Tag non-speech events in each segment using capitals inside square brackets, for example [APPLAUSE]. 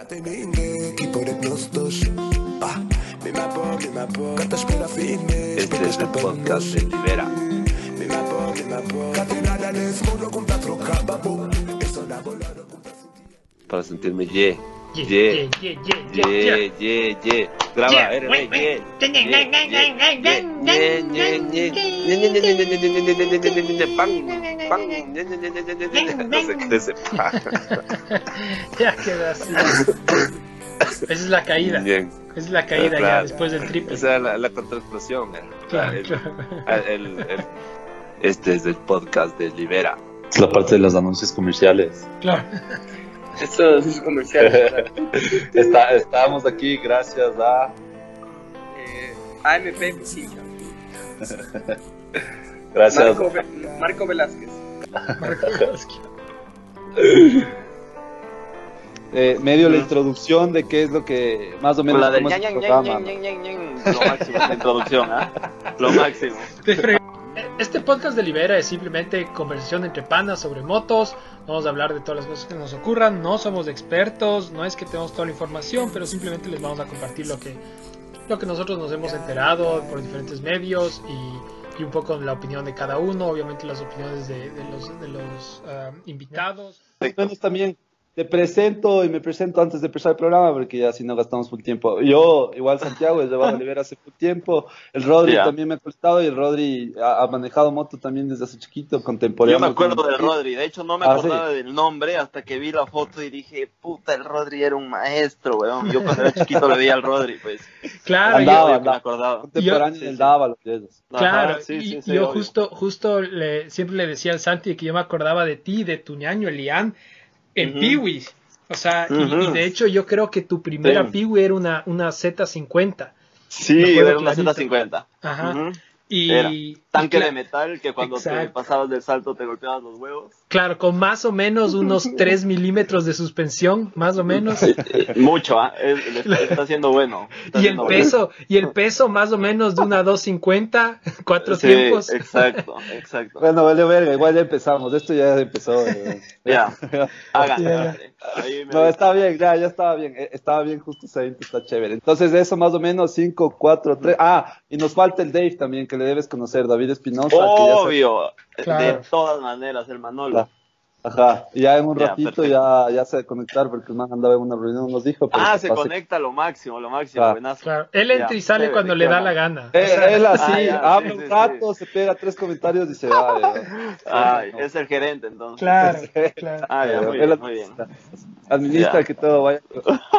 Este es el podcast de. Para sentirme ye, ye, ye, ye, Ye, ye, ye. Graba, Ya así. Esa es la caída. Bien. Esa es la caída claro, ya después del triple. Esa es la, la. Claro, el, claro. el, el, este es el podcast de Libera. Es la parte de los anuncios comerciales. Claro. Esto es comercial. [LAUGHS] Está, estamos aquí gracias a. eh, AMP Musica. [LAUGHS] Gracias. Marco, Ve- Marco Velázquez. Marco [LAUGHS] Velázquez. Eh, medio la introducción de qué es lo que más o menos la del ñan, ñan, ñan, ñan, ñan, ñan. Lo máximo la introducción, ¿ah? Lo máximo. Este podcast de Libera es simplemente conversación entre panas sobre motos. Vamos a hablar de todas las cosas que nos ocurran. No somos expertos, no es que tenemos toda la información, pero simplemente les vamos a compartir lo que, lo que nosotros nos hemos enterado por diferentes medios y, y un poco la opinión de cada uno. Obviamente las opiniones de, de los, de los ah, invitados. Entonces también te presento y me presento antes de empezar el programa porque ya si no gastamos full tiempo. Yo, igual Santiago, he llevado a Olivera hace full tiempo. El Rodri también me ha prestado y el Rodri ha, ha manejado moto también desde hace chiquito, contemporáneo. Yo me acuerdo con- de Rodri, de hecho no me Ah, acordaba del nombre hasta que vi la foto y dije, puta, el Rodri era un maestro, weón. Yo cuando era chiquito le veía al Rodri, pues. Claro, Andaba, yo- me acordaba. Contemporáneo Sí, del sí. Dávalo, de esos. Claro, Ajá, sí, y, sí, y sí, yo obvio. justo, justo le, siempre le decía al Santi que yo me acordaba de ti, de tu ñaño Elian, en Ujú. Piwi. O sea, y- y, Ujú. de hecho yo creo que tu primera Sí. Piwi era una, una Z50. Sí, era una clarito. Z50. Ajá. Ujú. Y, Era. Tanque de metal que cuando te pasabas del salto te golpeabas los huevos. Claro, con más o menos unos [LAUGHS] 3 milímetros de suspensión, más o menos. Mucho, ¿ah? [LAUGHS] Está, haciendo bueno. Está Y el bueno. peso, y el peso más o menos de una 250, [LAUGHS] cuatro Sí, tiempos. exacto, exacto. Bueno, vale, verga, igual ya empezamos. Esto ya empezó. eh. Ya, hagan. Ahí me [LAUGHS] No, está bien, ya, ya estaba bien. eh, Estaba bien, justo ese 20 está chévere. Entonces, eso más o menos 5, 4, 3. Ah, y nos falta el Dave también, que le debes conocer, David Espinosa. que ya se- Obvio, Claro. de todas maneras, el Manolo. Ajá, y ya en un Ya, ratito perfecto. ya, ya se va a conectar porque el man andaba en una reunión, nos dijo. pero Ah, se pase. conecta lo máximo, lo máximo, Claro. buenazo. Claro, él entra Ya, y sale cuando le da la gana. Eh, O sea, él así, Ah, ya, habla sí, un sí, rato, se pega tres comentarios y se va. eh. Ay, es el gerente entonces. Claro, claro. Ah, ya, muy Él bien, muy bien. Administra Ya. que todo vaya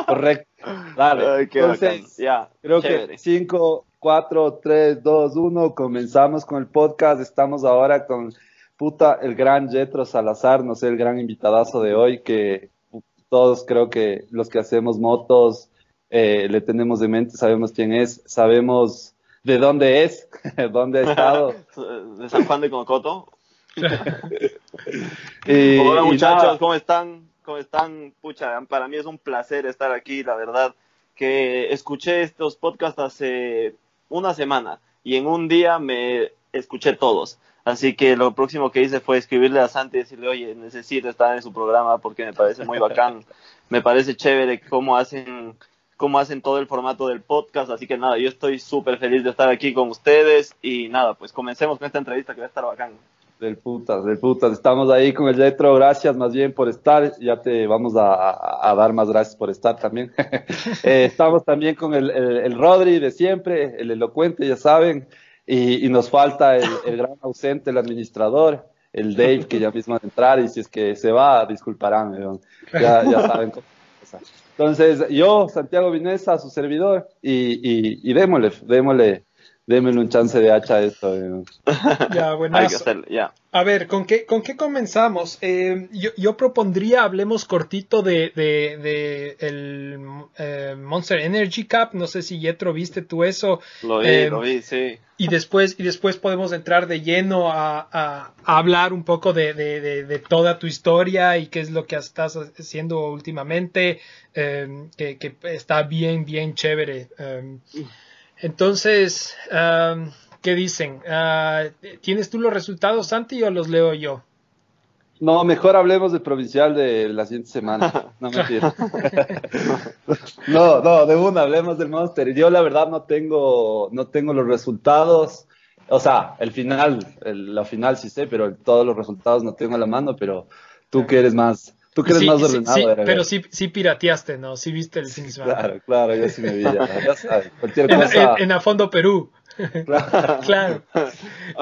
correcto. Dale. Ay, qué Entonces. Ya, Creo chévere. que 5, 4, 3, 2, 1, comenzamos con el podcast. Estamos ahora con puta el gran Jetro Salazar, no sé, el gran invitadazo de hoy, que todos creo que los que hacemos motos eh, le tenemos de mente, sabemos quién es, sabemos de dónde es, [LAUGHS] dónde ha estado. [LAUGHS] De San Juan de Cocoto. [LAUGHS] Y- Hola muchachos, ¿cómo están? ¿Cómo están? Pucha, para mí es un placer estar aquí, la verdad, que escuché estos podcasts hace una semana y en un día me escuché todos. Así que lo próximo que hice fue escribirle a Santi y decirle, oye, necesito estar en su programa porque me parece muy bacán, me parece chévere cómo hacen, cómo hacen todo el formato del podcast. Así que nada, yo estoy súper feliz de estar aquí con ustedes y nada, pues comencemos con esta entrevista que va a estar bacán. Del putas, del putas. Estamos ahí con el Jetro. Gracias más bien por estar. Ya te vamos a dar más gracias por estar también. [LAUGHS] Eh, estamos también con el, el, el Rodri de siempre, el elocuente, ya saben. Y, nos falta el, gran ausente, el administrador, el Dave, que ya mismo va a entrar. Y si es que se va, disculparán. Ya, ya saben cómo. Entonces, yo, Santiago Vinesa, su servidor, y, y démosle, démosle, démosle un chance de hacha a esto. [LAUGHS] Ya, Hay que buenazo. hacerlo, ya. A ver, ¿con qué, con qué comenzamos? Eh, yo, yo propondría, hablemos cortito de, de, de el eh, Monster Energy Cup. No sé si Yetro viste tú eso. Lo vi, Eh, lo vi, sí. Y después, y después podemos entrar de lleno a, a- a hablar un poco de, de- de- de toda tu historia y qué es lo que estás haciendo últimamente, eh, que, que está bien, bien chévere. Eh, entonces, um, ¿qué dicen? Ah, ¿Tienes tú los resultados, Santi, o los leo yo? No, mejor hablemos del provincial de la siguiente semana. No [LAUGHS] mentira. [LAUGHS] no, no, de una, hablemos del Monster. Yo la verdad no tengo, no tengo los resultados. O sea, el final, el, la final sí sé, pero todos los resultados no tengo a la mano, pero tú que eres más, tú que eres Sí, más ordenado. sí, pero sí, sí pirateaste, ¿no? Sí viste el fin de semana. Claro, claro, yo sí me vi. Ya, [LAUGHS] ya sabes, cualquier En, cosa. en- en A Fondo Perú. [LAUGHS] claro. [LAUGHS] Claro.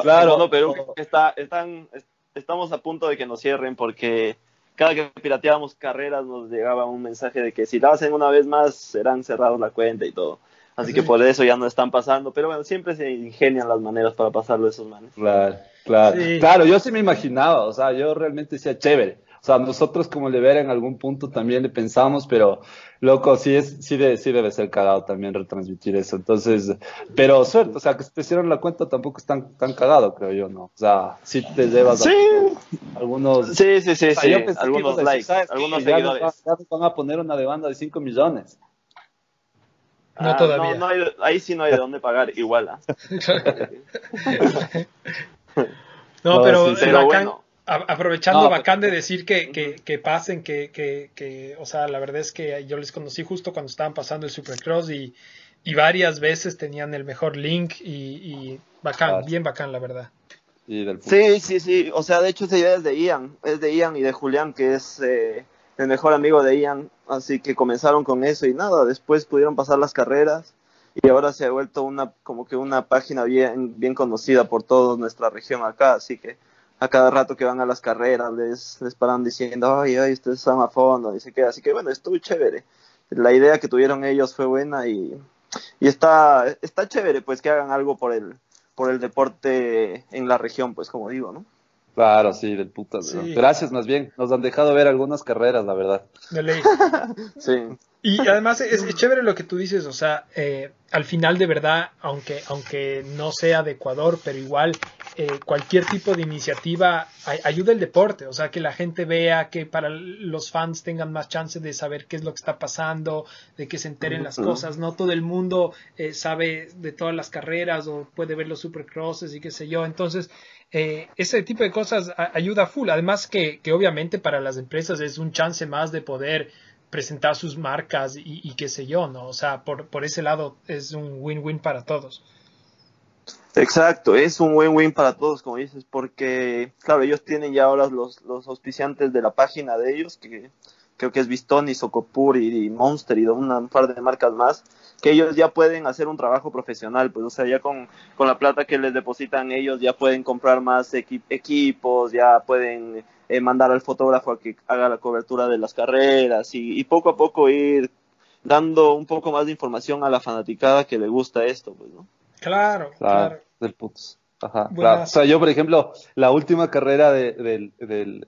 Claro. Bueno, Perú, está, están, es- estamos a punto de que nos cierren porque cada que pirateábamos carreras nos llegaba un mensaje de que si la hacen una vez más serán cerrados la cuenta y todo. Así que por eso ya no están pasando. Pero bueno, siempre se ingenian las maneras para pasarlo esos manes. Claro, claro. Sí. Claro, yo sí me imaginaba, o sea, yo realmente decía chévere. O sea, nosotros como le ver en algún punto también le pensamos, pero loco, sí es, sí, de- sí debe ser cagado también retransmitir eso. Entonces, pero suerte, o sea, que si te hicieron la cuenta tampoco es tan, tan cagado, creo yo, ¿no? O sea, sí te llevas a Sí, algunos. sí, sí, sí. O sea, sí. Algunos decir, likes, algunos Ya nos seguidores. va- ya nos van a poner una demanda de 5 millones. No Ah, todavía. no hay- ahí sí no hay de dónde pagar, igual. ¿ah? [LAUGHS] [LAUGHS] No, pero, eh. Pero bacán- bueno. Aprovechando, No, bacán de decir que, que, que pasen, que, que, que, o sea, la verdad es que yo les conocí justo cuando estaban pasando el Supercross y, y varias veces tenían el mejor link y, y bacán, Claro. bien bacán, la verdad. Y del Sí, sí, sí. O sea, de hecho esa idea es de Ian. Es de Ian y de Julián, que es eh, el mejor amigo de Ian. Así que comenzaron con eso y nada. Después pudieron pasar las carreras y ahora se ha vuelto una como que una página bien bien conocida por toda nuestra región acá. Así que a cada rato que van a las carreras les, les paran diciendo, ay, ay, ustedes están a fondo, y se. Así que bueno, estuvo chévere. La idea que tuvieron ellos fue buena y, y está, está chévere pues que hagan algo por el, por el deporte en la región, pues como digo, ¿no? Claro, sí, del puta. Sí. Gracias, más bien. Nos han dejado ver algunas carreras, la verdad. De ley. [LAUGHS] Sí. Y además es, es chévere lo que tú dices, o sea, eh, al final de verdad, aunque, aunque no sea de Ecuador, pero igual eh, cualquier tipo de iniciativa ay- ayuda el deporte, o sea, que la gente vea, que para los fans tengan más chance de saber qué es lo que está pasando, de que se enteren las cosas, no todo el mundo eh, sabe de todas las carreras o puede ver los supercrosses y qué sé yo, entonces eh, ese tipo de cosas ayuda full, además que, que obviamente para las empresas es un chance más de poder presentar sus marcas y, y qué sé yo, ¿no? O sea, por, por ese lado es un win-win para todos. Exacto, es un win-win para todos, como dices, porque, claro, ellos tienen ya ahora los, los auspiciantes de la página de ellos, que creo que es Bistoni, Socopur y, y Monster y una, un par de marcas más, que ellos ya pueden hacer un trabajo profesional, pues, o sea, ya con, con la plata que les depositan ellos ya pueden comprar más equi- equipos, ya pueden eh, mandar al fotógrafo a que haga la cobertura de las carreras y, y poco a poco ir dando un poco más de información a la fanaticada que le gusta esto, pues, ¿no? Claro, Claro, claro. del putos. Ajá, claro. O sea, yo, por ejemplo, la última carrera de, del, del,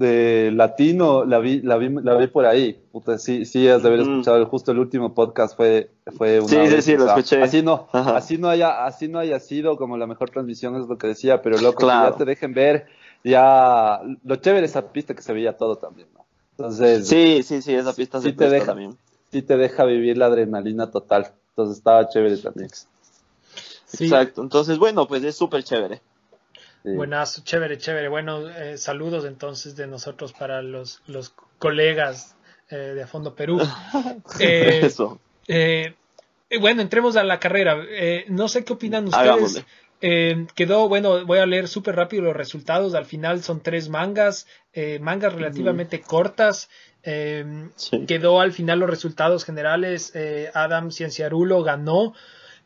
de Latino la vi, la vi, la vi por ahí. Puta, sí, sí, has de haber Mm. escuchado. Justo el último podcast fue, fue una Sí, sí, vez, sí, lo sea, escuché. Así no, Ajá. así no haya, así no haya sido como la mejor transmisión, es lo que decía, pero loco, que ya te dejen ver, ya, lo chévere es esa pista que se veía todo también, ¿no? Entonces, Sí, sí, sí, esa pista Sí se te deja. también. sí te deja vivir la adrenalina total. Entonces estaba chévere también. Sí, Exacto. Entonces, bueno, pues es súper chévere. Sí. buenazo, chévere, chévere. Bueno, eh, saludos entonces de nosotros para los, los colegas eh, de A Fondo Perú. [LAUGHS] Eh, Eso. Eh, bueno, entremos a la carrera. Eh, no sé qué opinan ustedes. Quedó, bueno, voy a leer súper rápido los resultados. Al final son tres mangas, mangas relativamente cortas. Sí. Quedó al final los resultados generales. Adam Cienciarulo ganó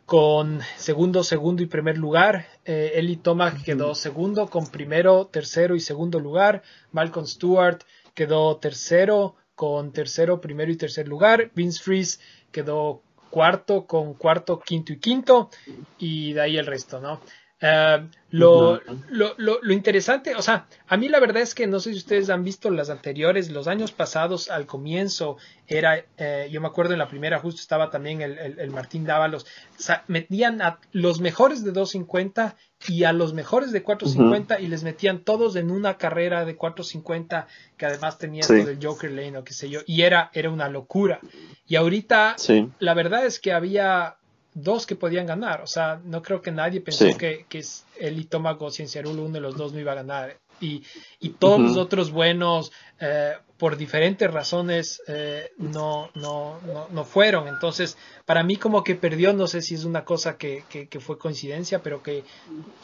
con segundo, segundo y primer lugar. Eh, Eli Tomac quedó segundo con primero, tercero y segundo lugar. Malcolm Stewart quedó tercero con tercero, primero y tercer lugar. Vince Freeze quedó cuarto con cuarto, quinto y quinto. Y de ahí el resto, ¿no? Eh, lo, lo, lo, lo interesante, o sea, a mí la verdad es que no sé si ustedes han visto las anteriores, los años pasados al comienzo era, eh, yo me acuerdo en la primera justo estaba también el, el, el Martín Dávalos, o sea, metían a los mejores de 250 y a los mejores de 450 y les metían todos en una carrera de 450 que además tenía Sí. del Joker Lane o qué sé yo, y era, era una locura. Y ahorita Sí. la verdad es que había dos que podían ganar. O sea, no creo que nadie pensó Sí. que, que él y Tomago Cienciarulo, uno de los dos, no iba a ganar. Y, y todos los otros buenos, eh, por diferentes razones, eh, no, no, no, no fueron. Entonces, para mí como que perdió, no sé si es una cosa que, que, que fue coincidencia, pero que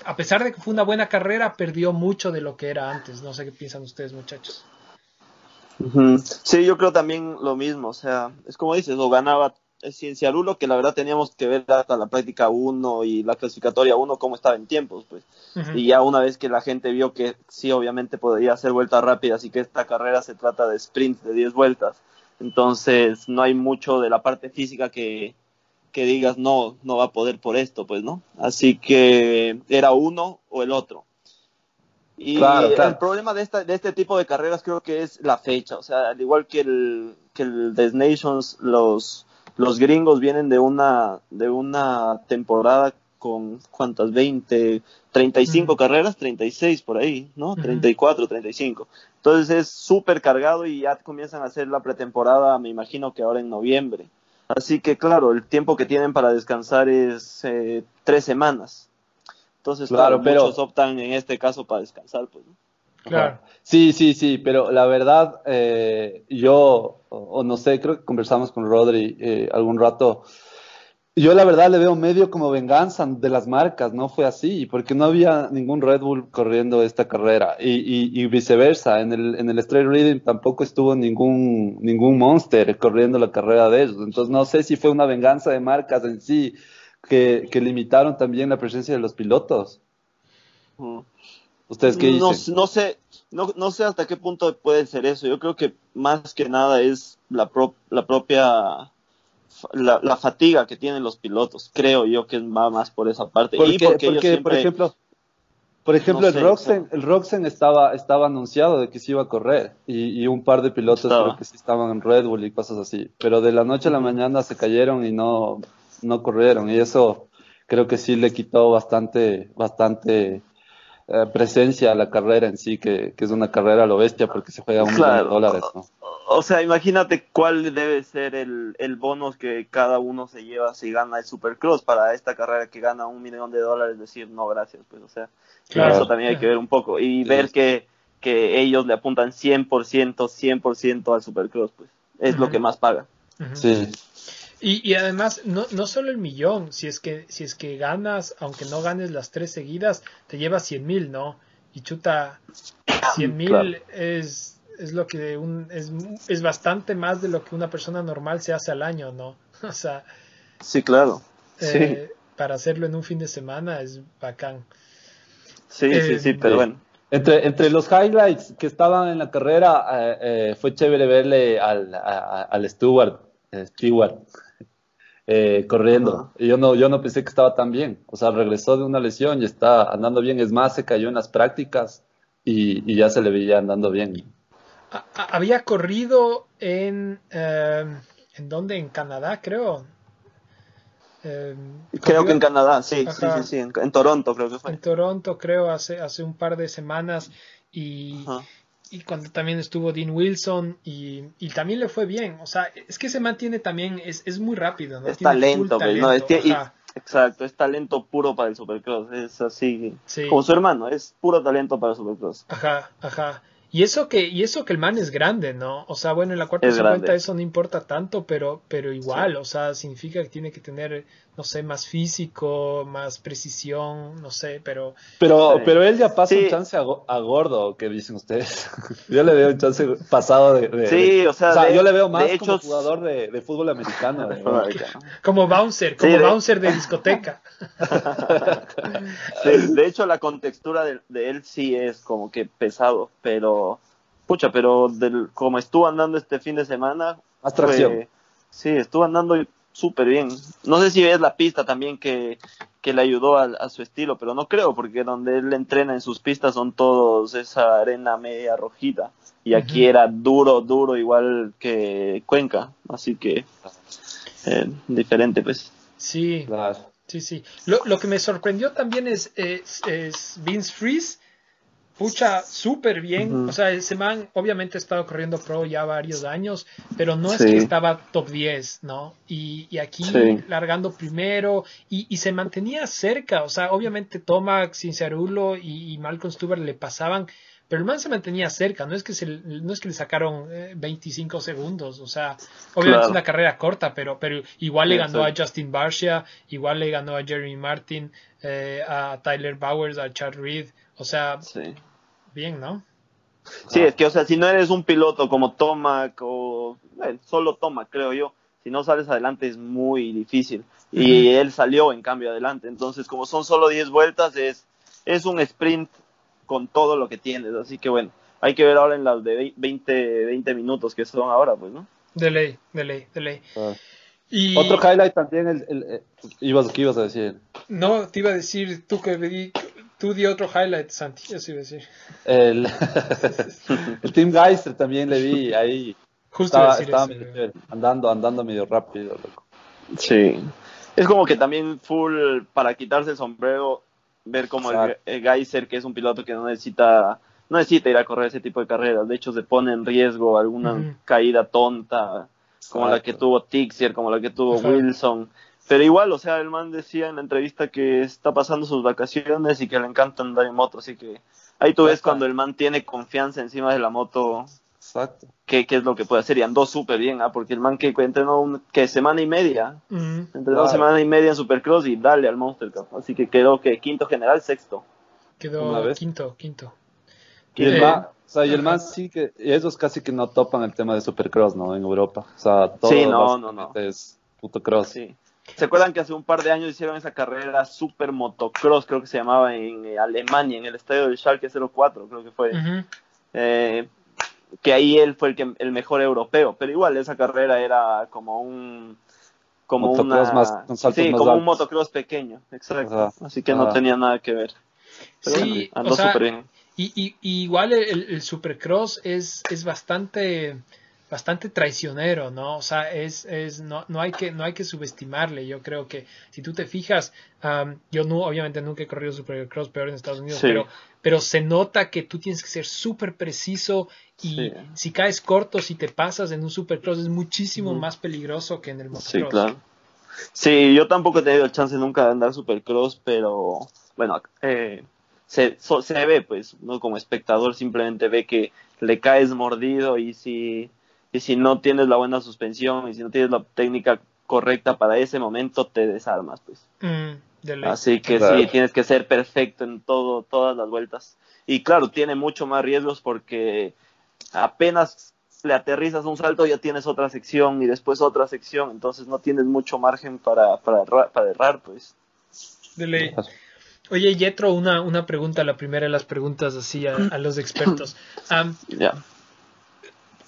a pesar de que fue una buena carrera, perdió mucho de lo que era antes. No sé qué piensan ustedes, muchachos. Sí, yo creo también lo mismo, o sea, es como dices, o ganaba Cienciarulo, que la verdad teníamos que ver hasta la práctica 1 y la clasificatoria 1 cómo estaba en tiempos, pues. Y ya una vez que la gente vio que sí, obviamente podía hacer vueltas rápidas y que esta carrera se trata de sprints de 10 vueltas, entonces no hay mucho de la parte física que, que digas no, no va a poder por esto, pues, ¿no? Así que era uno o el otro. Y Claro, claro. el problema de, esta, de este tipo de carreras creo que es la fecha, o sea, al igual que el, que el Des Nations, los, los gringos vienen de una, de una temporada con cuántas, 20, 35 Ujú. carreras, 36 por ahí, ¿no? Ujú. 34, 35. Entonces es súper cargado y ya comienzan a hacer la pretemporada, me imagino que ahora en noviembre. Así que claro, el tiempo que tienen para descansar es eh, tres semanas. Entonces, Claro, claro, pero- muchos optan en este caso para descansar, pues. ¿no? Claro. Ajá. Sí, sí, sí, pero la verdad, eh, yo, o, o no sé, creo que conversamos con Rodri eh, algún rato. Yo la verdad le veo medio como venganza de las marcas, no fue así, porque no había ningún Red Bull corriendo esta carrera y, y- y viceversa, en el, en el Straight Reading tampoco estuvo ningún, ningún Monster corriendo la carrera de ellos, entonces no sé si fue una venganza de marcas en sí que, que limitaron también la presencia de los pilotos. ¿Ustedes qué no, dicen? no sé, no, no sé hasta qué punto puede ser eso. Yo creo que más que nada es la, pro- la propia la, la fatiga que tienen los pilotos. Creo yo que va más por esa parte. Porque, y porque, ellos por ejemplo, por ejemplo No el sé, Roxen, el Roxen estaba, estaba anunciado de que se iba a correr y, y un par de pilotos Estaba. creo que sí estaban en Red Bull y cosas así, pero de la noche a la mañana se cayeron y no, no corrieron y eso creo que sí le quitó bastante, bastante presencia a la carrera en sí, que, que es una carrera a lo bestia porque se juega un millón de dólares, ¿no? O sea, imagínate cuál debe ser el, el bonus que cada uno se lleva si gana el Supercross para esta carrera que gana un millón de dólares. Decir, no, gracias, pues, o sea, Claro. eso también hay que ver un poco. Y Sí. ver que, que ellos le apuntan 100%, 100% al Supercross, pues, es lo que más paga. Sí, Y, y además, no, no solo el millón, si es que, si es que ganas, aunque no ganes las tres seguidas, te llevas 100 mil, ¿no? Y chuta, 100 mil Claro. es, es lo que un, es, es bastante más de lo que una persona normal se hace al año, ¿no? [LAUGHS] O sea, Sí, claro. eh, para hacerlo en un fin de semana es bacán. Sí, Eh, sí, sí, pero sí. bueno. Entre, entre los highlights que estaban en la carrera, eh, eh, fue chévere verle al, a- al Stewart, eh, Stewart eh, corriendo. Ajá. Y yo no, yo no pensé que estaba tan bien. O sea, regresó de una lesión y está andando bien. Es más, se cayó en las prácticas y, y ya se le veía andando bien. Había corrido en, eh, ¿en dónde? En Canadá, creo. Eh, Creo que en Canadá, sí, sí, sí, sí, en, en Toronto creo que fue. en Toronto, creo, hace, hace un par de semanas. Y, Ajá. Y cuando también estuvo Dean Wilson y, y también le fue bien. O sea, es que se mantiene también, es, es muy rápido, ¿no? Es Tiene talento, pues, no, es, talento, y- exacto, es talento puro para el Supercross, es así, Sí. como su hermano, es puro talento para el Supercross. ajá, ajá. Y eso que, y eso que el man es grande, ¿no? O sea, bueno, en la cuarta Es 50 grande. eso no importa tanto, pero, pero igual, o sea, significa que tiene que tener, no sé, más físico, más precisión, no sé, pero Pero, pero él ya pasa Sí. un chance a, go- a gordo, ¿qué dicen ustedes? [LAUGHS] yo le veo un chance pasado de... de- Sí, de- o sea, de- yo le veo más como jugador de, de fútbol americano. como bouncer, como Sí, bouncer de discoteca. [LAUGHS] [LAUGHS] De hecho, la contextura de, de él sí es como que pesado, pero, pucha, pero del, como estuvo andando este fin de semana, Más fue- tracción. sí, estuvo andando súper bien. No sé si ves la pista también que, que le ayudó a, a su estilo, pero no creo, porque donde él entrena en sus pistas son todos esa arena media rojita. Y aquí era duro, duro, igual que Cuenca. Así que, eh, diferente, pues. Sí, Claro. Sí, sí. Lo, lo que me sorprendió también es, es, es Vince Freeze, pucha, súper bien. O sea, ese man obviamente ha estado corriendo pro ya varios años, pero no es que estaba top 10, ¿no? Y, y aquí Sí. largando primero y, y se mantenía cerca. O sea, obviamente Tomac, Cinciarulo y, y Malcolm Stuber le pasaban, pero el man se mantenía cerca. No es que, se, no es que le sacaron eh, 25 segundos. O sea, obviamente Claro. es una carrera corta, pero, pero igual le ganó a. Justin Barcia, igual le ganó a Jeremy Martin, eh, a Tyler Bowers, a Chad Reed. O sea, Sí. Bien, ¿no? Sí, es que, o sea, si no eres un piloto como Tomac o bueno, solo Tomac, creo yo, si no sales adelante es muy difícil. Y él salió, en cambio, adelante. Entonces, como son solo 10 vueltas, es, es un sprint con todo lo que tienes. Así que, bueno, hay que ver ahora en las de 20, 20 minutos que son ahora, pues, ¿no? De ley, de ley, de ley. Ah. Y Otro highlight también, el, el, eh, ibas, ¿qué ibas a decir? no, te iba a decir, tú que di, tú di otro highlight, Santi, eso iba a decir. El, [LAUGHS] el Team Geister también le vi ahí. Justo iba a Estaba, decir estaba eso. medio andando, andando medio rápido, loco. Sí. Es como que también full para quitarse el sombrero, ver como el, Exacto. el Geyser, que es un piloto que no necesita, no necesita ir a correr ese tipo de carreras. De hecho, se pone en riesgo alguna caída tonta, como la que Exacto. tuvo Tixier, como la que tuvo Ajá. Wilson. Pero igual, o sea, el man decía en la entrevista que está pasando sus vacaciones y que le encanta andar en moto. Así que ahí tú ves Exacto. cuando el man tiene confianza encima de la moto Exacto. qué, qué es lo que puede hacer y andó súper bien, ¿ah? porque el man que entrenó un, que semana y media, entrenó Claro. semana y media en Supercross y dale al Monster Cup, así que quedó que quinto general, sexto. Una Quedó vez. quinto, quinto. Y el Eh, man, o sea, y el man sí que, esos casi que no topan el tema de Supercross, ¿no? En Europa. O sea, todo Sí, no, no, básicamente es puto cross. Sí. ¿Se acuerdan que hace un par de años hicieron esa carrera super motocross, creo que se llamaba en eh, Alemania, en el estadio del Schalke 04, creo que fue? Eh, que ahí él fue el, que, el mejor europeo, pero igual esa carrera era como un como Motocross una más- con saltos sí, más como un motocross pequeño, exacto, así que no tenía nada que ver. Pero Sí, bueno, o andó sea, súper bien. Y, y- y igual el, el Supercross es, es bastante bastante traicionero, ¿no? O sea, es, es no, no hay que no hay que subestimarle. Yo creo que si tú te fijas, am, yo no, obviamente nunca he corrido Supercross peor en Estados Unidos, Sí. pero pero se nota que tú tienes que ser súper preciso y Sí. si caes corto, si te pasas en un Supercross es muchísimo más peligroso que en el Sí, motocross. claro. Sí, yo tampoco he tenido el chance nunca de andar supercross, pero bueno, eh, se, so- se ve, pues, ¿no? Como espectador simplemente ve que le caes mordido y si, y si no tienes la buena suspensión y si no tienes la técnica correcta para ese momento, te desarmas, pues. Mm. Así que Claro. sí, tienes que ser perfecto en todo, todas las vueltas. Y claro, tiene mucho más riesgos porque apenas le aterrizas un salto ya tienes otra sección y después otra sección, entonces no tienes mucho margen para, para, errar, para errar, pues. De ley. Oye, Yetro, una, una pregunta, la primera de las preguntas así a, a los expertos. [CLEARS THROAT] Am, Ya.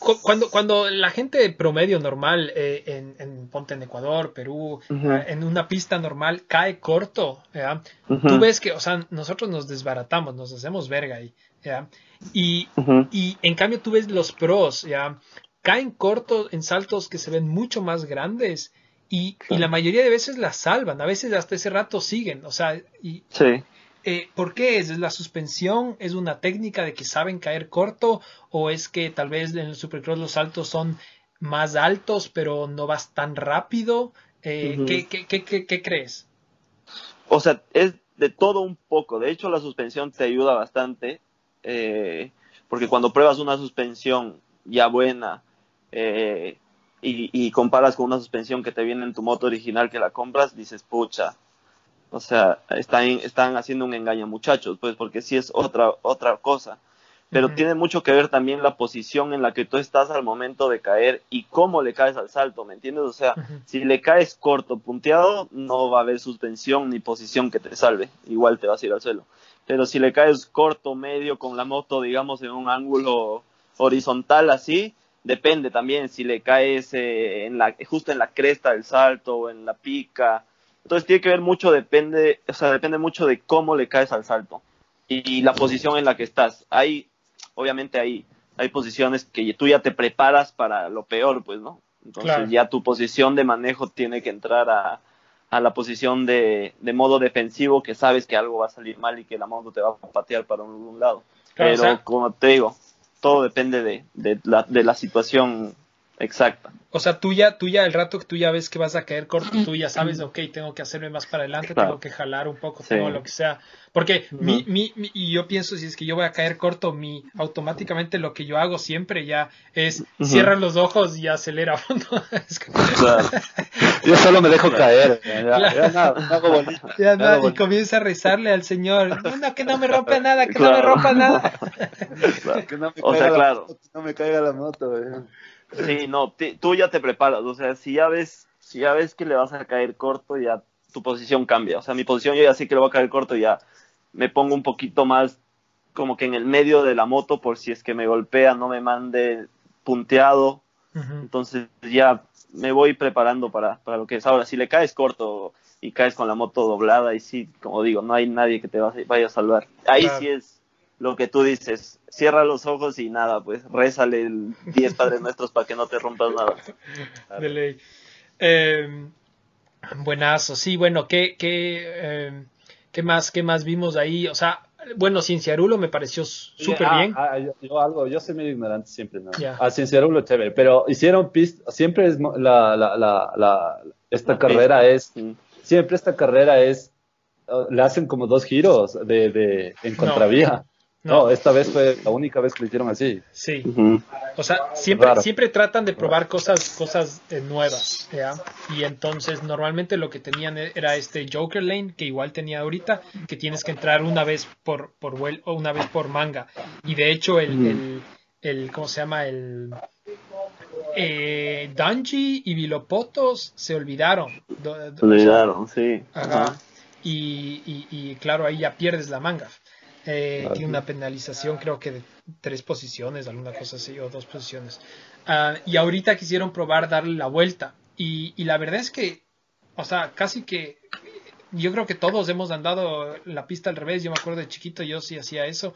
Cu- cuando, cuando la gente promedio normal eh, en, en Ponte en Ecuador, Perú, eh, en una pista normal cae corto, ¿ya? Ujú. tú ves que, o sea, nosotros nos desbaratamos, nos hacemos verga ahí, ¿ya? Y, y en cambio tú ves los pros, ¿ya? Caen corto en saltos que se ven mucho más grandes y, y la mayoría de veces la salvan, a veces hasta ese rato siguen, o sea, y, Sí. Eh, ¿Por qué es? ¿Es la suspensión? ¿Es una técnica de que saben caer corto? ¿O es que tal vez en el Supercross los saltos son más altos pero no vas tan rápido? Eh, Ujú. ¿qué, qué, qué, qué- qué crees? O sea, es de todo un poco. De hecho, la suspensión te ayuda bastante. eh, porque cuando pruebas una suspensión ya buena eh, y, y comparas con una suspensión que te viene en tu moto original que la compras, dices, pucha. O sea, están, están haciendo un engaño, muchachos, pues porque sí es otra, otra cosa. Pero tiene mucho que ver también la posición en la que tú estás al momento de caer y cómo le caes al salto, ¿me entiendes? O sea, si le caes corto, punteado, no va a haber suspensión ni posición que te salve. Igual te vas a ir al suelo. Pero si le caes corto, medio, con la moto, digamos, en un ángulo horizontal así, depende también si le caes eh, en la, justo en la cresta del salto o en la pica. Entonces tiene que ver mucho, depende, o sea, depende mucho de cómo le caes al salto y, la posición en la que estás. Hay, obviamente hay, hay posiciones que tú ya te preparas para lo peor, pues, ¿no? Entonces Claro. ya tu posición de manejo tiene que entrar a, a la posición de, de modo defensivo que sabes que algo va a salir mal y que la moto te va a patear para un, un lado. Claro, pero o sea- como te digo, todo depende de, de la, de la situación exacta. O sea, tú ya, tú ya, el rato que tú ya ves que vas a caer corto, tú ya sabes, ok, tengo que hacerme más para adelante, Claro. tengo que jalar un poco, Sí. tengo lo que sea. Porque mi, mi, mi- y yo pienso, si es que yo voy a caer corto, mi, automáticamente lo que yo hago siempre ya es Ujú. cierra los ojos y acelera. [LAUGHS] ¿no? Es como- Claro. [LAUGHS] Yo solo me dejo caer. Ya, Claro. ya nada, no hago [LAUGHS] bonito. Ya no hago y comienza a rezarle al Señor. No, no, que no me rompa nada, que no me rompa nada. Que no me O caiga sea, la claro. moto, que no me caiga la moto. güey. Sí, no, tú ya te preparas, o sea, si ya ves, si ya ves que le vas a caer corto, ya tu posición cambia. O sea, mi posición yo ya sé que le va a caer corto, ya me pongo un poquito más como que en el medio de la moto por si es que me golpea, no me mande punteado. Entonces ya me voy preparando para, para lo que es. Ahora, si le caes corto y caes con la moto doblada, y sí, como digo, no hay nadie que te va- vaya a salvar. Ahí Claro. sí es lo que tú dices. Cierra los ojos y nada, pues rézale el 10 Padres [LAUGHS] Nuestros para que no te rompas nada. De ley. Eh, buenazo, sí, bueno, ¿qué, qué, eh, qué más, qué más vimos ahí? O sea, bueno, Cienciarulo me pareció súper Ah, bien. ah, yo, yo algo, yo soy medio ignorante siempre, ¿no? Ya. A Cienciarulo, chévere, pero hicieron pista, siempre es la, la, la, la- esta La carrera pista. es, Sí. siempre esta carrera es, uh, le hacen como dos giros de, de, en contravía. No. No. esta vez fue la única vez que lo hicieron así. Sí, o sea, siempre, Raro. siempre tratan de probar cosas, cosas eh, nuevas, ¿ya? Y entonces normalmente lo que tenían e- era este Joker Lane, que igual tenía ahorita, que tienes que entrar una vez por, por vuel- o una vez por manga. Y de hecho el, el, el- ¿cómo se llama? El eh, Danji y Vilopotos se olvidaron. Se olvidaron, sí. Ajá. Ajá. Y, y- y, claro, ahí ya pierdes la manga. Eh. Tiene una penalización, creo que de tres posiciones, alguna cosa así, o dos posiciones. Ah, y ahorita quisieron probar darle la vuelta. Y, y la verdad es que, o sea, casi que yo creo que todos hemos andado la pista al revés. Yo me acuerdo de chiquito, yo sí hacía eso.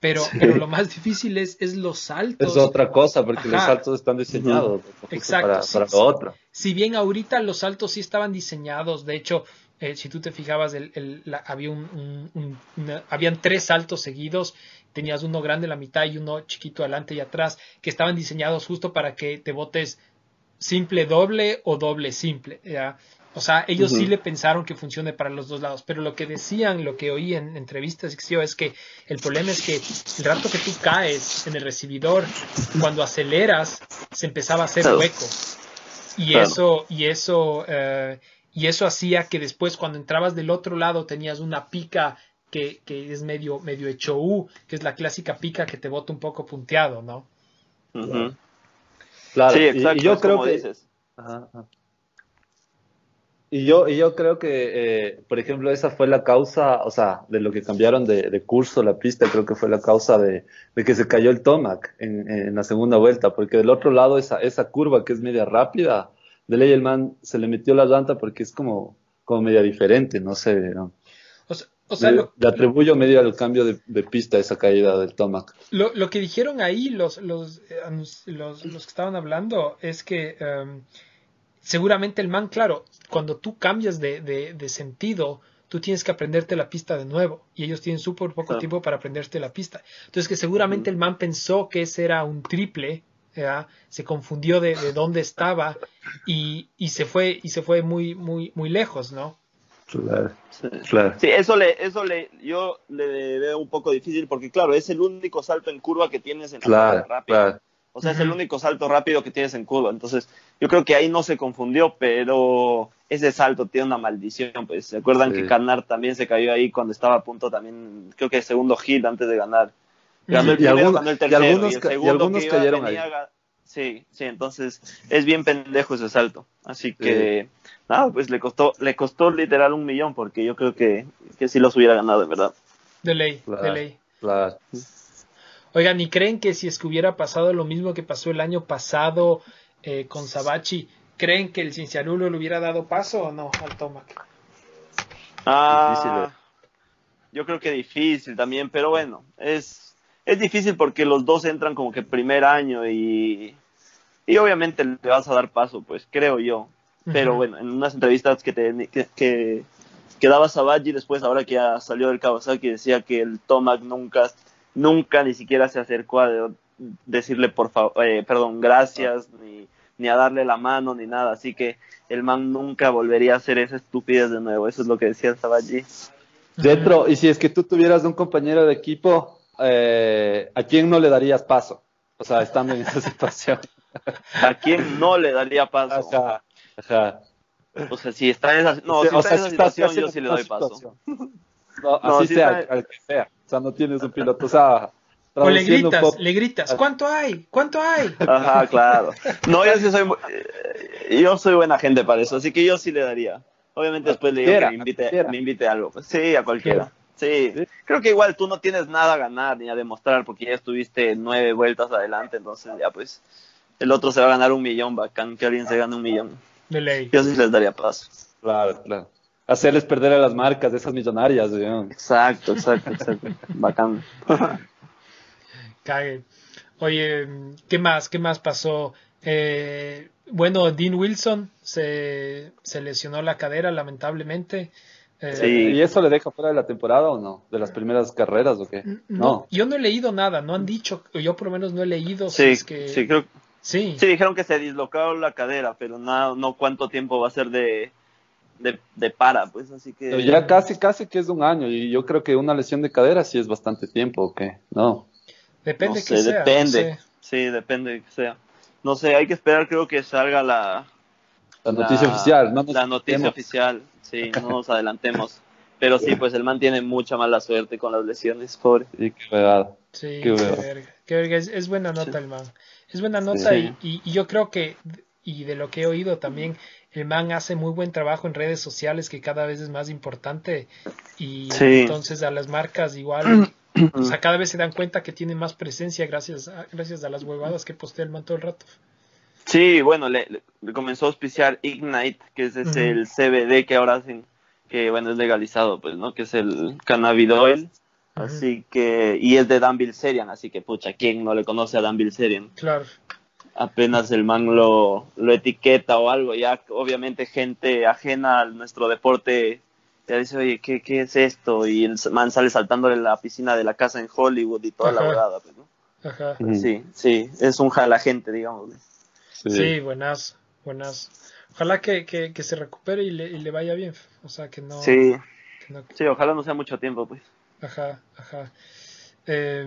Pero, pero lo más difícil es, es los saltos. Es otra cosa, porque los saltos están diseñados Exacto, para, sí, para sí. lo otro. Si bien ahorita los saltos sí estaban diseñados, de hecho, eh, si tú te fijabas, el, el- la- había un, un- un- una- habían tres saltos seguidos, tenías uno grande en la mitad y uno chiquito adelante y atrás, que estaban diseñados justo para que te botes simple doble o doble simple. ¿ya? O sea, ellos sí le pensaron que funcione para los dos lados, pero lo que decían, lo que oí en entrevistas, es que el problema es que el rato que tú caes en el recibidor, cuando aceleras, se empezaba a hacer hueco. Y eso, y eso, eh, y eso hacía que después cuando entrabas del otro lado tenías una pica que, que es medio, medio hecho U, que es la clásica pica que te bota un poco punteado, ¿no? Claro, Sí, exacto. y, yo creo como que... dices. Ajá, ajá. Y yo, y yo creo que, eh, por ejemplo, esa fue la causa, o sea, de lo que cambiaron de, de curso la pista, creo que fue la causa de, de que se cayó el Tomac en, en la segunda vuelta, porque del otro lado esa, esa curva que es media rápida, de ley el man se le metió la llanta porque es como, como media diferente, no sé, ¿no? O sea, o sea, Le- atribuyo medio al cambio de, de pista esa caída del Tomac. lo, lo que dijeron ahí los, los, eh, los, los que estaban hablando es que em, seguramente el man, claro, cuando tú cambias de, de, de sentido, tú tienes que aprenderte la pista de nuevo y ellos tienen súper poco Claro. tiempo para aprenderte la pista. Entonces que seguramente el man pensó que ese era un triple, ¿ya? se confundió de, de dónde estaba y, y se fue y se fue muy muy muy lejos, ¿no? Claro, Sí. claro. Sí, eso le, eso le, yo le veo un poco difícil porque claro, es el único salto en curva que tienes en la Claro, rápida. claro. O sea, es el único salto rápido que tienes en curva. Entonces, yo creo que ahí no se confundió, pero ese salto tiene una maldición. Pues se acuerdan Sí. que Canar también se cayó ahí cuando estaba a punto también, creo que segundo hit antes de ganar. Ganó el Y primero, algunos- ganó el y tercero. Y, algunos el ca- y segundo algunos que iba, cayeron ahí. Sí, sí, entonces es bien pendejo ese salto. Así que, nada, pues le costó, le costó literal un millón porque yo creo que, que sí los hubiera ganado, en verdad. De ley, de ley. claro. Oigan, ¿y creen que si es que hubiera pasado lo mismo que pasó el año pasado eh, con Sabachi, creen que el Cinciarulo le hubiera dado paso o no al Tomac? Ah, Difícil, eh. yo creo que difícil también, pero bueno, es, es difícil porque los dos entran como que primer año y, y obviamente le vas a dar paso, pues creo yo. Pero bueno, en unas entrevistas que, te, que, que, que daba Sabaji después, ahora que ya salió del Kawasaki, decía que el Tomac nunca nunca ni siquiera se acercó a de- decirle por favor, eh, perdón, gracias, ni, ni a darle la mano, ni nada. Así que el man nunca volvería a hacer esa estupidez de nuevo. Eso es lo que decía Sabaji. Dentro, y si es que tú tuvieras un compañero de equipo, eh, ¿a quién no le darías paso? O sea, estando en esa [LAUGHS] situación. ¿A quién no le daría paso? Ajá, ajá. O sea, si está en esa, no, si o está sea, en esa si situación, yo sí le doy paso. No, No, así sí sea, está- al que sea. O sea, no tienes un piloto. O sea, O le gritas, poco- le gritas, ¿cuánto hay? ¿Cuánto hay? Ajá, claro. No, yo sí soy, [LAUGHS] yo soy buena gente para eso, así que yo sí le daría. Obviamente A después le digo que me invite, me invite a algo. Pues, sí, a cualquiera. Sí. Sí. Creo que igual tú no tienes nada a ganar ni a demostrar porque ya estuviste nueve vueltas adelante, entonces ya pues el otro se va a ganar un millón, bacán que alguien se gane un millón. De ley. Yo sí les daría paso. Claro, claro. Hacerles perder a las marcas de esas millonarias. Exacto, exacto, exacto. Bacán. [LAUGHS] Cague. Oye, ¿qué más? ¿Qué más pasó? Eh, bueno, Dean Wilson se, se lesionó la cadera, lamentablemente. Eh, Sí. ¿Y eso le deja fuera de la temporada o no? ¿De las primeras carreras o qué? n- No. No, yo no he leído nada, no han dicho, yo por lo menos no he leído si Sí, es que... sí, creo sí, Sí, dijeron que se dislocó la cadera, pero no, no cuánto tiempo va a ser de, de, de para, pues así que... Pero ya casi, casi que es un año. Y yo creo que una lesión de cadera sí es bastante tiempo, ¿o qué? No. depende no que sé, sea. no depende. sé. Sí, depende de que sea. No sé, hay que esperar, creo que salga la, La noticia oficial, ¿no? nos la noticia oficial. Sí, no [LAUGHS] nos adelantemos. Pero sí, pues el man tiene mucha mala suerte con las lesiones, pobre. Sí, qué verdad. Sí, Qué verga, qué verga, Es, es buena nota Sí. el man. Es buena nota Sí. y, y- y yo creo que, y de lo que he oído también, el man hace muy buen trabajo en redes sociales que cada vez es más importante y Sí. entonces a las marcas igual, o sea, [CLEARS THROAT] cada vez se dan cuenta que tiene más presencia gracias a, gracias a las huevadas que postea el man todo el rato. Sí, bueno, le, comenzó a auspiciar Ignite, que es el CBD que ahora hacen, que bueno, es legalizado, pues, ¿no? Que es el cannabidiol. Ujú. Así que, y es de Dan Bilzerian, así que pucha, ¿quién no le conoce a Dan Bilzerian? Claro, Apenas el man lo, lo etiqueta o algo, ya obviamente gente ajena a nuestro deporte ya dice, oye, ¿qué, qué es esto? Y el man sale saltándole en la piscina de la casa en Hollywood y toda la verdad, pues, ¿no? ajá. Sí, sí, es un jala gente, digamos. Sí. Sí, buenas, buenas. Ojalá que, que, que se recupere y le, y le vaya bien. O sea, que no... Sí, que no- sí, ojalá no sea mucho tiempo, pues. Ajá, ajá. Eh,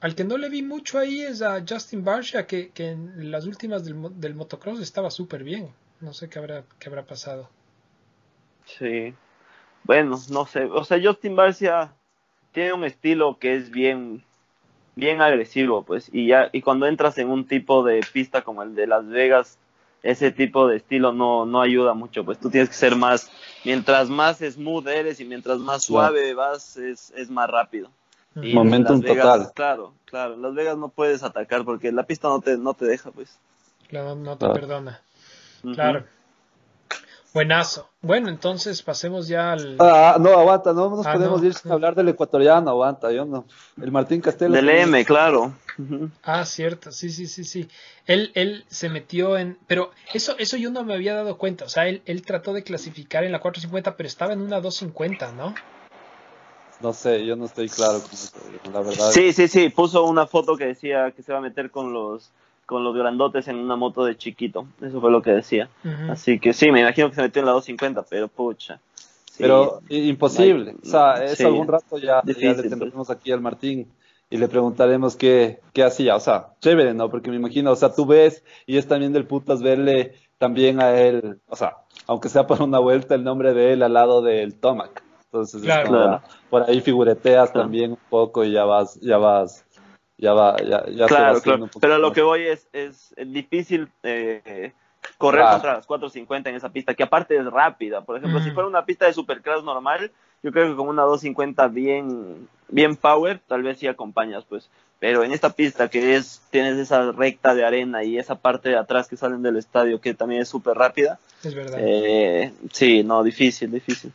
al que no le vi mucho ahí es a Justin Barsha, que, que en las últimas del, mo- del motocross estaba súper bien. No sé qué habrá, qué habrá pasado. Sí. Bueno, no sé. O sea, Justin Barcia tiene un estilo que es bien, bien agresivo, pues. Y ya, y cuando entras en un tipo de pista como el de Las Vegas, ese tipo de estilo no, no ayuda mucho, pues tú tienes que ser más, mientras más smooth eres y mientras más suave vas, es, es más rápido. Y en Momentum Las Vegas, total. Claro, claro. En Las Vegas no puedes atacar porque la pista no te, no te deja, pues. Claro, no te Claro. perdona. Claro. Buenazo. Bueno, entonces pasemos ya al... Ah, no, aguanta, no nos Ah, podemos no. ir sin hablar del ecuatoriano, aguanta, yo no. El Martín Castelo. Del M, claro. Ah, cierto, sí, sí, sí, sí. Él, él se metió en... Pero eso, eso yo no me había dado cuenta. O sea, él, él trató de clasificar en la 450, pero estaba en una 250, ¿no? No sé, yo no estoy claro con eso, la verdad. Sí, sí, sí, puso una foto que decía que se va a meter con los con los grandotes en una moto de chiquito. Eso fue lo que decía. Así que sí, me imagino que se metió en la 250, pero pucha. Sí, Pero imposible. O sea, eso Sí. algún rato ya, ya le tendremos aquí al Martín y le preguntaremos qué, qué hacía. O sea, chévere, ¿no? Porque me imagino, o sea, tú ves y es también del putas verle también a él, o sea, aunque sea por una vuelta, el nombre de él al lado del Tomac. Entonces, es Claro. como, Claro. por ahí figureteas Claro. también un poco y ya vas, ya vas, ya va, ya, ya se va Claro, claro. Pero a lo que voy es, es difícil eh, correr Claro. contra las 450 en esa pista, que aparte es rápida. Por ejemplo, si Mm. fuera una pista de supercross normal, yo creo que con una 250 bien, bien power, tal vez sí acompañas, pues. Pero en esta pista que es, tienes esa recta de arena y esa parte de atrás que salen del estadio que también es súper rápida, Es verdad. eh, sí, no, difícil, difícil.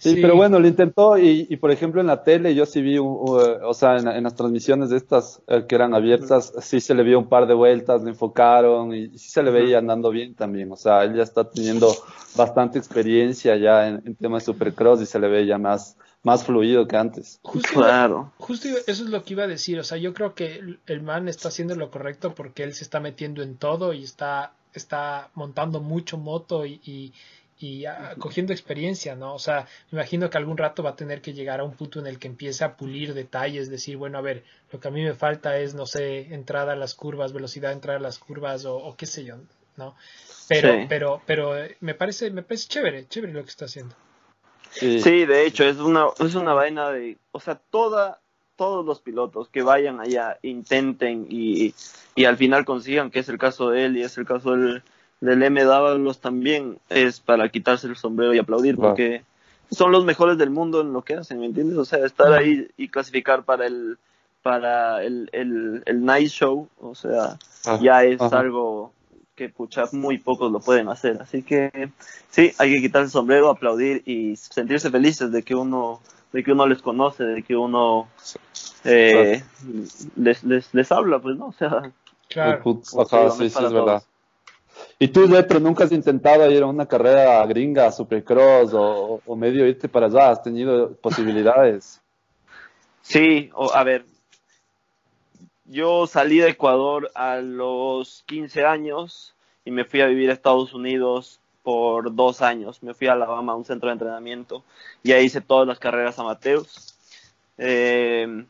Sí, pero bueno, lo intentó y, y, por ejemplo en la tele yo sí vi, un- uh, o sea, en, en las transmisiones de estas eh, que eran abiertas, sí se le vio un par de vueltas, le enfocaron y sí se le veía andando bien también, o sea, él ya está teniendo bastante experiencia ya en, en temas de supercross y se le ve ya más, más fluido que antes. Justo, Claro. justo eso es lo que iba a decir. O sea, yo creo que el- el man está haciendo lo correcto porque él se está metiendo en todo y está, está montando mucho moto y, y, y, ah, cogiendo experiencia, ¿no? O sea, me imagino que algún rato va a tener que llegar a un punto en el que empiece a pulir detalles, decir, bueno, a ver, lo que a mí me falta es, no sé, entrada a las curvas, velocidad de entrada a las curvas o, o qué sé yo, ¿no? Pero, Sí. pero, pero eh, me parece, me parece chévere, chévere lo que está haciendo. Sí. Sí, de hecho, es una, es una vaina de, o sea, toda, todos los pilotos que vayan allá, intenten y, y al final consigan, que es el caso de él y es el caso del, del M. Dávalos también, es para quitarse el sombrero y aplaudir, Claro. porque son los mejores del mundo en lo que hacen, ¿me entiendes? O sea, estar ahí y clasificar para el, para el, el, el night show, o sea, Ah, ya es ajá. algo que pucha, muy pocos lo pueden hacer. Así que sí, hay que quitar el sombrero, aplaudir y sentirse felices de que uno, de que uno les conoce, de que uno eh, les, les, les habla, pues no, o sea, Claro. Ajá, sí, es sí, es verdad. todos. ¿Y tú, Retro, nunca has intentado ir a una carrera gringa, supercross o, o medio irte para allá? ¿Has tenido posibilidades? Sí, a ver, yo salí de Ecuador a los 15 años y me fui a vivir a Estados Unidos por dos años. Me fui a Alabama a un centro de entrenamiento y ahí hice todas las carreras amateurs. Eh,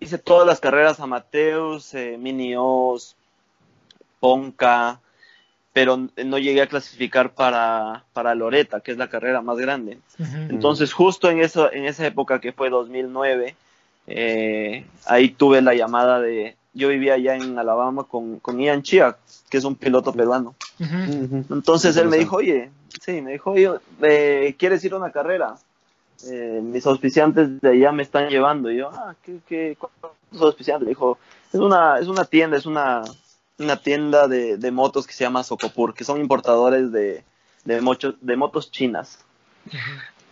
hice todas las carreras amateurs, eh, mini O's, Ponca, pero no llegué a clasificar para, para Loreta, que es la carrera más grande. Entonces, justo en, eso, en esa época que fue 2009, eh, ahí tuve la llamada de. Yo vivía allá en Alabama con, con Ian Chia, que es un piloto peruano. Entonces él me dijo, oye, sí, me dijo, oye, eh, ¿quieres ir a una carrera? Eh, mis auspiciantes de allá me están llevando. Y yo, ah, ¿qué, qué, cuántos auspiciantes? Me dijo, es una, es una tienda, es una, una tienda de, de motos que se llama Socopur, que son importadores de, de, mocho- de motos chinas.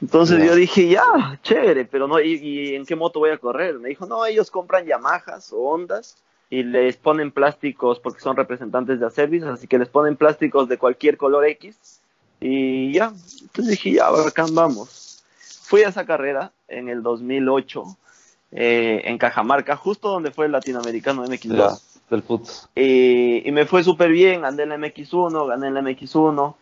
Entonces yo dije, ya, chévere, pero no, ¿y, y en qué moto voy a correr? Me dijo, no, ellos compran Yamahas o Hondas y les ponen plásticos porque son representantes de Acervis, así que les ponen plásticos de cualquier color X y ya. Entonces dije, ya, bacán, vamos. Fui a esa carrera en el 2008 eh, en Cajamarca, justo donde fue el latinoamericano MX2. Ya, del putz. Y, y me fue súper bien, gané en la MX1, gané en la MX1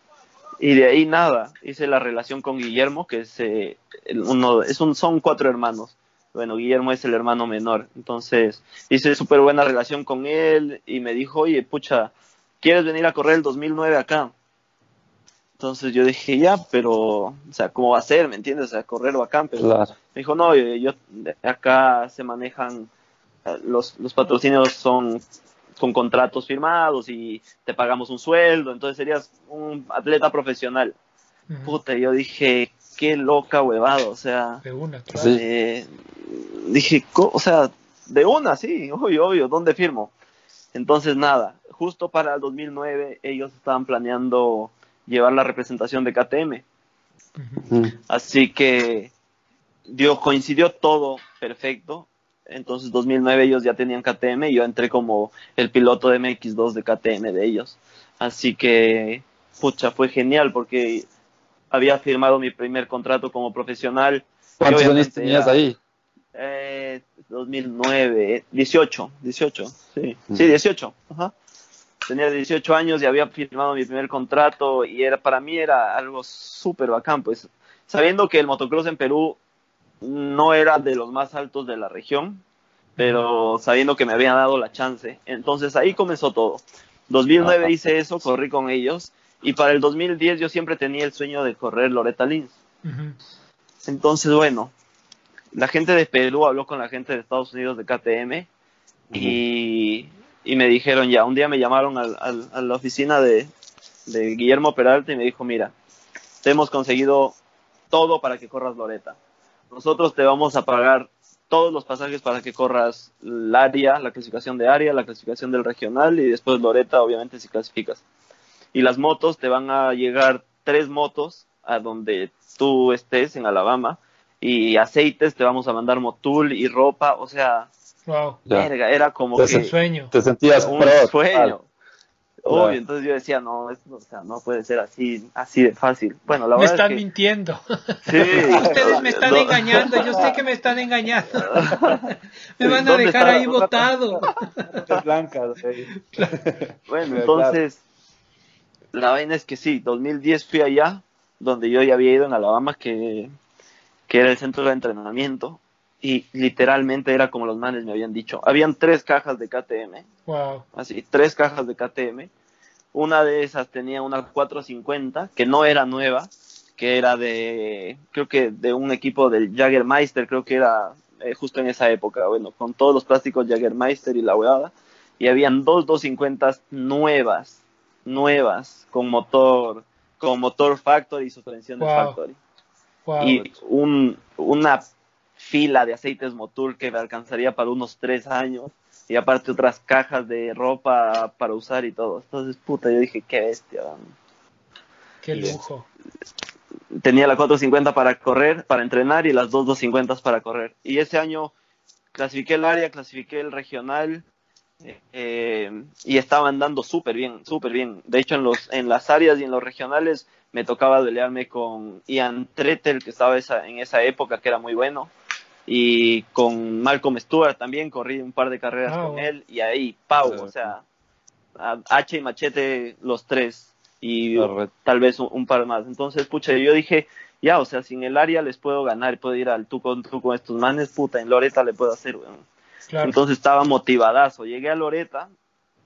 y de ahí nada, hice la relación con Guillermo, que es eh, uno, es un, son cuatro hermanos. Bueno, Guillermo es el hermano menor, entonces hice súper buena relación con él y me dijo, oye, pucha, ¿quieres venir a correr el 2009 acá? Entonces yo dije, ya, pero, o sea, ¿cómo va a ser? ¿Me entiendes? O sea, correr bacán, pero Claro. me dijo, no, yo, yo- acá se manejan, los, los patrocinios son con contratos firmados y te pagamos un sueldo, entonces serías un atleta profesional. Ujú. Puta, yo dije, qué loca huevada, o sea, De una, claro. Eh, dije, o sea, de una, sí, obvio, obvio, ¿dónde firmo? Entonces, nada, justo para el 2009 ellos estaban planeando llevar la representación de KTM. Mm. Así que dio, coincidió todo perfecto. Entonces 2009 ellos ya tenían KTM y yo entré como el piloto de MX2 de KTM de ellos. Así que, pucha, fue genial porque había firmado mi primer contrato como profesional. ¿Cuántos años tenías ahí? eh, 2009, eh, 18, 18, sí, sí, 18, ajá. Tenía 18 años y había firmado mi primer contrato y era para mí era algo súper bacán, pues sabiendo que el motocross en Perú no era de los más altos de la región, pero sabiendo que me habían dado la chance. Entonces ahí comenzó todo. 2009 Ajá. hice eso, corrí con ellos y para el 2010 yo siempre tenía el sueño de correr Loretta Lins. Entonces, bueno, la gente de Perú habló con la gente de Estados Unidos de KTM y, y me dijeron ya, un día me llamaron al- al- a la oficina de, de Guillermo Peralta y me dijo, mira, te hemos conseguido todo para que corras Loreta. Nosotros te vamos a pagar todos los pasajes para que corras el área, la clasificación de área, la clasificación del regional y después Loreta, obviamente, si clasificas. Y las motos, te van a llegar tres motos a donde tú estés en Alabama y aceites, te vamos a mandar motul y ropa, o sea, Wow. Verga, era como que sueño. Te sentías un pro. sueño. Obvio, entonces yo decía, no, es, o sea, no puede ser así, así de fácil. Bueno, la Me verdad están es que, mintiendo. [LAUGHS] sí, Ustedes me están no, engañando, yo sé que me están engañando. [LAUGHS] Me van a ¿Dónde dejar ahí botado. Blancas. [LAUGHS] eh. Bueno, Claro. entonces, la vaina es que sí, 2010 fui allá, donde yo ya había ido en Alabama, que, que era el centro de entrenamiento, y literalmente era como los manes me habían dicho. Habían tres cajas de KTM, Wow. así, tres cajas de KTM. Una de esas tenía una 450, que no era nueva, que era de, creo que de un equipo del Jaggermeister, creo que era eh, justo en esa época, bueno, con todos los plásticos Jaggermeister y la huevada. Y habían dos 250 nuevas, nuevas, con motor, con motor factory y suspensiones Wow. factory Wow. y un, una fila de aceites Motul que me alcanzaría para unos tres años y aparte otras cajas de ropa para usar y todo. Entonces, puta, yo dije, qué bestia. man. Qué lujo. Tenía la 450 para correr, para entrenar y las dos 250 para correr. Y ese año clasifiqué el área, clasifiqué el regional eh, y estaba andando súper bien, súper bien. De hecho, en, los, en las áreas y en los regionales me tocaba pelearme con Ian Tretel, que estaba esa, en esa época, que era muy bueno, y con Malcolm Stewart también, corrí un par de carreras Ah, con él, y ahí, Pau, Sí. o sea, a- H y Machete los tres, y Correcto. tal vez un, un par más. Entonces, pucha, yo dije, ya, o sea, si en el área les puedo ganar, puedo ir al tú con tú con estos manes, puta, en Loreta le puedo hacer, weón. Claro. Entonces estaba motivadazo. Llegué a Loreta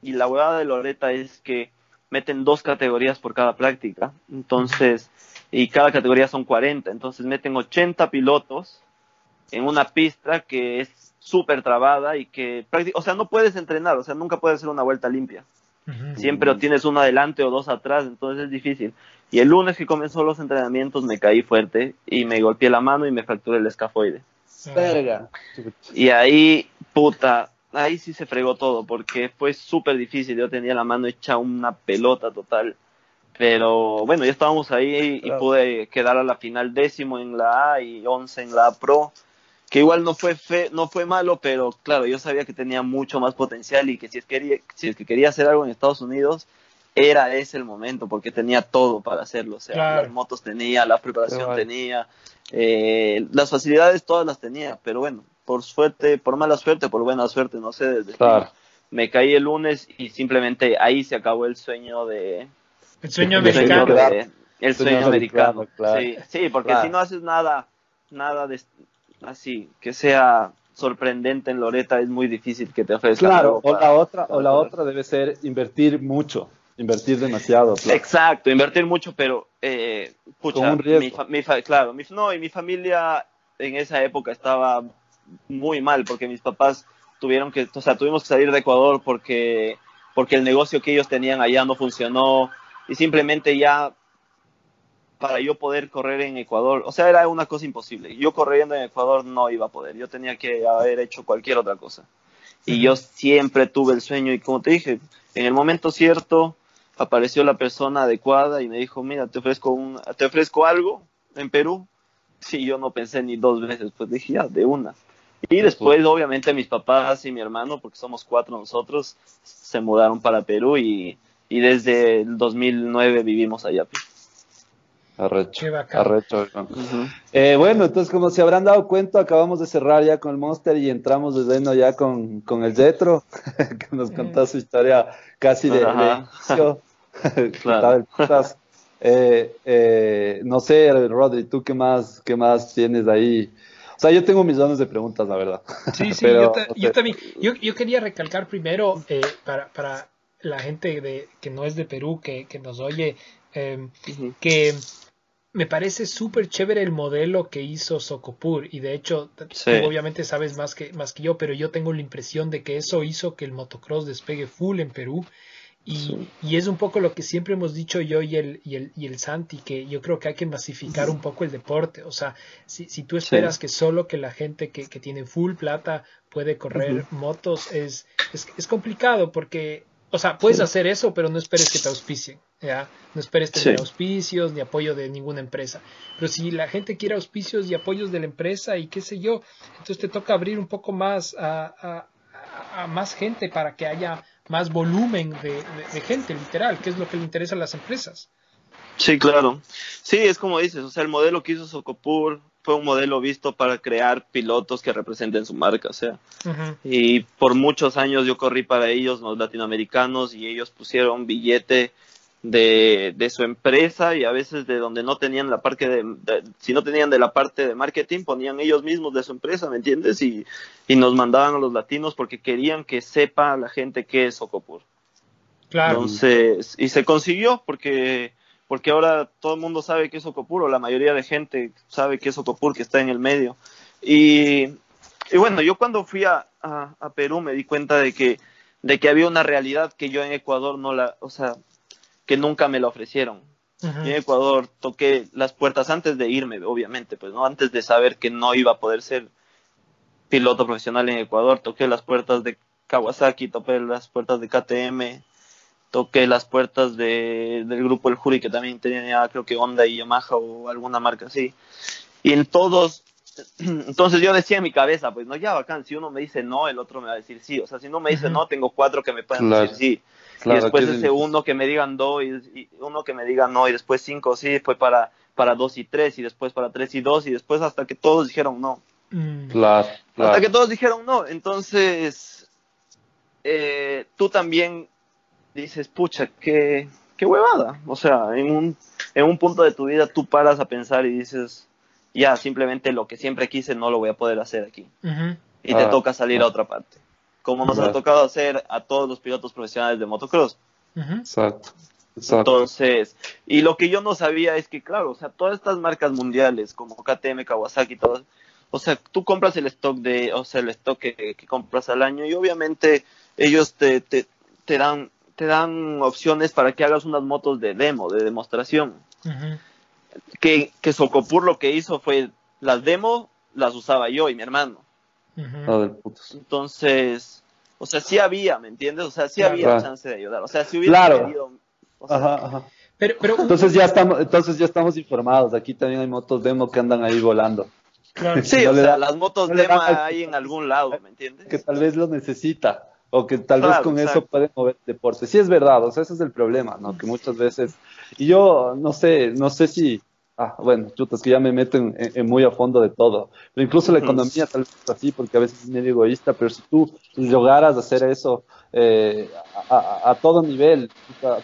y la huevada de Loreta es que meten dos categorías por cada práctica. Entonces, y cada categoría son 40. Entonces meten 80 pilotos en una pista que es súper trabada y que, o sea, no puedes entrenar, o sea, nunca puedes hacer una vuelta limpia. Siempre o tienes uno adelante o dos atrás, entonces es difícil. Y el lunes que comenzó los entrenamientos me caí fuerte y me golpeé la mano y me fracturé el escafoide. Ah, Verga. Y ahí, puta, ahí sí se fregó todo, porque fue súper difícil. Yo tenía la mano hecha una pelota total. Pero bueno, ya estábamos ahí y Claro. pude quedar a la final décimo en la A y once en la A Pro. Que igual no fue fe, no fue malo, pero claro, yo sabía que tenía mucho más potencial y que si es, quería, si es que quería hacer algo en Estados Unidos, era ese el momento, porque tenía todo para hacerlo. O sea, Claro. las motos tenía, la preparación tenía, eh, las facilidades todas las tenía, pero bueno, por suerte, por mala suerte, por buena suerte, no sé, desde Claro. me caí el lunes y simplemente ahí se acabó el sueño de El sueño americano. de- el Sueño sueño americano, americano, claro. sí, sí, porque si no haces nada, nada de así que sea sorprendente en Loreta es muy difícil que te ofrezcan Claro, o para- la otra, o la otra debe ser invertir mucho, invertir demasiado. claro. Exacto, invertir mucho, pero eh, pucha, Con un riesgo. mi claro, mi, no, y mi familia en esa época estaba muy mal porque mis papás tuvieron que, o sea, tuvimos que salir de Ecuador porque porque el negocio que ellos tenían allá no funcionó y simplemente ya para yo poder correr en Ecuador, o sea, era una cosa imposible. Yo corriendo en Ecuador no iba a poder, yo tenía que haber hecho cualquier otra cosa. Y yo siempre tuve el sueño y como te dije, en el momento cierto apareció la persona adecuada y me dijo, mira, te ofrezco, un, te ofrezco algo en Perú. Sí, yo no pensé ni dos veces, pues dije, ya, de una. Y después, obviamente, mis papás y mi hermano, porque somos cuatro nosotros, se mudaron para Perú y, y desde el 2009 vivimos allá. pues. Arrecho. Qué bacán. Arrecho. Eh, bueno, entonces, como se habrán dado cuenta, acabamos de cerrar ya con el Monster y entramos de lleno ya con, con el Jetro, [LAUGHS] que nos contó su historia casi de, inicio. [LAUGHS] [LAUGHS] Claro. Eh, eh, no sé, Rodri, ¿tú qué más, qué más tienes ahí? O sea, yo tengo millones de preguntas, la verdad. Sí, sí, Pero, yo, ta- no yo también. Yo, yo quería recalcar primero eh, para, para la gente de, que no es de Perú, que, que nos oye, eh, Ujú. que me parece súper chévere el modelo que hizo Socopur y de hecho t- Sí. tú obviamente sabes más que, más que yo, pero yo tengo la impresión de que eso hizo que el motocross despegue full en Perú. Y, Sí. y es un poco lo que siempre hemos dicho yo y el, y el, y el Santi, que yo creo que hay que masificar un poco el deporte, o sea, si, si tú esperas que solo que la gente que, que tiene full plata puede correr motos, es, es, es complicado porque, o sea, puedes hacer eso, pero no esperes que te auspicien, ¿ya? No esperes tener Sí. auspicios ni apoyo de ninguna empresa. Pero si la gente quiere auspicios y apoyos de la empresa y qué sé yo, entonces te toca abrir un poco más a, a- a- a más gente para que haya más volumen de, de- de gente, literal, que es lo que le interesa a las empresas. Sí, claro. Sí, es como dices, o sea, el modelo que hizo Socopur fue un modelo visto para crear pilotos que representen su marca, o sea, y por muchos años yo corrí para ellos, los latinoamericanos, y ellos pusieron billete de, de su empresa y a veces de donde no tenían la parte de, de- si no tenían de la parte de marketing, ponían ellos mismos de su empresa, ¿me entiendes? Y, y nos mandaban a los latinos porque querían que sepa la gente qué es Socopur. Claro. Entonces, y se consiguió porque, porque ahora todo el mundo sabe que es Ocopur, o la mayoría de gente sabe que es Ocopur, que está en el medio. Y, y bueno, yo cuando fui a, a, a Perú me di cuenta de que, de que había una realidad que yo en Ecuador no la, o sea, que nunca me la ofrecieron. En Ecuador toqué las puertas antes de irme, obviamente, pues no antes de saber que no iba a poder ser piloto profesional en Ecuador, toqué las puertas de Kawasaki, toqué las puertas de KTM, toqué las puertas de, del grupo El Jury, que también tenía creo que Honda y Yamaha o alguna marca así. Y en todos, [CLEARS THROAT] entonces yo decía en mi cabeza, pues no, ya bacán, si uno me dice no, el otro me va a decir sí. O sea, si uno me dice no, tengo cuatro que me pueden Claro. decir sí. Claro, y después ese uno que me digan dos y, y uno que me diga no y después cinco sí fue para para dos y tres y después para tres y dos y después hasta que todos dijeron no Mm. Claro, claro. hasta que todos dijeron no entonces eh, tú también dices pucha qué qué huevada o sea en un en un punto de tu vida tú paras a pensar y dices ya simplemente lo que siempre quise no lo voy a poder hacer aquí y te Ah, toca salir ah. a otra parte como nos ha tocado hacer a todos los pilotos profesionales de motocross. Exacto. Entonces, y lo que yo no sabía es que, claro, o sea, todas estas marcas mundiales como KTM, Kawasaki, todas, o sea, tú compras el stock de, o sea, el stock que, que compras al año y obviamente ellos te, te, te dan te dan opciones para que hagas unas motos de demo, de demostración. Que, que Socopur lo que hizo fue las demos las usaba yo y mi hermano. Putos. Entonces, o sea, sí había, ¿me entiendes? O sea, sí Claro. había Claro. chance de ayudar. O sea, si hubiera Claro. querido, o sea, Ajá, ajá. Pero, pero Entonces ya estamos, entonces ya estamos informados. Aquí también hay motos demo que andan ahí volando. claro. Sí, No o sea, da- las motos no da- hay en algún lado, ¿me entiendes? Que tal vez lo necesita. O que tal vez con eso exacto. puede mover el deporte. Sí es verdad, o sea, ese es el problema, ¿no? Que muchas veces, y yo no sé, no sé si, ah, bueno, chutas, que ya me meto en, en- en muy a fondo de todo. Pero incluso la economía tal vez es así, porque a veces es medio egoísta, pero si tú lograras hacer eso eh, a, a- a todo nivel,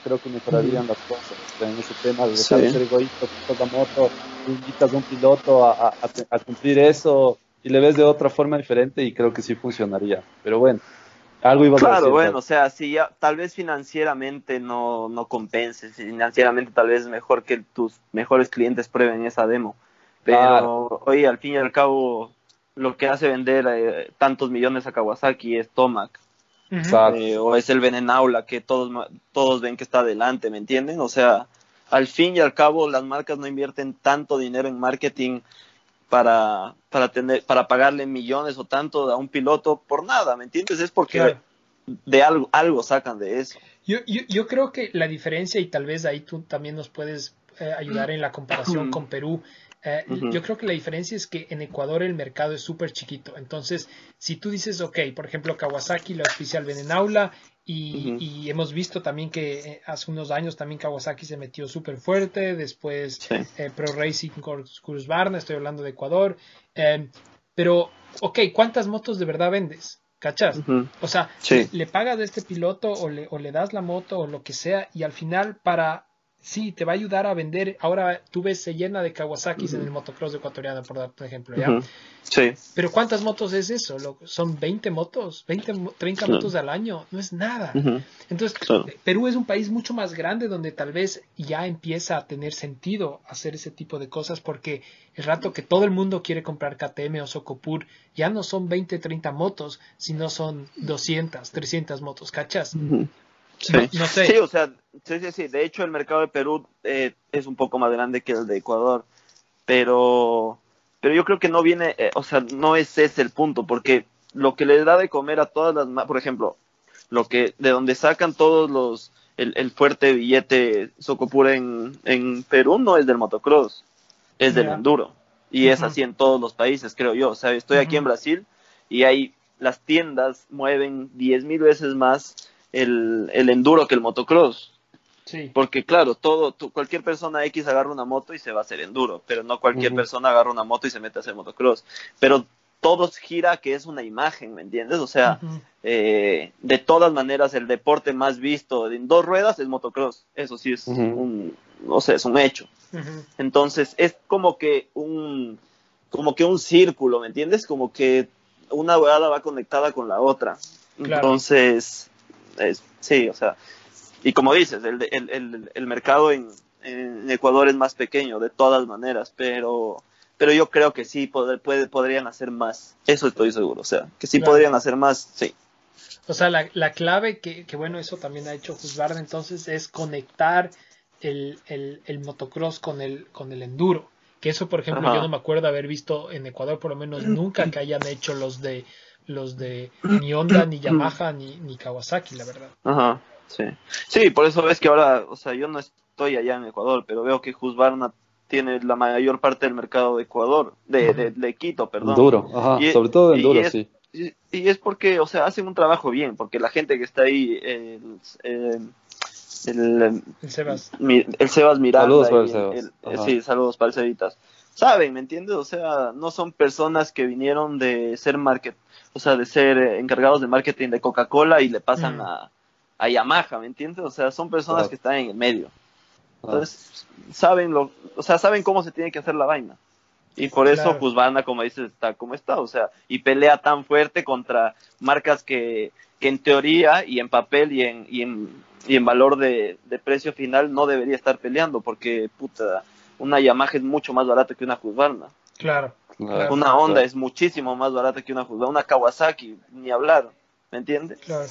creo que mejorarían las cosas. En ese tema de dejar Sí. de ser egoísta, quitas la moto, invitas a un piloto a- a cumplir eso y le ves de otra forma diferente y creo que sí funcionaría. Pero bueno, algo iba a Claro, decir. bueno, o sea, si ya, tal vez financieramente no, no compenses, financieramente tal vez es mejor que tus mejores clientes prueben esa demo. Pero, Claro. oye, al fin y al cabo, lo que hace vender eh, tantos millones a Kawasaki es Tomac, eh, o es el Venenaula que todos, ma- todos ven que está adelante, ¿me entienden? O sea, al fin y al cabo, las marcas no invierten tanto dinero en marketing para, para, tener, para pagarle millones o tanto a un piloto por nada, ¿me entiendes? Es porque Claro. de algo, algo sacan de eso. Yo, yo, yo creo que la diferencia, y tal vez ahí tú también nos puedes eh, ayudar en la comparación con Perú, eh, yo creo que la diferencia es que en Ecuador el mercado es súper chiquito. Entonces, si tú dices, ok, por ejemplo, Kawasaki lo auspicia el Venenaula, y, hemos visto también que eh, hace unos años también Kawasaki se metió súper fuerte, después Sí. eh, Pro Racing Barna, estoy hablando de Ecuador. eh, pero, ok, ¿cuántas motos de verdad vendes? ¿Cachas? O sea, Sí. le pagas a este piloto o le, o le das la moto o lo que sea y al final para, sí, te va a ayudar a vender. Ahora tú ves, se llena de Kawasaki's en el motocross ecuatoriano, por darte ejemplo, ¿ya? Sí. Pero ¿cuántas motos es eso? ¿Son 20 motos? ¿20, mo- 30 Claro. motos al año? No es nada. Entonces, Perú es un país mucho más grande donde tal vez ya empieza a tener sentido hacer ese tipo de cosas porque el rato que todo el mundo quiere comprar KTM o Socopur ya no son 20, 30 motos, sino son 200, 300 motos, ¿cachas? Sí. No, no sé. Sí, o sea, sí, sí, sí. De hecho, el mercado de Perú eh, es un poco más grande que el de Ecuador, pero, pero yo creo que no viene, eh, o sea, no es ese el punto, porque lo que les da de comer a todas las, ma- por ejemplo, lo que de donde sacan todos los el, el fuerte billete Socopura en, en Perú no es del motocross, es del enduro y es así en todos los países, creo yo. O sea, estoy aquí en. Brasil y hay las tiendas mueven diez mil veces más el, el enduro que el motocross. Sí. Porque claro, todo, tú- cualquier persona X agarra una moto y se va a hacer enduro, pero no cualquier persona agarra una moto y se mete a hacer motocross. Pero todo gira que es una imagen, ¿me entiendes? O sea, eh, de todas maneras el deporte más visto en dos ruedas es motocross. Eso sí es un, no sé, es un hecho. Entonces es como que un, como que un círculo, ¿me entiendes? Como que una huevada va conectada con la otra. Claro. Entonces, es- sí, o sea, y como dices, el, el, el, el mercado en, en Ecuador es más pequeño, de todas maneras, pero, pero yo creo que sí poder- puede, podrían hacer más. Eso estoy seguro, o sea, que sí Claro. podrían hacer más, sí. O sea, la, la clave que, que, bueno, eso también ha hecho Husqvarna entonces es conectar el, el, el motocross con el, con el enduro. Que eso, por ejemplo, Ajá. yo no me acuerdo haber visto en Ecuador, por lo menos nunca que hayan hecho los de los de ni Honda, ni [CLEARS THROAT] Yamaha, ni, ni Kawasaki, la verdad. Ajá, sí. Sí, por eso ves que ahora, o sea, yo no estoy allá en Ecuador, pero veo que Husqvarna tiene la mayor parte del mercado de Ecuador, de, de, de Quito, perdón. Enduro, ajá, Y- sobre todo y enduro, es- sí. Y, y es porque, o sea, hacen un trabajo bien, porque la gente que está ahí, eh, el, El Sebas. mi- el Sebas Miranda, Saludos para el Sebas. el- eh, sí, saludos para el Cevitas. Saben, ¿me entiendes? O sea, no son personas que vinieron de ser market, o sea, de ser eh, encargados de marketing de Coca-Cola y le pasan Mm. a, a Yamaha, ¿me entiendes? O sea, son personas Claro. que están en el medio. Entonces, saben lo, o sea, saben cómo se tiene que hacer la vaina. Y por eso Claro. Husqvarna, como dices, está como está, o sea, y pelea tan fuerte contra marcas que, que en teoría y en papel y en, y en, y en valor de, de precio final no debería estar peleando, porque puta, una Yamaha es mucho más barata que una Husqvarna. Claro. Claro. Una Honda Claro. es muchísimo más barata que una una Kawasaki, ni hablar, ¿me entiendes? Claro.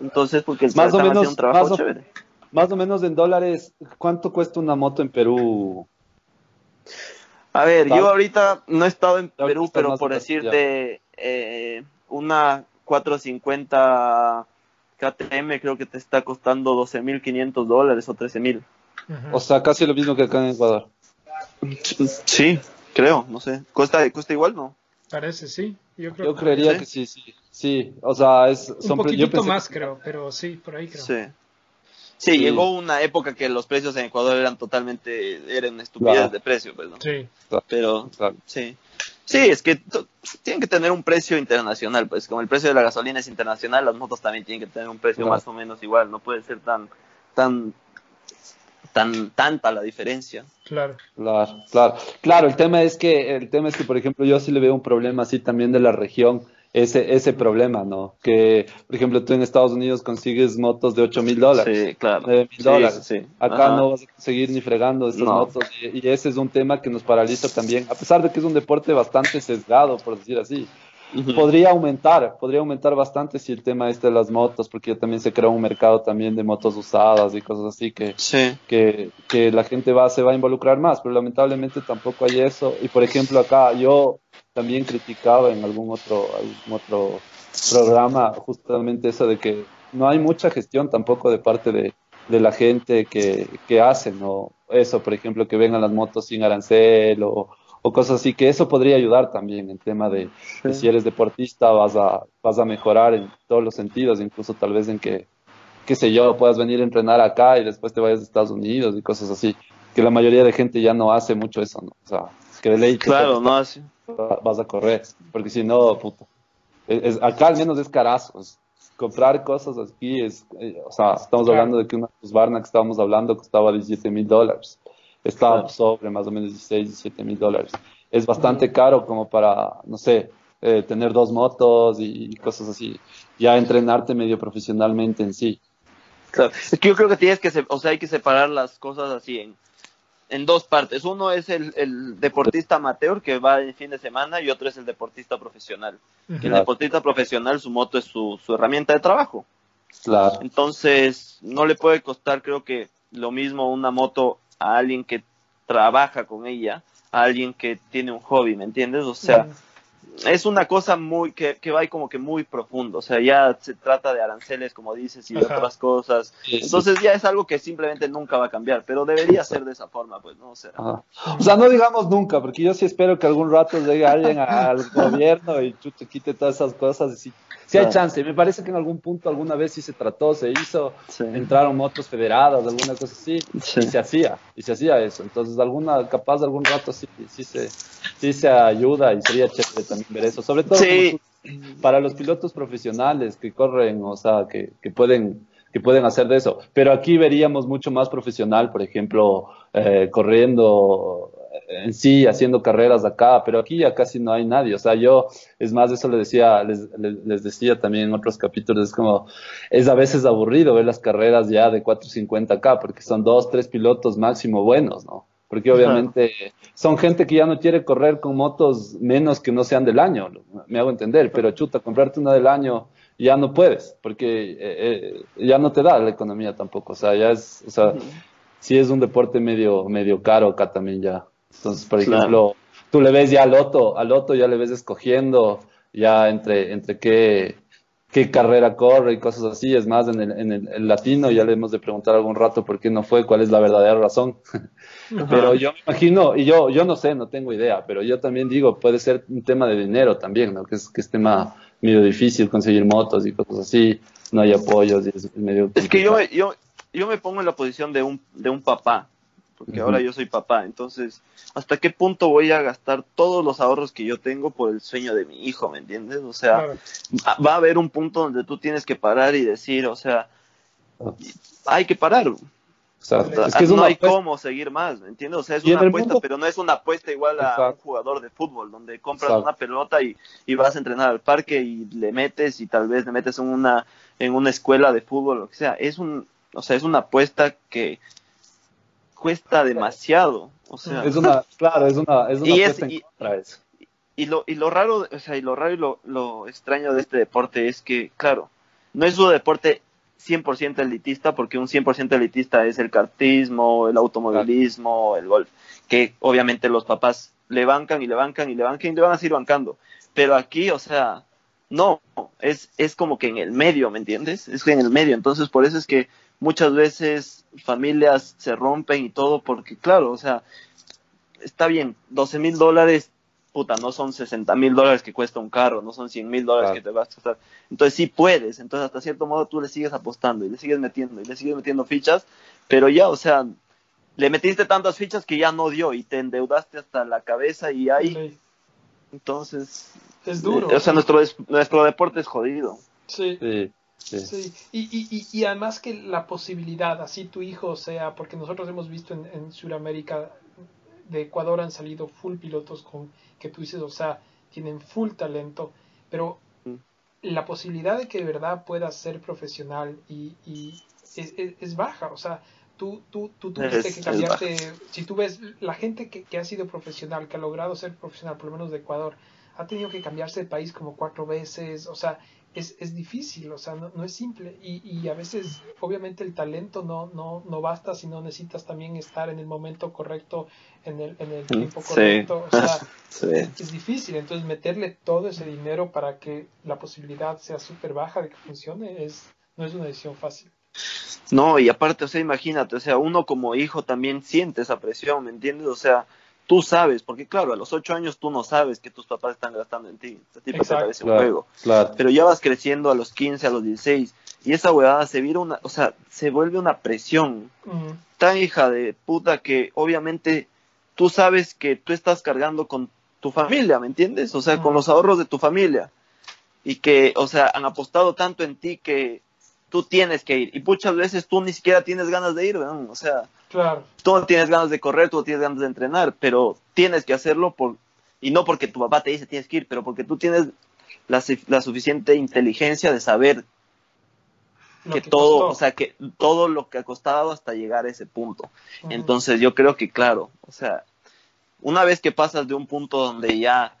Entonces, porque Más o menos- un trabajo más o- chévere. Más o menos en dólares, ¿cuánto cuesta una moto en Perú? A ver, yo ahorita no he estado en Ya Perú, pero por decirte, eh, una 450 KTM creo que te está costando 12.500 dólares o 13.000. Ujú. O sea, casi lo mismo que acá en Ecuador. Sí, creo, no sé. ¿Cuesta, cuesta igual, no? Parece, sí. Yo creo Yo creería ¿Sí? que sí, sí. Sí, o sea, es, un son pre- poquitito yo pensé más, que- creo, pero sí, por ahí creo. Sí. Sí, Sí. llegó una época que los precios en Ecuador eran totalmente, eran estupidez Claro. de precio, pues, ¿no? Sí, Pero Claro. Sí. Sí, es que t- tienen que tener un precio internacional, pues como el precio de la gasolina es internacional, las motos también tienen que tener un precio Claro. más o menos igual, no puede ser tan tan tan tanta la diferencia. claro. Claro, claro. Claro, el tema es que, el tema es que, por ejemplo, yo sí le veo un problema así también de la región, ese, ese problema, ¿no? Que, por ejemplo, tú en Estados Unidos consigues motos de 8 mil dólares. Sí, claro. 9 mil dólares. sí, sí. Acá Ajá. no vas a conseguir ni fregando esas No. motos y, y ese es un tema que nos paraliza también, a pesar de que es un deporte bastante sesgado, por decir así. Podría aumentar, podría aumentar bastante si el tema este de las motos, porque ya también se creó un mercado también de motos usadas y cosas así que, Sí. que, que la gente va, se va a involucrar más, pero lamentablemente tampoco hay eso. Y por ejemplo acá yo también criticaba en algún otro, algún otro programa justamente eso de que no hay mucha gestión tampoco de parte de, de la gente que, que hace, ¿no? Eso, por ejemplo, que vengan las motos sin arancel o, o cosas así, que eso podría ayudar también en tema de, de si eres deportista vas a, vas a mejorar en todos los sentidos, incluso tal vez en que, qué sé yo, puedas venir a entrenar acá y después te vayas a Estados Unidos y cosas así, que la mayoría de gente ya no hace mucho eso, ¿no? O sea, que de ley Claro, no vas a correr, porque si no, puta, es, es- acá al menos es carazo, es- comprar cosas aquí es, eh, o sea, estamos Claro. hablando de que una Husqvarna que estábamos hablando costaba 17 mil dólares, estaba Claro. sobre más o menos 16, 17 mil dólares, es bastante caro como para, no sé, eh, tener dos motos y, y cosas así, ya entrenarte medio profesionalmente en sí. Claro. Es que yo creo que tienes que, se- o sea, hay que separar las cosas así en, en dos partes. Uno es el, el deportista amateur que va el fin de semana y otro es el deportista profesional. El deportista profesional, su moto es su, su herramienta de trabajo. Claro, Entonces, no le puede costar, creo que, lo mismo una moto a alguien que trabaja con ella, a alguien que tiene un hobby, ¿me entiendes? O sea, es una cosa muy que, que va como que muy profundo, o sea, ya se trata de aranceles, como dices, y de Ajá. otras cosas. Entonces ya es algo que simplemente nunca va a cambiar, pero debería ser de esa forma, pues, ¿no? O sea, Ajá. O sea, no digamos nunca, porque yo sí espero que algún rato llegue alguien [LAUGHS] al gobierno y chute, quite todas esas cosas. Y sí, sí hay chance. Me parece que en algún punto, alguna vez sí se trató, se hizo, Sí. entraron motos federadas, alguna cosa así, Sí. y se hacía, y se hacía eso. Entonces, alguna, capaz de algún rato sí, sí, se, sí se ayuda y sería chévere también ver eso. Sobre todo Sí. para los pilotos profesionales que corren, o sea, que, que pueden que pueden hacer de eso. Pero aquí veríamos mucho más profesional, por ejemplo, eh, corriendo en sí, haciendo carreras acá, pero aquí ya casi no hay nadie. O sea, yo, es más, eso le decía, les, les, les decía también en otros capítulos, es como, es a veces aburrido ver las carreras ya de 450 acá, porque son dos, tres pilotos máximo buenos, ¿no? Porque obviamente son gente que ya no quiere correr con motos menos que no sean del año, me hago entender, pero chuta, comprarte una del año ya no puedes, porque eh, eh, ya no te da la economía tampoco, o sea, ya es, o sea, sí es un deporte medio, medio caro acá también ya. Entonces, por Claro. ejemplo, tú le ves ya al Loto, al Loto ya le ves escogiendo ya entre, entre qué, qué carrera corre y cosas así. Es más, en el, en el, el latino ya le hemos de preguntar algún rato por qué no fue, cuál es la verdadera razón. Pero yo me imagino, y yo, yo no sé, no tengo idea, pero yo también digo, puede ser un tema de dinero también, ¿no? Que es, que es tema medio difícil conseguir motos y cosas así, no hay apoyos y es medio... Es que yo, yo, yo me pongo en la posición de un, de un papá, porque ahora yo soy papá, entonces, ¿hasta qué punto voy a gastar todos los ahorros que yo tengo por el sueño de mi hijo, ¿me entiendes? O sea, Claro. va- a haber un punto donde tú tienes que parar y decir, o sea, hay que parar. Exacto. O Es que es no una hay apuesta. cómo seguir más, ¿me entiendes? O sea, es una apuesta, mundo- pero no es una apuesta igual a un jugador de fútbol, donde compras Exacto. una pelota y, y vas a entrenar al parque y le metes y tal vez le metes en una, en una escuela de fútbol, lo que sea. Es un, o sea, es una apuesta que cuesta demasiado. O sea, Es una, claro, es una, es una Y es- y lo, y lo raro, o sea, y lo raro y lo, lo extraño de este deporte es que, claro, no es un deporte 100% elitista, porque un 100% elitista es el kartismo, el automovilismo, el golf, que obviamente los papás le bancan y le bancan y le bancan y le van a seguir bancando. Pero aquí, o sea, no, es, es como que en el medio, ¿me entiendes? Es que en el medio. Entonces, por eso es que muchas veces familias se rompen y todo, porque claro, o sea, está bien, 12 mil dólares, puta, no son 60 mil dólares que cuesta un carro, no son 100 mil dólares Claro. que te vas a costar. Entonces sí puedes, entonces hasta cierto modo tú le sigues apostando y le sigues metiendo y le sigues metiendo fichas, pero ya, o sea, le metiste tantas fichas que ya no dio y te endeudaste hasta la cabeza y ahí, Sí. entonces, Es duro. eh, o sea, nuestro, nuestro deporte es jodido. Sí. Sí, sí. Sí, y, y, y, y además que la posibilidad, así tu hijo sea, porque nosotros hemos visto en, en Sudamérica, de Ecuador han salido full pilotos con, que tú dices, o sea, tienen full talento, pero Mm. la posibilidad de que de verdad puedas ser profesional y, y es, es- es baja, o sea, tú, tú, tú tuviste Es- que cambiarte, si tú ves la gente que, que ha sido profesional, que ha logrado ser profesional, por lo menos de Ecuador, ha tenido que cambiarse de país como cuatro veces, o sea, es, es difícil, o sea, no, no es simple. Y, y a veces, obviamente, el talento no, no, no basta, sino necesitas también estar en el momento correcto, en el, en el tiempo Sí. correcto. O sea, [LAUGHS] Sí. es difícil. Entonces, meterle todo ese dinero para que la posibilidad sea súper baja de que funcione es, no es una decisión fácil. No, y aparte, o sea, imagínate, o sea, uno como hijo también siente esa presión, ¿me entiendes? O sea, tú sabes, porque claro, a los ocho años tú no sabes que tus papás están gastando en ti, a ti te Exacto. parece un Claro, juego, claro. pero ya vas creciendo a los 15, a los 16, y esa huevada se vira una, o sea, se vuelve una presión tan hija de puta que obviamente tú sabes que tú estás cargando con tu familia, ¿me entiendes? O sea, con los ahorros de tu familia. Y que, o sea, han apostado tanto en ti que tú tienes que ir. Y muchas veces tú ni siquiera tienes ganas de ir, ¿verdad? O sea, claro, tú no tienes ganas de correr, tú no tienes ganas de entrenar, pero tienes que hacerlo por, y no porque tu papá te dice tienes que ir, pero porque tú tienes la, la suficiente inteligencia de saber que que todo, costó. o sea, que todo lo que ha costado hasta llegar a ese punto. Entonces yo creo que claro, o sea, una vez que pasas de un punto donde ya,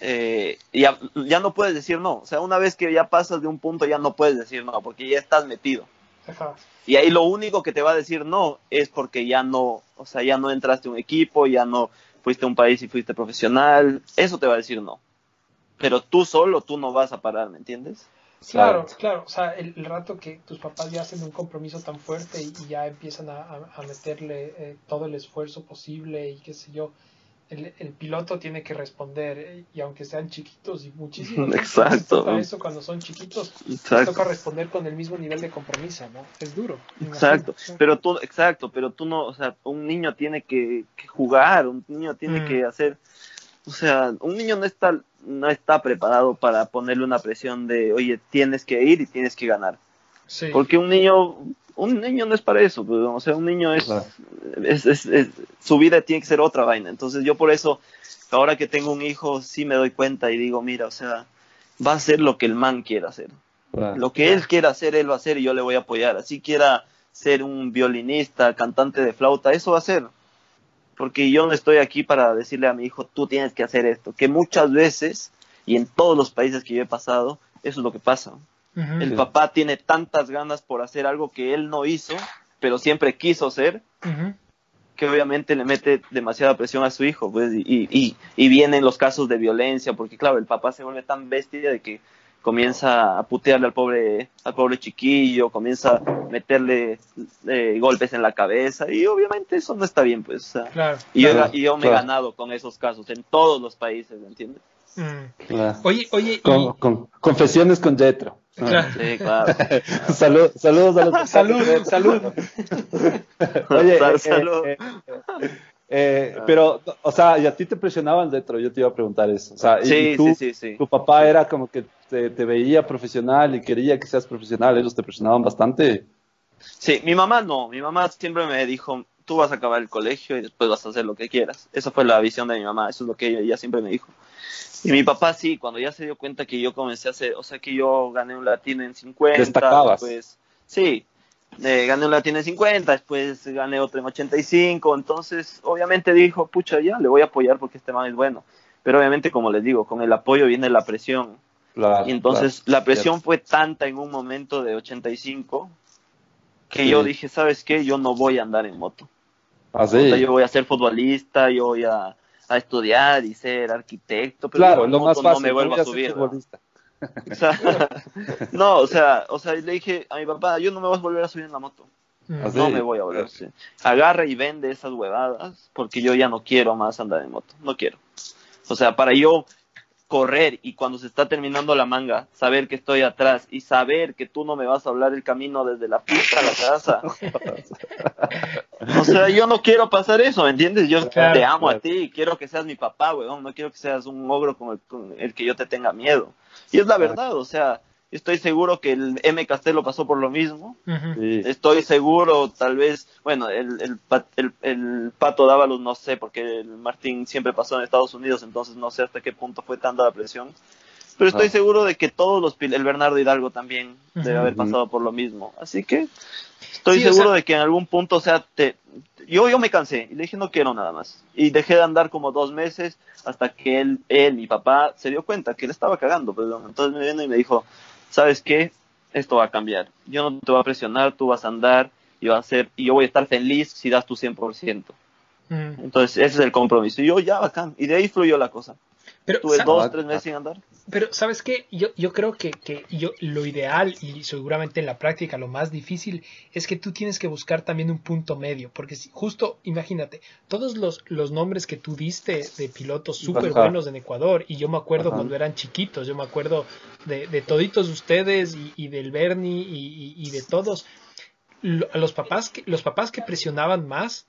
eh, ya, ya no puedes decir no, o sea, una vez que ya pasas de un punto ya no puedes decir no, porque ya estás metido. Ajá. Y ahí lo único que te va a decir no es porque ya no, o sea, ya no entraste a un equipo, ya no fuiste a un país y fuiste profesional, eso te va a decir no. pero tú solo, tú no vas a parar, ¿me entiendes? Claro, claro. O sea, el, el rato que tus papás ya hacen un compromiso tan fuerte y, y ya empiezan a, a- a meterle eh, todo el esfuerzo posible y qué sé yo, el, el piloto tiene que responder eh, y aunque sean chiquitos y muchísimos [LAUGHS] Exacto. eso cuando son chiquitos les toca responder con el mismo nivel de compromiso, ¿no? Es duro. Exacto, pero tú, exacto, pero tú no, o sea, un niño tiene que, que jugar, un niño tiene Mm. que hacer, o sea, un niño no está, no está preparado para ponerle una presión de, oye, tienes que ir y tienes que ganar, Sí. porque un niño, un niño no es para eso, pues, o sea, un niño es, Claro. es, es- es- su vida tiene que ser otra vaina, entonces yo por eso, ahora que tengo un hijo, sí me doy cuenta y digo, mira, o sea, va a hacer lo que el man quiera hacer. Claro. Lo que él quiera hacer, él va a hacer y yo le voy a apoyar. Así quiera ser un violinista, cantante de flauta, eso va a ser. Porque yo no estoy aquí para decirle a mi hijo, tú tienes que hacer esto. Que muchas veces, y en todos los países que yo he pasado, eso es lo que pasa. El papá tiene tantas ganas por hacer algo que él no hizo, pero siempre quiso ser, Ujú. que obviamente le mete demasiada presión a su hijo, pues, y, y, y vienen los casos de violencia, porque claro, el papá se vuelve tan bestia de que comienza a putearle al pobre, al pobre chiquillo, comienza a meterle eh, golpes en la cabeza, y obviamente eso no está bien, pues. Claro. y, yo, Claro, y yo me he ganado con esos casos en todos los países, ¿me entiendes? Mm. Claro. Oye, oye, y- con- confesiones con Jetro. Claro. Sí, claro. [LAUGHS] Salud- saludos a los Salud, salud. [LAUGHS] Oye, Sal- eh, salud. eh, eh, eh, pero, o sea, y a ti te presionaban dentro, yo te iba a preguntar eso. O sea, y- Sí, y tú, sí, sí, sí. tu papá era como que te, te veía profesional y quería que seas profesional, ellos te presionaban bastante. Sí, mi mamá no, mi mamá siempre me dijo, tú vas a acabar el colegio y después vas a hacer lo que quieras. Esa fue la visión de mi mamá, eso es lo que ella, ella siempre me dijo. Y mi papá sí, cuando ya se dio cuenta que yo comencé a hacer, o sea, que yo gané un latino en 50, Destacabas. pues sí, eh, gané un latino en 50, después gané otro en 85, entonces obviamente dijo, pucha, ya, le voy a apoyar porque este man es bueno. Pero obviamente, como les digo, con el apoyo viene la presión. Y entonces la presión cierto. fue tanta en un momento de 85 que Sí. yo dije, ¿sabes qué? Yo no voy a andar en moto. Ah, O sea, sí. yo voy a ser futbolista, yo voy a, a estudiar y ser arquitecto, pero Claro, en lo más moto fácil. no me vuelvo voy a subir. ¿no? futbolista. [LAUGHS] O sea, [LAUGHS] no, o sea, o sea, le dije a mi papá, yo no me voy a volver a subir en la moto. Mm. Así. No me voy a volver. sí. Agarra y vende esas huevadas porque yo ya no quiero más andar en moto. No quiero. O sea, para yo correr y cuando se está terminando la manga, saber que estoy atrás y saber que tú no me vas a hablar el camino desde la pista a la casa. O sea, yo no quiero pasar eso, ¿me entiendes? Yo Claro, te amo claro. a ti, quiero que seas mi papá, weón, no quiero que seas un ogro con el, con el que yo te tenga miedo. Y es la verdad, o sea, estoy seguro que el M. Castelo pasó por lo mismo. Sí. Estoy seguro, tal vez, bueno, el, el, el, el Pato Dávalos no sé, porque el Martín siempre pasó en Estados Unidos, entonces no sé hasta qué punto fue tanta la presión. Pero estoy Ah. seguro de que todos los, el Bernardo Hidalgo también debe haber pasado por lo mismo. Así que estoy Sí, o seguro sea- de que en algún punto, o sea, te, yo, yo me cansé y le dije no quiero nada más. Y dejé de andar como dos meses hasta que él, él, mi papá, se dio cuenta que le estaba cagando. Perdón. Entonces me vino y me dijo, ¿sabes qué? Esto va a cambiar. Yo no te voy a presionar, tú vas a andar y, va a ser, y yo voy a estar feliz si das tu 100%. Mm. Entonces ese es el compromiso. Y yo ya, bacán. Y de ahí fluyó la cosa. Pero, Tuve dos, tres meses sin andar. Pero, ¿sabes qué? Yo, yo creo que, que yo, lo ideal y seguramente en la práctica lo más difícil es que tú tienes que buscar también un punto medio. Porque si, justo, imagínate, todos los, los nombres que tú diste de pilotos súper buenos en Ecuador, y yo me acuerdo Ajá. cuando eran chiquitos, yo me acuerdo de, de toditos ustedes y, y del Bernie y, y- y de todos. Los papás que, los papás que presionaban más,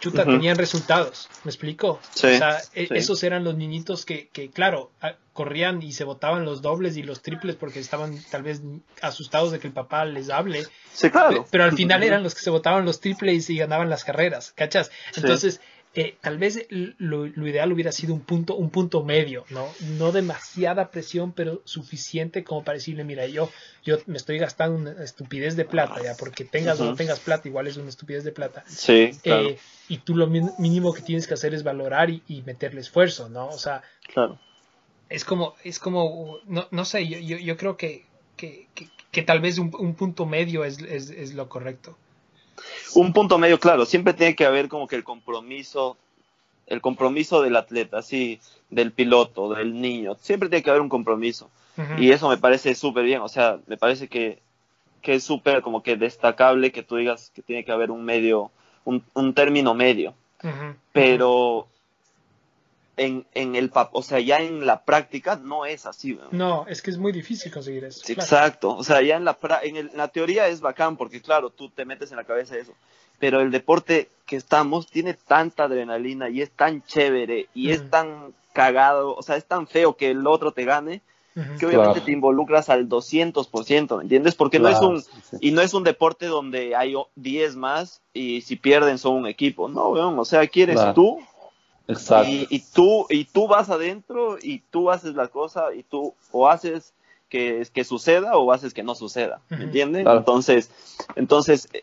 chuta, tenían resultados. ¿Me explico? Sí, o sea, e- sí. esos eran los niñitos que, que, claro, corrían y se botaban los dobles y los triples porque estaban tal vez asustados de que el papá les hable. Sí, claro. Pe- Pero al final eran los que se botaban los triples y ganaban las carreras, ¿cachas? Sí. Eh, tal vez lo, lo ideal hubiera sido un punto, un punto medio, ¿no? No demasiada presión, pero suficiente como para decirle, mira, yo, yo me estoy gastando una estupidez de plata, ya, porque tengas o no tengas plata, igual es una estupidez de plata. Sí, claro. Eh, y tú lo mínimo que tienes que hacer es valorar y, y meterle esfuerzo, ¿no? O sea, claro. es como, es como, no, no sé, yo, yo, yo creo que, que, que, que tal vez un, un punto medio es, es, es lo correcto. Un punto medio claro, siempre tiene que haber como que el compromiso el compromiso del atleta, sí, del piloto, del niño, siempre tiene que haber un compromiso. Y eso me parece súper bien, o sea, me parece que, que es súper como que destacable que tú digas que tiene que haber un medio, un, un término medio, pero en, en el o sea, ya en la práctica no es así. weón. No, es que es muy difícil conseguir eso. Sí, claro. Exacto, o sea, ya en la, pra- en, el- en la teoría es bacán porque claro, tú te metes en la cabeza eso, pero el deporte que estamos tiene tanta adrenalina y es tan chévere y Mm. es tan cagado, o sea, es tan feo que el otro te gane que obviamente Claro. te involucras al 200%, ¿me entiendes? Porque no es Claro, un sí, sí. y no es un deporte donde hay o- 10 más y si pierden son un equipo, no, weón, o sea, aquí eres Claro. tú Exacto. y, y tú y tú vas adentro y tú haces la cosa y tú o haces que, que suceda o haces que no suceda, ¿me? Claro. Entonces, entonces eh,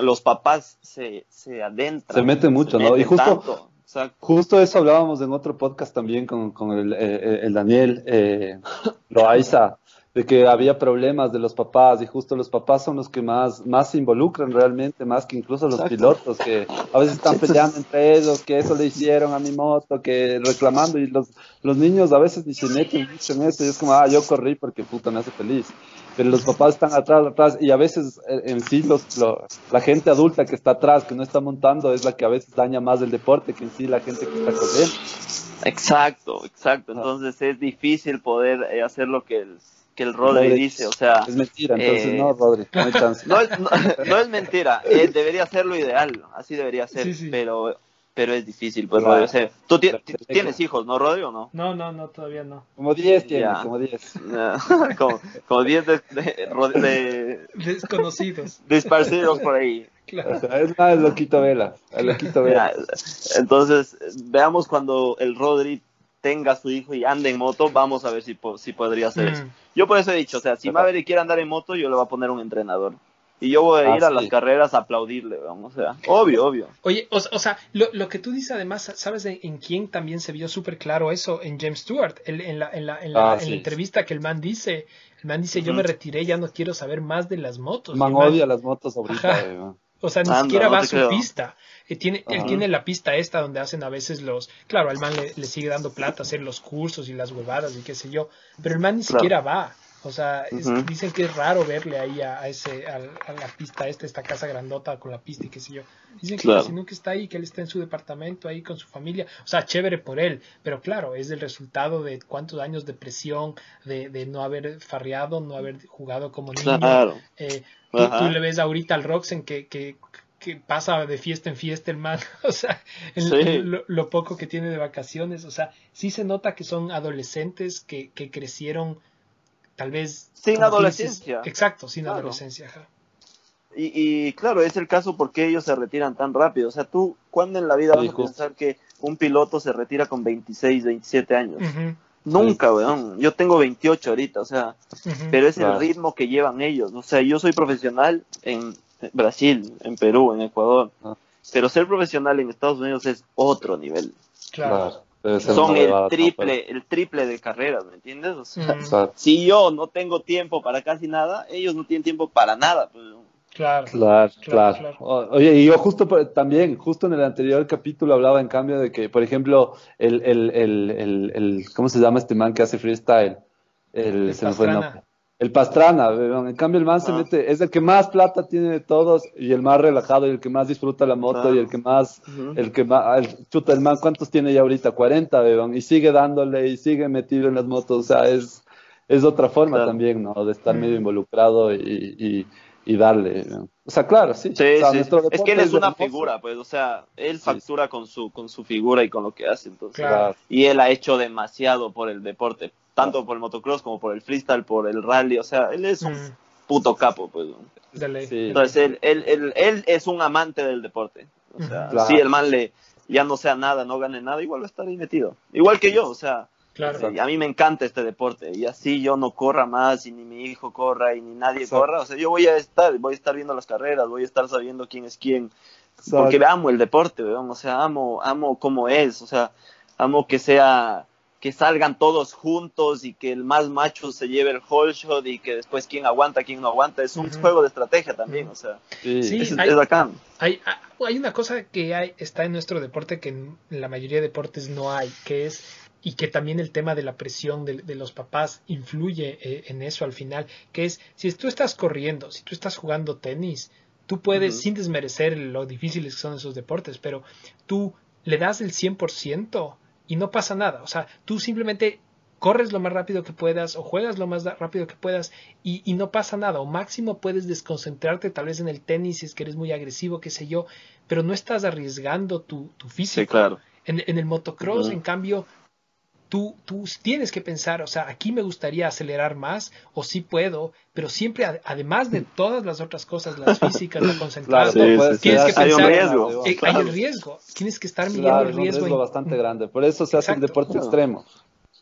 los papás se, se adentran. Se meten mucho, ¿no? meten Y justo- tanto, exacto. Justo eso hablábamos en otro podcast también con, con el, eh, el Daniel eh, Loaiza, de que había problemas de los papás y justo los papás son los que más, más se involucran realmente, más que incluso los Exacto. pilotos, que a veces están peleando entre ellos, que eso le hicieron a mi moto, que reclamando y los, los niños a veces ni se meten mucho en eso y es como, ah, yo corrí porque puta me hace feliz. Pero los papás están atrás, atrás, y a veces eh, en sí los, lo- la gente adulta que está atrás, que no está montando, es la que a veces daña más el deporte que en sí la gente que está corriendo. Exacto, exacto. Entonces es difícil poder eh, hacer lo que el, que el Rodri Rodri. dice, o sea, Es mentira, entonces Eh, no, Rodri, no hay [LAUGHS] chance. no es, no, no es mentira, eh, debería ser lo ideal, así debería ser, Sí, sí. pero pero es difícil, pues. Rodri. o sea, tú tienes hijos, ¿no, Rodri, o no? No, no, no, todavía no. Como 10 tiene, Ya. como 10. [LAUGHS] como, como 10 de, de, de, Desconocidos. [LAUGHS] de esparcidos por ahí. Claro. O sea, es más, loquito vela, el loquito vela. Ya, Entonces, veamos cuando el Rodri tenga su hijo y ande en moto, vamos a ver si, si podría hacer eso. Mm. Yo por eso he dicho, o sea, si Ajá. Maverick quiere andar en moto, yo le voy a poner un entrenador. Y yo voy a Ah, ir a sí. las carreras a aplaudirle, vamos, o sea, obvio, obvio. Oye, o, o sea, lo, lo que tú dices además, ¿sabes en, en quién también se vio súper claro eso? En James Stewart, el- en, la, en, la, en, la, Ah, en la entrevista que el man dice, el man dice, yo me retiré, ya no quiero saber más de las motos. Man man- odia las motos ahorita. Ajá. eh. O sea, ni Anda, siquiera no va a su creo. pista. Eh, tiene, él tiene la pista esta donde hacen a veces los... Claro, al man le, le sigue dando plata hacer los cursos y las huevadas y qué sé yo. Pero el man ni Claro. siquiera va. O sea, es- dicen que es raro verle ahí a, a ese, a, la pista esta, esta casa grandota con la pista y qué sé yo. Dicen que Claro. casi nunca está ahí, que él está en su departamento ahí con su familia. O sea, chévere por él. Pero claro, es el resultado de cuántos años de presión, de, de no haber farreado, no haber jugado como niño. Claro. Eh, tú le ves ahorita al Roxen que, que, que pasa de fiesta en fiesta el man, [LAUGHS] o sea, el- Sí. el- lo, lo poco que tiene de vacaciones, o sea, sí se nota que son adolescentes que, que crecieron tal vez... Sin adolescencia. dices, exacto, sin Claro. adolescencia. ajá. Y, y claro, es el caso porque ellos se retiran tan rápido. O sea, tú, ¿cuándo en la vida vas a pensar que un piloto se retira con 26, 27 años? Nunca, weón. Yo tengo 28 ahorita, o sea, pero es Claro. el ritmo que llevan ellos. O sea, yo soy profesional en [LAUGHS] Brasil, en Perú, en Ecuador. Ah. Pero ser profesional en Estados Unidos es otro nivel. claro. Son el triple, el triple de carreras, ¿me entiendes? O sea, sea, si yo no tengo tiempo para casi nada, ellos no tienen tiempo para nada. Pues. claro. Claro, Claro, Oye, y yo justo también, justo en el anterior capítulo hablaba en cambio de que, por ejemplo, el, el, el, el, el- ¿cómo se llama este man que hace freestyle? El, El se me fue el Pastrana. nombre. El Pastrana, en cambio el man se Ah. mete, es el que más plata tiene de todos y el más relajado y el que más disfruta la moto y el que más, el que más, el, chuta, el man, ¿cuántos tiene ya ahorita? 40, weón, y sigue dándole y sigue metido en las motos, o sea, es, es otra forma Claro. también, ¿no? De estar medio involucrado y, y, y darle. O sea, claro, sí. Sí, O sea, sí. nuestro Es que él es una hermoso. figura, pues, o sea, él Sí. factura con su con su figura y con lo que hace, entonces. Claro. Y él ha hecho demasiado por el deporte, tanto por el motocross como por el freestyle, por el rally, o sea, él es un Mm, puto capo, pues. de ley. Sí. Entonces, él, él, él, él es un amante del deporte. O sea, Claro. si el man le ya no sea nada, no gane nada, igual va a estar ahí metido. Igual que yo, o sea, Claro. a mí me encanta este deporte y así yo no corra más y ni mi hijo corra y ni nadie Exacto. corra, o sea, yo voy a estar, voy a estar viendo las carreras, voy a estar sabiendo quién es quién, Exacto. porque amo el deporte, weón, o sea, amo, amo cómo es, o sea, amo que sea, que salgan todos juntos y que el más macho se lleve el whole shot y que después quién aguanta, quién no aguanta. Es un juego de estrategia también, o sea, Sí. Es, hay- es bacán. Hay, ah, hay una cosa que hay, está en nuestro deporte que en la mayoría de deportes no hay, que es, y que también el tema de la presión de, de los papás influye eh, en eso al final, que es, si tú estás corriendo, si tú estás jugando tenis, tú puedes, sin desmerecer lo difíciles que son esos deportes, pero tú le das el 100% y no pasa nada. O sea, tú simplemente corres lo más rápido que puedas o juegas lo más rápido que puedas y, y no pasa nada. O máximo puedes desconcentrarte tal vez en el tenis si es que eres muy agresivo, qué sé yo, pero no estás arriesgando tu, tu físico. Sí, claro. En, en el motocross, en cambio, tú, tú tienes que pensar, o sea, aquí me gustaría acelerar más o sí puedo, pero siempre, ad- además de todas las otras cosas, las [LAUGHS] físicas, la Claro, concentrarte, Sí, puedes- sí, tienes que se hace Hay un pensar- riesgo. eh, claro. hay el riesgo. Tienes que estar midiendo Claro, el es un riesgo. riesgo en- bastante grande. Por eso se hace el Exacto. deporte Claro. extremo.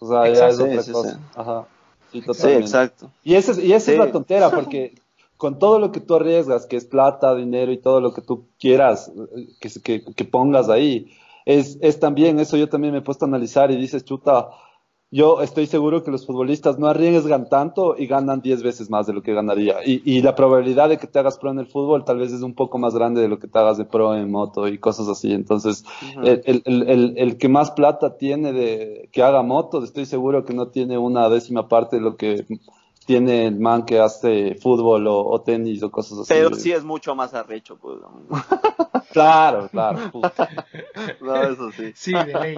O sea, ya Exacto. es otra cosa. sí. Ajá. Sí, Sí, totalmente. exacto. Y esa es, y esa Sí. es la tontera, porque con todo lo que tú arriesgas, que es plata, dinero y todo lo que tú quieras eh, que, que, que pongas ahí, es, es también, eso yo también me he puesto a analizar y dices, chuta, yo estoy seguro que los futbolistas no arriesgan tanto y ganan 10 veces más de lo que ganaría. Y, y la probabilidad de que te hagas pro en el fútbol tal vez es un poco más grande de lo que te hagas de pro en moto y cosas así. Entonces, el, el- el- el- el que más plata tiene de que haga motos, estoy seguro que no tiene una décima parte de lo que tiene el man que hace fútbol o, o tenis o cosas así. Pero sí es mucho más arrecho, pues. [LAUGHS] Claro, claro. [LAUGHS] No, eso sí. Sí, de ley.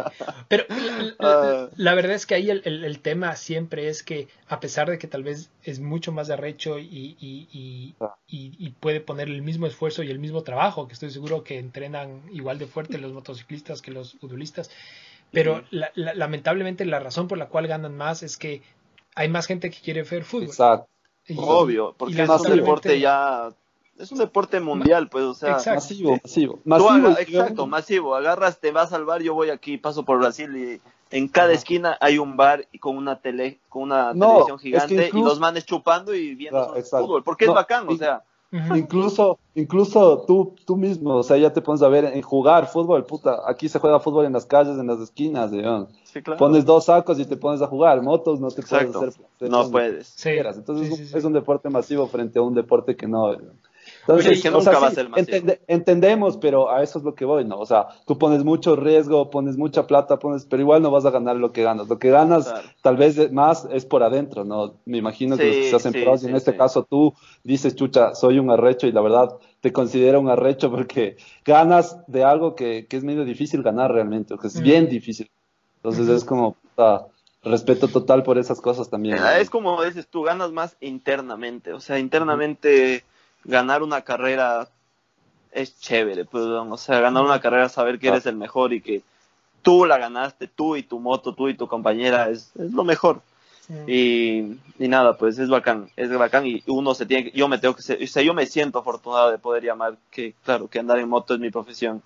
Pero la, la- Ah. la verdad es que ahí el, el- el tema siempre es que, a pesar de que tal vez es mucho más arrecho y, y, y, Ah. y- y puede poner el mismo esfuerzo y el mismo trabajo, que estoy seguro que entrenan igual de fuerte los motociclistas que los futbolistas, pero la- la- lamentablemente la razón por la cual ganan más es que hay más gente que quiere ver fútbol. Exacto. Y- Obvio, porque es un lamentablemente- deporte ya. Es un deporte mundial, pues, o sea. Exacto. Masivo, masivo. Tú Masivo. haga- y- exacto, masivo. Agarras, te vas al bar, yo voy aquí, paso por Brasil y en cada esquina hay un bar y con una tele, con una No, televisión es que gigante y los manes chupando y viendo Ah, fútbol. Porque No, es bacán, o sea. Incluso, incluso tú, tú mismo, o sea, ya te pones a ver en jugar fútbol, puta, aquí se juega fútbol en las calles, en las esquinas. Sí, claro. Pones dos sacos y te pones a jugar, motos no te Exacto. puedes hacer. No puedes. Sí. Entonces sí, es sí, un- sí. es un deporte masivo frente a un deporte que no. Entonces, Oye, o sea, nunca va a ser masivo. entende- entendemos, pero a eso es lo que voy, ¿no? O sea, tú pones mucho riesgo, pones mucha plata, pones, pero igual no vas a ganar lo que ganas. Lo que ganas, Claro. tal vez más es por adentro, ¿no? Me imagino que los que se hacen sí, pros, y en sí, este sí. caso tú dices, chucha, soy un arrecho y la verdad te considero un arrecho porque ganas de algo que, que es medio difícil ganar realmente, que es Mm. bien difícil. Entonces es como, puta, respeto total por esas cosas también. ¿no? Ah, Es como dices, tú ganas más internamente. O sea, internamente ganar una carrera es chévere, pues, ¿no? o sea, ganar una carrera, saber que eres el mejor y que tú la ganaste, tú y tu moto, tú y tu compañera, es, es lo mejor. Y, y nada, pues es bacán, es bacán y uno se tiene que, yo me tengo que, ser- o sea, yo me siento afortunado de poder llamar que, claro, que andar en moto es mi profesión.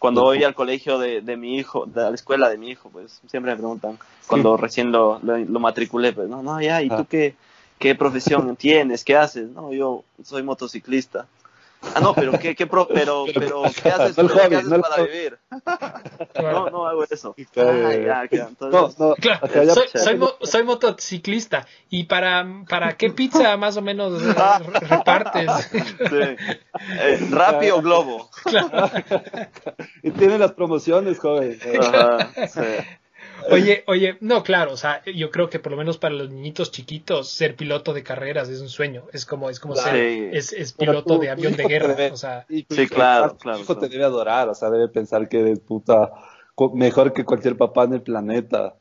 Cuando voy al colegio de, de mi hijo, de la escuela de mi hijo, pues siempre me preguntan, cuando recién lo, lo, lo matriculé, pues, no, no, ya, ¿y Ah. tú qué, qué profesión tienes? ¿Qué haces? No, yo soy motociclista. Ah, no, pero ¿qué, qué, pro- pero, [LAUGHS] pero, ¿qué haces, No el pero ¿qué hobby, haces no el para hobby. vivir? Claro. [LAUGHS] No, no hago eso. Claro. Ah, ya, ya, No, entonces, no, Claro, acá ya- soy, soy, mo- soy motociclista. ¿Y para, para qué pizza más o menos re- [LAUGHS] repartes? sí. Eh, Rappi o Globo. Y tiene las promociones, joven. Ajá, sí. Oye, oye, no, claro, o sea, yo creo que por lo menos para los niñitos chiquitos, ser piloto de carreras es un sueño. Es como, es como ser, Sí. es, piloto de avión de guerra. debe- O sea, Sí, hijo- claro, tu claro, hijo claro. te debe adorar, o sea, debe pensar que eres puta mejor que cualquier papá en el planeta.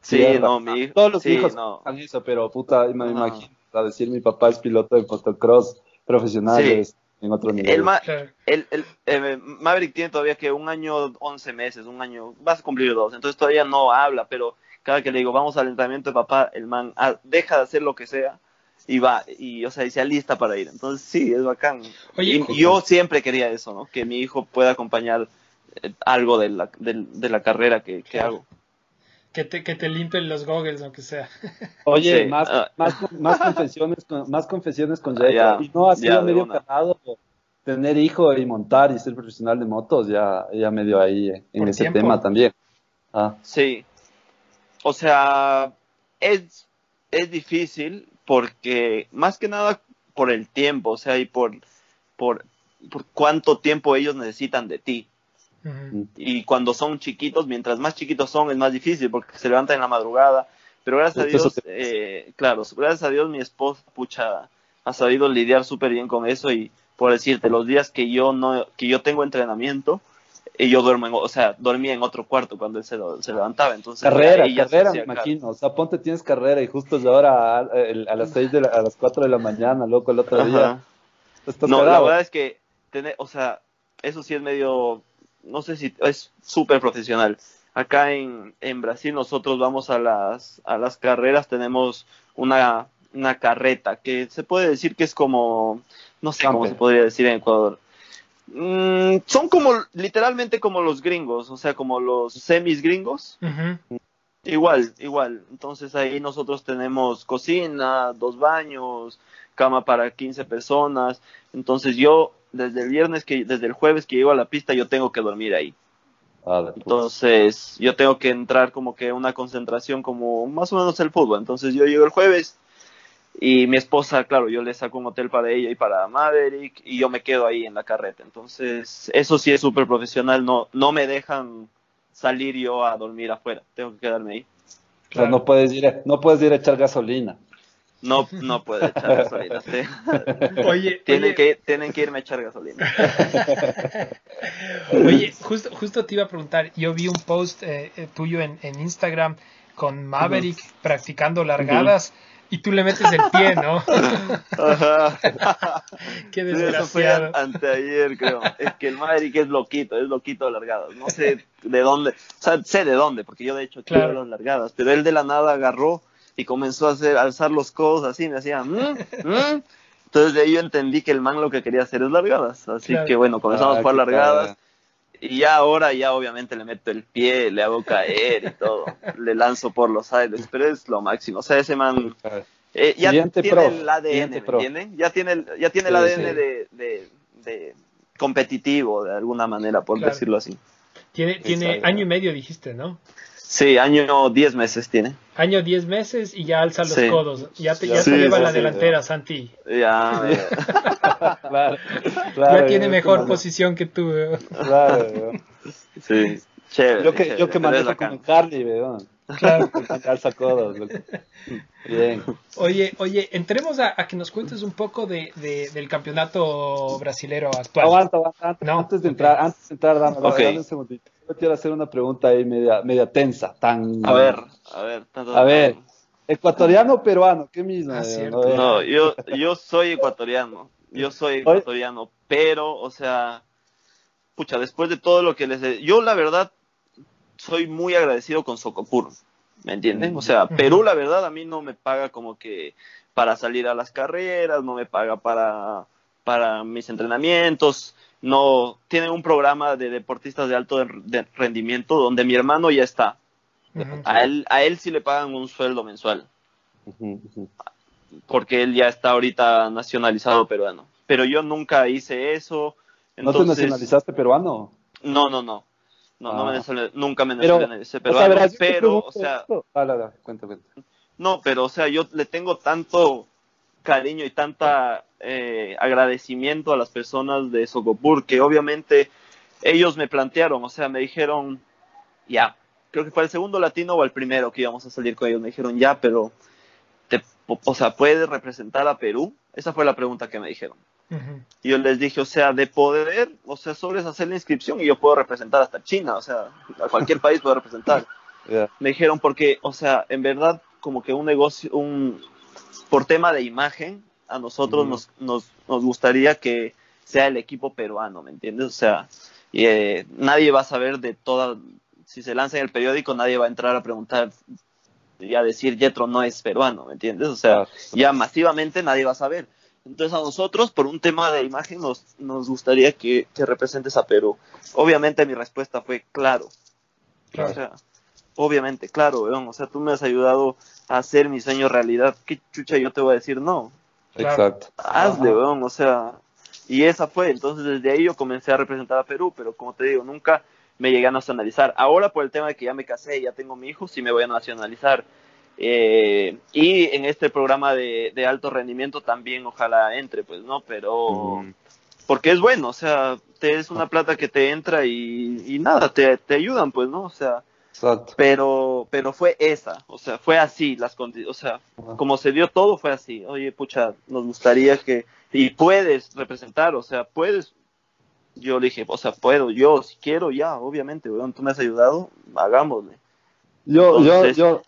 Sí, Tierra. no, mi hijo. Todos los sí, hijos no. hacen eso, pero puta, me Ajá. imagino, a decir mi papá es piloto de motocross profesional Sí. es en otro nivel. El, ma- claro. el, el eh, Maverick tiene todavía que un año, 11 meses, un año, vas a cumplir dos, entonces todavía no habla, pero cada que le digo, vamos al entrenamiento de papá, el man ah, deja de hacer lo que sea y va, y o sea, y se alista para ir. Entonces sí, es bacán. Oye, y yo siempre quería eso, ¿no? Que mi hijo pueda acompañar eh, algo de la, del- de, la carrera que, que Claro. hago. Que te, que te limpien los goggles, aunque sea. [LAUGHS] Oye, Sí, más, ah. más, más confesiones con, más confesiones con Ah, ya, y no ha sido medio ganado tener hijo y montar y ser profesional de motos, ya, ya medio ahí eh, en ese tiempo. tema también. Ah, Sí. o sea, es, es difícil porque más que nada por el tiempo, o sea, y por, por, por cuánto tiempo ellos necesitan de ti. Y cuando son chiquitos, mientras más chiquitos son, es más difícil porque se levantan en la madrugada. Pero gracias a Dios, eh, claro, gracias a Dios mi esposa, pucha, ha sabido lidiar súper bien con eso y por decirte, los días que yo no, que yo tengo entrenamiento, y yo duermo, en, o sea, dormía en otro cuarto cuando él se, lo- se levantaba, entonces Carrera, carrera, me imagino. O sea, ponte, tienes carrera y justo es ahora a, a las seis de la- a las 4 de la mañana, loco, el otro día. Ajá. No, la verdad es que, tener, o sea, eso sí es medio, no sé si es súper profesional. Acá en, en Brasil nosotros vamos a las, a las carreras, tenemos una, una carreta que se puede decir que es como, no sé cómo se podría decir en Ecuador. Mm, son como, literalmente como los gringos, o sea, como los semis gringos. Igual, igual. Entonces ahí nosotros tenemos cocina, dos baños, cama para 15 personas. Entonces yo, desde el viernes, que desde el jueves que llego a la pista, yo tengo que dormir ahí. Ah. Entonces yo tengo que entrar como que una concentración como más o menos el fútbol. Entonces yo llego el jueves y mi esposa, claro, yo le saco un hotel para ella y para Maverick y yo me quedo ahí en la carreta. Entonces eso sí es súper profesional. No, no me dejan salir yo a dormir afuera. Tengo que quedarme ahí. O sea, no puedes ir, a- no puedes ir a echar gasolina. No, no puede echar gasolina. sí. [LAUGHS] Oye, tienen, oye, que, tienen que irme a echar gasolina. [LAUGHS] oye, justo, justo te iba a preguntar, yo vi un post eh, eh, tuyo en, en Instagram con Maverick practicando largadas y tú le metes el pie, ¿no? Ajá. [LAUGHS] Qué Sí, eso fue desgraciado. an- anteayer, creo. Es que el Maverick es loquito, es loquito de largadas. No sé de dónde, o sea, sé de dónde, porque yo de hecho quiero Claro. las largadas, pero él de la nada agarró y comenzó a hacer, alzar los codos así, me hacía, "Mm, mm". entonces de ahí yo entendí que el man lo que quería hacer es largadas. Así Claro. que bueno, comenzamos Ah, a jugar largadas. Y ya ahora, ya obviamente le meto el pie, le hago caer y todo. le lanzo por los aires, pero es lo máximo. O sea, ese man eh, ya tiene el ADN. Ya tiene el, ya tiene el Sí, ADN sí. De, de, de competitivo, de alguna manera, por Claro. decirlo así. Tiene, tiene Exacto. año y medio, dijiste, ¿no? Sí, año 10 meses tiene. Año 10 meses y ya alza los Sí. codos. Ya te, ya Sí, te lleva sí, la sí, delantera, Santi. Ya, [LAUGHS] Claro, claro, ya tiene mejor mane- posición que tú. eh. Claro, [LAUGHS] weón. sí. Chévere, yo que, chévere, yo que manejo como Harley, weón. Claro. Alza codos, loco. Bien. Oye, oye, entremos a, a que nos cuentes un poco de, de- del campeonato brasilero actual. Aguanta, aguanta. Antes, No, antes de ok. entrar, antes de entrar, dame, Ok. dame un segundito. Yo quiero hacer una pregunta ahí media, media tensa, tan... A ver, a ver. ta, ta, A ver, ecuatoriano o peruano, ¿qué mismo? Ah. No, yo, yo soy ecuatoriano. Yo soy ecuatoriano, pero, o sea, pucha, después de todo lo que les... he- Yo, la verdad, soy muy agradecido con Socopur, ¿me entienden? O sea. Perú, la verdad, a mí no me paga como que para salir a las carreras, no me paga para, para mis entrenamientos, no... Tienen un programa de deportistas de alto de- de rendimiento donde mi hermano ya está. Ujú. A él, a él sí le pagan un sueldo mensual Ujú, ujú. porque él ya está ahorita nacionalizado peruano. Pero yo nunca hice eso. ¿No te Entonces, nacionalizaste peruano? No, no, no. No, no me Ah. nacional- nunca me Pero, nacionalicé O sea, peruano, yo te pero, o sea, esto- Ah, la, la, cuenta, cuenta. no, pero, o sea, yo le tengo tanto cariño y tanta eh, agradecimiento a las personas de Socopur que obviamente ellos me plantearon, o sea, me dijeron, ya, creo que fue el segundo latino o el primero que íbamos a salir con ellos, me dijeron, ya, pero, te, o sea, ¿puedes representar a Perú? Esa fue la pregunta que me dijeron. Y yo les dije, o sea, de poder, o sea, solo es hacer la inscripción y yo puedo representar hasta China, o sea, a cualquier país puedo representar. [LAUGHS] Me dijeron porque, o sea, en verdad, como que un negocio, un por tema de imagen, a nosotros nos, nos, nos gustaría que sea el equipo peruano, ¿me entiendes? O sea, eh, nadie va a saber de toda, si se lanza en el periódico, nadie va a entrar a preguntar y a decir Jetro no es peruano, ¿me entiendes? O sea, ya masivamente nadie va a saber. Entonces a nosotros, por un tema de imagen, nos, nos gustaría que, que representes a Perú. Obviamente mi respuesta fue claro. Claro. O sea, obviamente, claro, weón. O sea, tú me has ayudado hacer mi sueño realidad. ¿Qué chucha yo te voy a decir no? Exacto. Hazle, Ajá. weón. O sea, y esa fue. Entonces desde ahí yo comencé a representar a Perú, pero como te digo, nunca me llegué a nacionalizar. Ahora por el tema de que ya me casé y ya tengo mi hijo, sí me voy a nacionalizar. Eh, y en este programa de, de, alto rendimiento también ojalá entre, pues, ¿no? Pero, porque es bueno, o sea, te es una plata que te entra y, y nada, te, te ayudan, pues, ¿no? O sea, Exacto. pero, pero fue esa, o sea, fue así, las o sea, Ajá. como se dio todo fue así. Oye, pucha, nos gustaría que, y puedes representar, o sea, puedes. Yo le dije, o sea, puedo, yo, si quiero, ya, obviamente, weón, tú me has ayudado, hagámosle. Yo, Entonces- yo,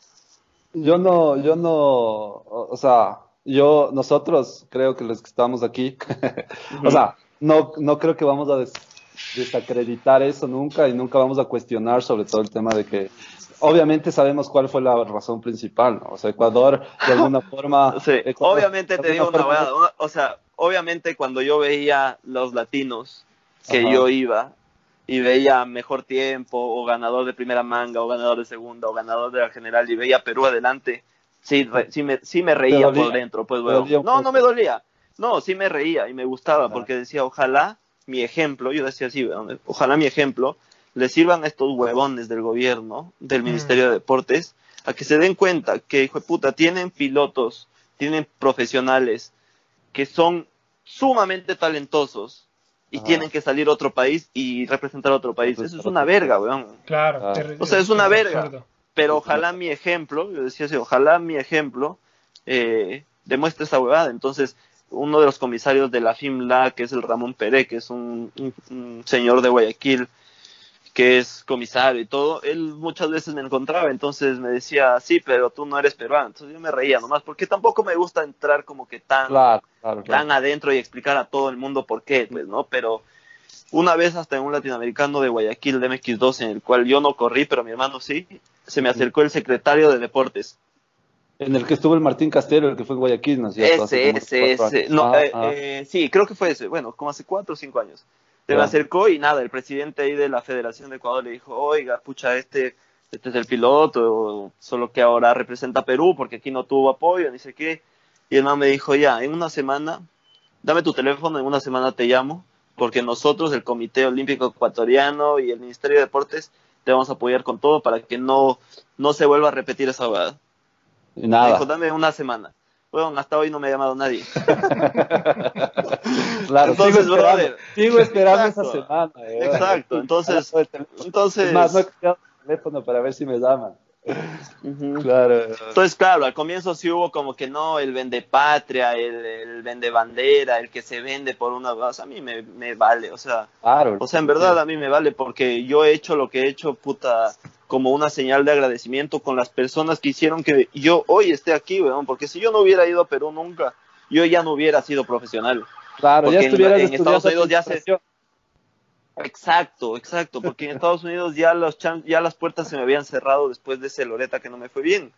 yo, yo no, yo no, o sea, yo, nosotros creo que los que estamos aquí, [LAUGHS] o sea, no, no creo que vamos a des- desacreditar eso nunca y nunca vamos a cuestionar sobre todo el tema de que, obviamente sabemos cuál fue la razón principal, ¿no? O sea, Ecuador, de alguna [LAUGHS] forma... Sí, Ecuador, obviamente te digo una forma, una- o sea, obviamente cuando yo veía los latinos que Ajá. yo iba y veía mejor tiempo o ganador de primera manga o ganador de segunda o ganador de la general y veía Perú adelante, sí, re- sí, me, sí me reía por dentro, pues ¿Te weón. dolía un No, no me dolía. No, sí me reía y me gustaba porque decía, ojalá mi ejemplo, yo decía así, ojalá mi ejemplo le sirvan a estos huevones del gobierno, del Ministerio de Deportes, a que se den cuenta que, hijo de puta, tienen pilotos, tienen profesionales que son sumamente talentosos y Ajá. tienen que salir a otro país y representar a otro país. Eso es una verga, weón. Claro. Ah. O sea, es una verga. Pero ojalá mi ejemplo, yo decía así, ojalá mi ejemplo eh, demuestre esa huevada. Entonces, uno de los comisarios de la FIMLA, que es el Ramón Pérez, que es un, un- un señor de Guayaquil, que es comisario y todo, él muchas veces me encontraba, entonces me decía, sí, pero tú no eres peruano. Entonces yo me reía nomás, porque tampoco me gusta entrar como que tan, Claro, claro, claro. tan adentro y explicar a todo el mundo por qué, pues, ¿no? Pero una vez hasta en un latinoamericano de Guayaquil de MX2, en el cual yo no corrí, pero mi hermano sí, se me acercó el secretario de deportes. En el que estuvo el Martín Castelo, el que fue Guayaquil, ¿no es cierto? Hace Ese, ese, ese. No, Ah, eh, ah. eh, sí, creo que fue ese. Bueno, como hace cuatro o cinco años. Se me acercó y nada, el presidente ahí de la Federación de Ecuador le dijo, oiga, pucha, este, este es el piloto, solo que ahora representa a Perú porque aquí no tuvo apoyo, ni sé qué. Y el man me dijo, ya, en una semana, dame tu teléfono, en una semana te llamo, porque nosotros, el Comité Olímpico Ecuatoriano y el Ministerio de Deportes, te vamos a apoyar con todo para que no, no se vuelva a repetir esa verdad. Me nada. dijo, dame una semana. Bueno, hasta hoy no me ha llamado nadie. [LAUGHS] Claro, Entonces, sigo esperando, brother, sigo esperando esa exacto, semana. eh. exacto, entonces- Es Entonces, más, no he el teléfono para ver si me llaman. Claro. Entonces, claro, al comienzo sí hubo como que no, el vende patria, el, el vende bandera, el que se vende por una base, a mí me, me vale, o sea, Claro. o sea, en verdad a mí me vale porque yo he hecho lo que he hecho, puta, como una señal de agradecimiento con las personas que hicieron que yo hoy esté aquí, weón, porque si yo no hubiera ido a Perú nunca, yo ya no hubiera sido profesional. Claro, ya porque en- estuvieras en estudiando Estados Unidos ya se-. Exacto, exacto, porque en Estados Unidos ya los chan- ya las puertas se me habían cerrado después de ese Loreta que no me fue bien.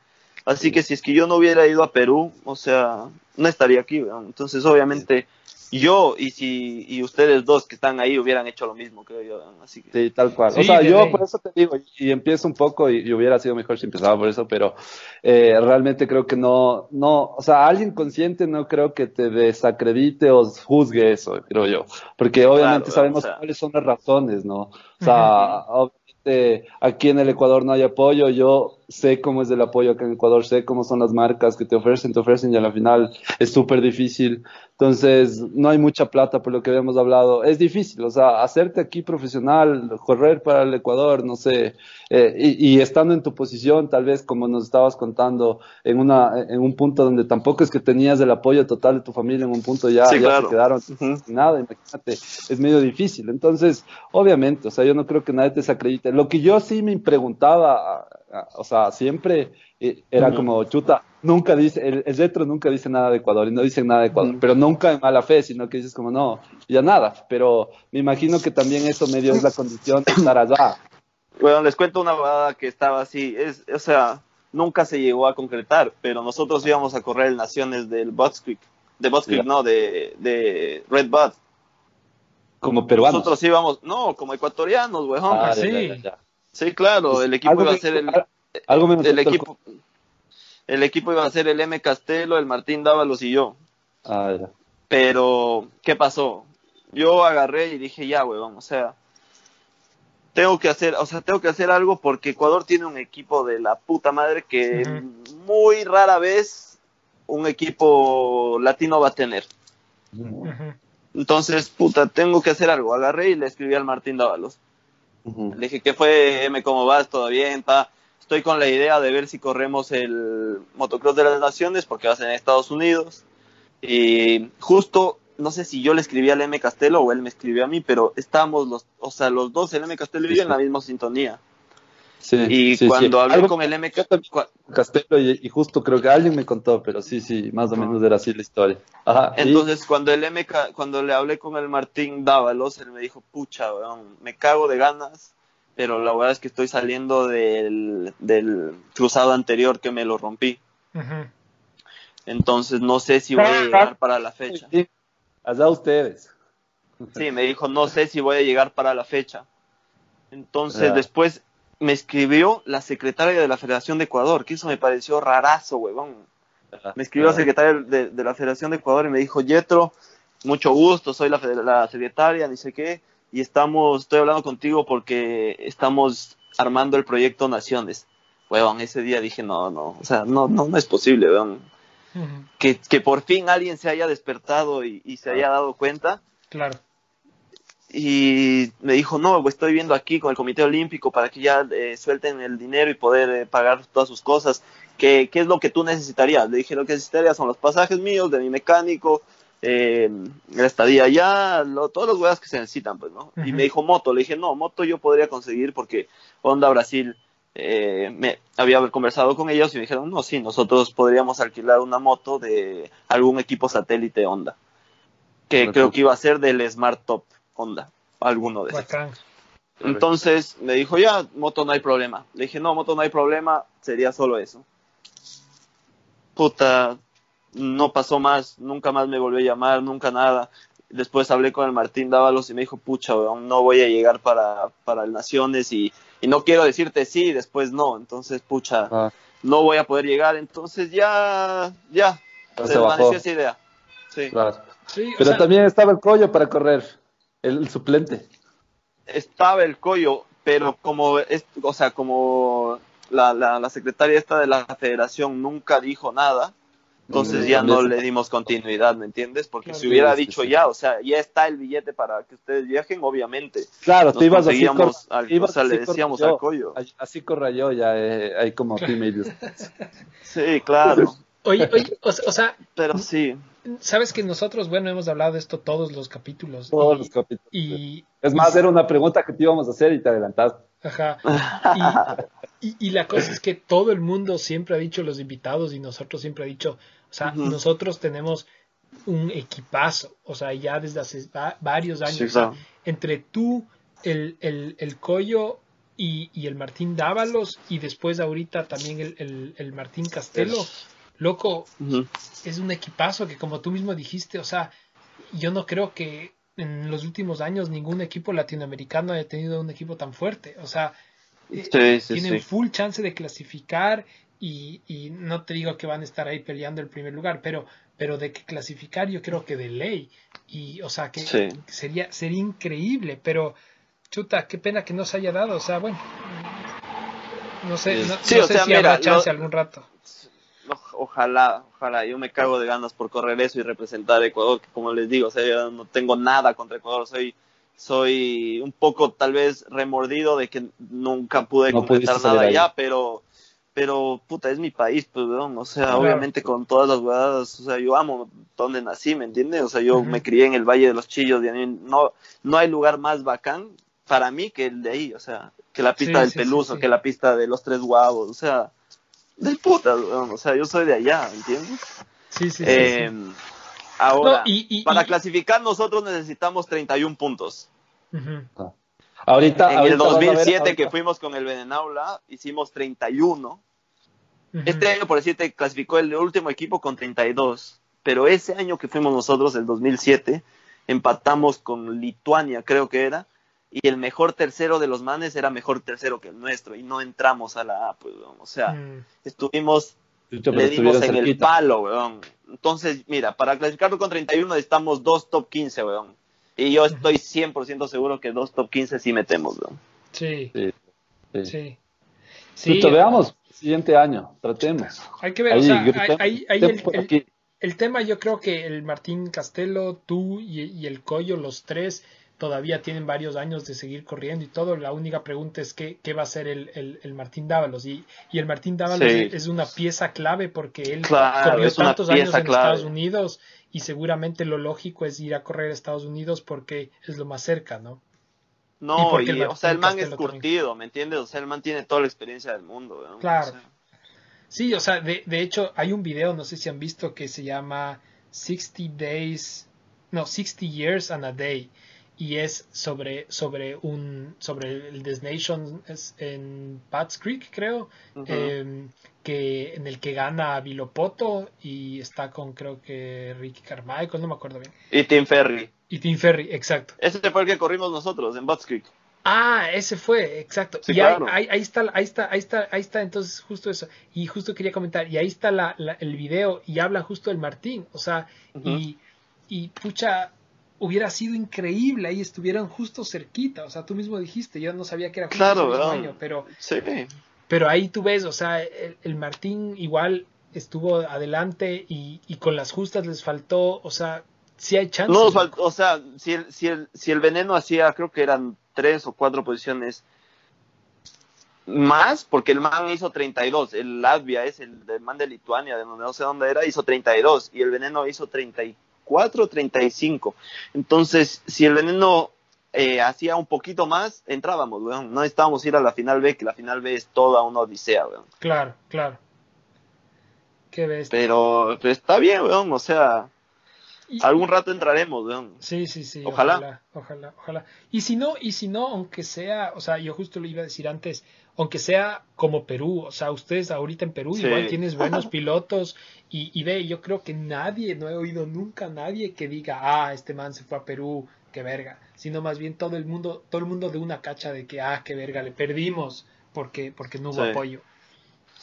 Así que si es que yo no hubiera ido a Perú, o sea, no estaría aquí. Entonces, obviamente, yo y si y ustedes dos que están ahí hubieran hecho lo mismo, creo yo. Así que Sí, tal cual. Sí, o sea, yo ley. por eso te digo, y, y empiezo un poco, y, y hubiera sido mejor si empezaba por eso, pero eh, realmente creo que no, no, o sea, alguien consciente no creo que te desacredite o juzgue eso, creo yo, porque obviamente Claro, sabemos o sea. cuáles son las razones, ¿no? O sea, obviamente aquí en el Ecuador no hay apoyo, yo sé cómo es el apoyo acá en Ecuador, sé cómo son las marcas que te ofrecen, te ofrecen y a la final es súper difícil. Entonces, no hay mucha plata por lo que habíamos hablado. Es difícil, o sea, hacerte aquí profesional, correr para el Ecuador, no sé, eh, y, y estando en tu posición, tal vez como nos estabas contando, en, una, en un punto donde tampoco es que tenías el apoyo total de tu familia, en un punto ya, Sí, ya claro. se quedaron Ujú. sin nada, imagínate, es medio difícil. Entonces, obviamente, o sea, yo no creo que nadie te desacredite. Lo que yo sí me preguntaba, o sea, siempre eh, era como, chuta, nunca dice, el, el retro nunca dice nada de Ecuador y no dicen nada de Ecuador, pero nunca en mala fe, sino que dices como, no, ya nada. Pero me imagino que también eso medio es la condición de estar allá. Bueno, les cuento una verdad que estaba así, es, o sea, nunca se llegó a concretar, pero nosotros íbamos a correr el Naciones del Butts Creek, de Butts Creek, no, de, de Red Bud. Como peruanos. Nosotros íbamos, no, como ecuatorianos, weón. Ah, sí. ya, ya, ya. Sí, claro, el equipo Algo iba a ser el, Algo me el equipo, el equipo iba a ser el M Castelo, el Martín Dávalos y yo. Ah, ya. Pero, ¿qué pasó? Yo agarré y dije, ya, huevón, o sea, tengo que hacer, o sea, tengo que hacer algo porque Ecuador tiene un equipo de la puta madre que muy rara vez un equipo latino va a tener. Entonces, puta, tengo que hacer algo. Agarré y le escribí al Martín Dávalos. Le dije, ¿qué fue? M, ¿cómo vas? ¿Todo bien? Pa? Estoy con la idea de ver si corremos el motocross de las naciones porque va a ser en Estados Unidos. Y justo, no sé si yo le escribí al M Castelo o él me escribió a mí, pero estábamos los, o sea, los dos, el M Castelo y yo, en la misma sintonía. Sí, Y sí, sí. cuando hablé Algo con el M Castelo y, y justo creo que alguien me contó, pero sí, sí, más o menos era así la historia. Ajá. Entonces, cuando el MK, cuando le hablé con el Martín Dávalos, él me dijo, pucha, weón, me cago de ganas, pero la verdad es que estoy saliendo del, del cruzado anterior que me lo rompí. Entonces, no sé si voy a llegar para la fecha. Sí, allá ustedes. Sí, me dijo, no sé si voy a llegar para la fecha. Entonces, Ya. después me escribió la secretaria de la Federación de Ecuador, que eso me pareció rarazo, weón. Me escribió la secretaria de, de la Federación de Ecuador y me dijo, Yetro, mucho gusto, soy la secretaria, ni sé qué, y estamos, estoy hablando contigo porque estamos armando el proyecto Naciones. Weón, ese día dije, no, no, o sea, no, no, no es posible, weón. Que, que por fin alguien se haya despertado y, y se haya dado cuenta. Claro. Y me dijo, no, estoy viendo aquí con el Comité Olímpico para que ya eh, suelten el dinero y poder eh, pagar todas sus cosas. ¿Qué, ¿Qué es lo que tú necesitarías? Le dije, lo que necesitaría son los pasajes míos, de mi mecánico, eh, la estadía allá, lo, todos los huevas que se necesitan, pues, ¿no? Y me dijo moto. Le dije, no, moto yo podría conseguir porque Honda Brasil eh, me había conversado con ellos y me dijeron, no, sí, nosotros podríamos alquilar una moto de algún equipo satélite Honda. Que creo que iba a ser del Smart Top Honda, alguno de esos. Entonces me dijo, ya, moto no hay problema. Le dije, no, moto no hay problema, sería solo eso. Puta, no pasó más, nunca más me volvió a llamar, nunca nada. Después hablé con el Martín Dávalos y me dijo, pucha, weón, no voy a llegar para, para el Naciones y, y no quiero decirte sí después no. Entonces, pucha, Ah, no voy a poder llegar. Entonces ya, ya, se se esa idea. Sí. claro. Sí, Pero sea, también estaba el collo para correr, el, el suplente. estaba el collo, pero como es, o sea, como la, la, la secretaria esta de la federación nunca dijo nada, entonces ya no le dimos continuidad, ¿me entiendes? Porque Claro. si hubiera dicho sí. ya, o sea, ya está el billete para que ustedes viajen, obviamente. Claro, Nos te ibas así, cor- al- ibas o sea, le así decíamos corra al yo, collo. así- Así corra yo, ya eh, hay como females. [LAUGHS] Sí, claro, oye, oye, o, o sea, pero sí. sabes que nosotros, bueno, hemos hablado de esto todos los capítulos. Todos y, los capítulos. y- Es más, era una pregunta que te íbamos a hacer y te adelantaste. Ajá. [LAUGHS] Y, y- y la cosa es que todo el mundo siempre ha dicho, los invitados y nosotros siempre ha dicho, o sea, nosotros tenemos un equipazo, o sea, ya desde hace va- varios años, Sí, o sea, claro. entre tú, el, el, el Collo y, y el Martín Dávalos y después ahorita también el, el, el Martín Castelo, loco, es un equipazo que como tú mismo dijiste, o sea, yo no creo que en los últimos años ningún equipo latinoamericano haya tenido un equipo tan fuerte, o sea, Sí, sí, tienen full chance de clasificar y, y no te digo que van a estar ahí peleando el primer lugar, pero, pero de que clasificar yo creo que de ley. Y, o sea, que Sí. sería, sería increíble, pero chuta, qué pena que no se haya dado. O sea, bueno, no sé, no, Sí, no o sé sea, si mira, habrá chance algún rato. Ojalá, ojalá. Yo me cago de ganas por correr eso y representar a Ecuador, que como les digo, o sea, yo no tengo nada contra Ecuador. Soy, soy un poco tal vez remordido de que nunca pude No completar nada allá, pero, pero puta, es mi país, pues, weón. O sea, Claro. obviamente con todas las huevadas, o sea, yo amo donde nací, ¿me entiendes? O sea, yo me crié en el Valle de los Chillos y a mí no, no hay lugar más bacán para mí que el de ahí, o sea, que la pista Sí, del sí, Peluso, sí. que la pista de los Tres Guavos, o sea, del puta, weón. o sea, yo soy de allá, ¿entiendes? Sí, sí. Eh, sí. Ahora, No, y- y- para y- clasificar nosotros necesitamos 31 puntos. Ujú. Ahorita, en ahorita el vas a ver- 2007 ahorita- que fuimos con el Benenaula hicimos 31. Este año, por decirte, clasificó el último equipo con 32. Pero ese año que fuimos nosotros, el 2007, empatamos con Lituania, creo que era. Y el mejor tercero de los manes era mejor tercero que el nuestro. Y no entramos a la A, pues, weón. O sea, Mm. estuvimos le dimos en el palo, weón. Entonces, mira, para clasificarlo con 31 necesitamos dos top 15, weón. Y yo estoy 100% seguro que dos top 15 sí metemos, weón. Sí, Sí. sí. sí. Sí, Sí, veamos, siguiente año, tratemos. hay que ver, Ahí, o sea, hay- el- tema, yo creo que el Martín Castelo, tú y, y el Coyo, los tres, todavía tienen varios años de seguir corriendo y todo. La única pregunta es qué, qué va a hacer el, el- el Martín Dávalos. Y, y el Martín Dávalos Sí. es, es una pieza clave porque él Claro, corrió tantos años en clave. Estados Unidos y seguramente lo lógico es ir a correr a Estados Unidos porque es lo más cerca, ¿no? Y No, y, el o sea, el man es curtido, ¿me entiendes? O sea, el man tiene toda la experiencia del mundo. Claro. O sea, Sí, o sea, de, de hecho hay un video, no sé si han visto, que se llama 60 Days, no, 60 Years and a Day. Y es sobre, sobre un, sobre el Desnation es en Bats Creek, creo, em, que, en el que gana Vilopoto y está con, creo que Ricky Carmichael, no me acuerdo bien. Y Tim Ferry. Y Tim Ferry, exacto. Ese fue el que corrimos nosotros en Butts Creek. Ah, ese fue, exacto. Sí, y ahí, claro. ahí, ahí está, ahí está, ahí está, ahí está, entonces justo eso. Y justo quería comentar, y ahí está la, la- el video y habla justo del Martín, o sea, y, y pucha, hubiera sido increíble, ahí estuvieran justo cerquita, o sea, tú mismo dijiste, yo no sabía que era justo Claro, ese pero, Sí. pero ahí tú ves, o sea, el, el Martín igual estuvo adelante y, y con las justas les faltó, o sea, sí hay chance. No faltó, o sea, si el, si el, si el veneno hacía, creo que eran tres o cuatro posiciones más, porque el man hizo 32, el Latvia es el, del man de Lituania, de donde no sé dónde era, hizo 32, y el veneno hizo 34, 35. Entonces, si el veneno eh, hacía un poquito más, entrábamos, weón. No necesitábamos ir a la final B, que la final B es toda una odisea, weón. Claro, claro. Qué. Pero, pero está bien, weón, o sea, Y- algún rato entraremos, weón. Sí, sí, sí. Ojalá. Ojalá, ojalá, ojalá. Y si no, y si no, aunque sea, o sea, yo justo lo iba a decir antes, aunque sea como Perú, o sea, ustedes ahorita en Perú Sí. igual tienes buenos [LAUGHS] pilotos y, y ve, yo creo que nadie, no he oído nunca a nadie que diga, ah, este man se fue a Perú, qué verga, sino más bien todo el mundo, todo el mundo de una cacha de que, ah, qué verga, le perdimos porque, porque no hubo Sí. apoyo.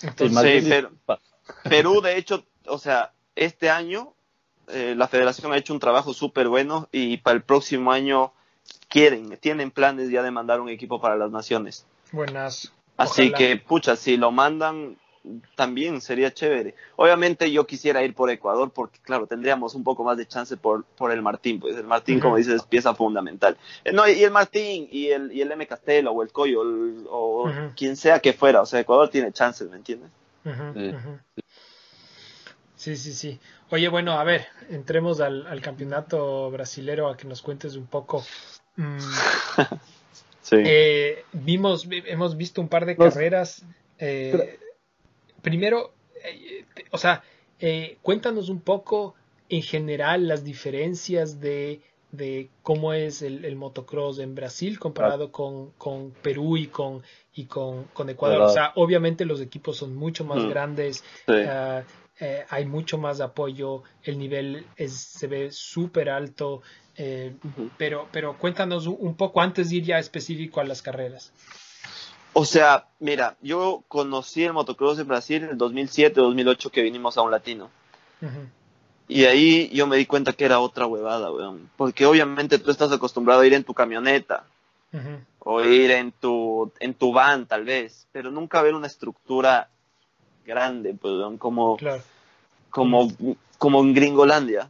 Entonces, Sí, pero-. Perú, de hecho, o sea, este año eh, la federación ha hecho un trabajo súper bueno y para el próximo año quieren, tienen planes ya de mandar un equipo para las naciones. buenas. Así Ojalá. que, pucha, si lo mandan, también sería chévere. Obviamente yo quisiera ir por Ecuador porque, claro, tendríamos un poco más de chance por, por el Martín, pues el Martín, como dices, es pieza fundamental. Eh, No, y el Martín y el, y el M. Castelo o el Coyo el- o Ujú. quien sea que fuera, o sea, Ecuador tiene chances, ¿me entiendes? Sí. Sí, sí, sí. Oye, bueno, a ver, entremos al, al campeonato brasilero a que nos cuentes un poco. Mm, [LAUGHS] Sí. eh, vimos, vi- hemos visto un par de Los- carreras. eh, primero, eh, te- o sea, cuéntanos un poco en general las diferencias de, de cómo es el, el motocross en Brasil comparado con, con Perú y con, y con, con Ecuador. Verdad. O sea, obviamente los equipos son mucho más Mm. grandes, Sí. Ah, eh, hay mucho más apoyo, el nivel es, se ve súper alto, eh, pero, pero cuéntanos un, poco antes de ir ya específico a las carreras. O sea, mira, yo conocí el motocross en Brasil en el 2007-2008 que vinimos a un latino. Y ahí yo me di cuenta que era otra huevada, weón. Porque obviamente tú estás acostumbrado a ir en tu camioneta o ir en tu, en tu van tal vez, pero nunca ver una estructura grande, pues, weón, como, claro. como, como en Gringolandia.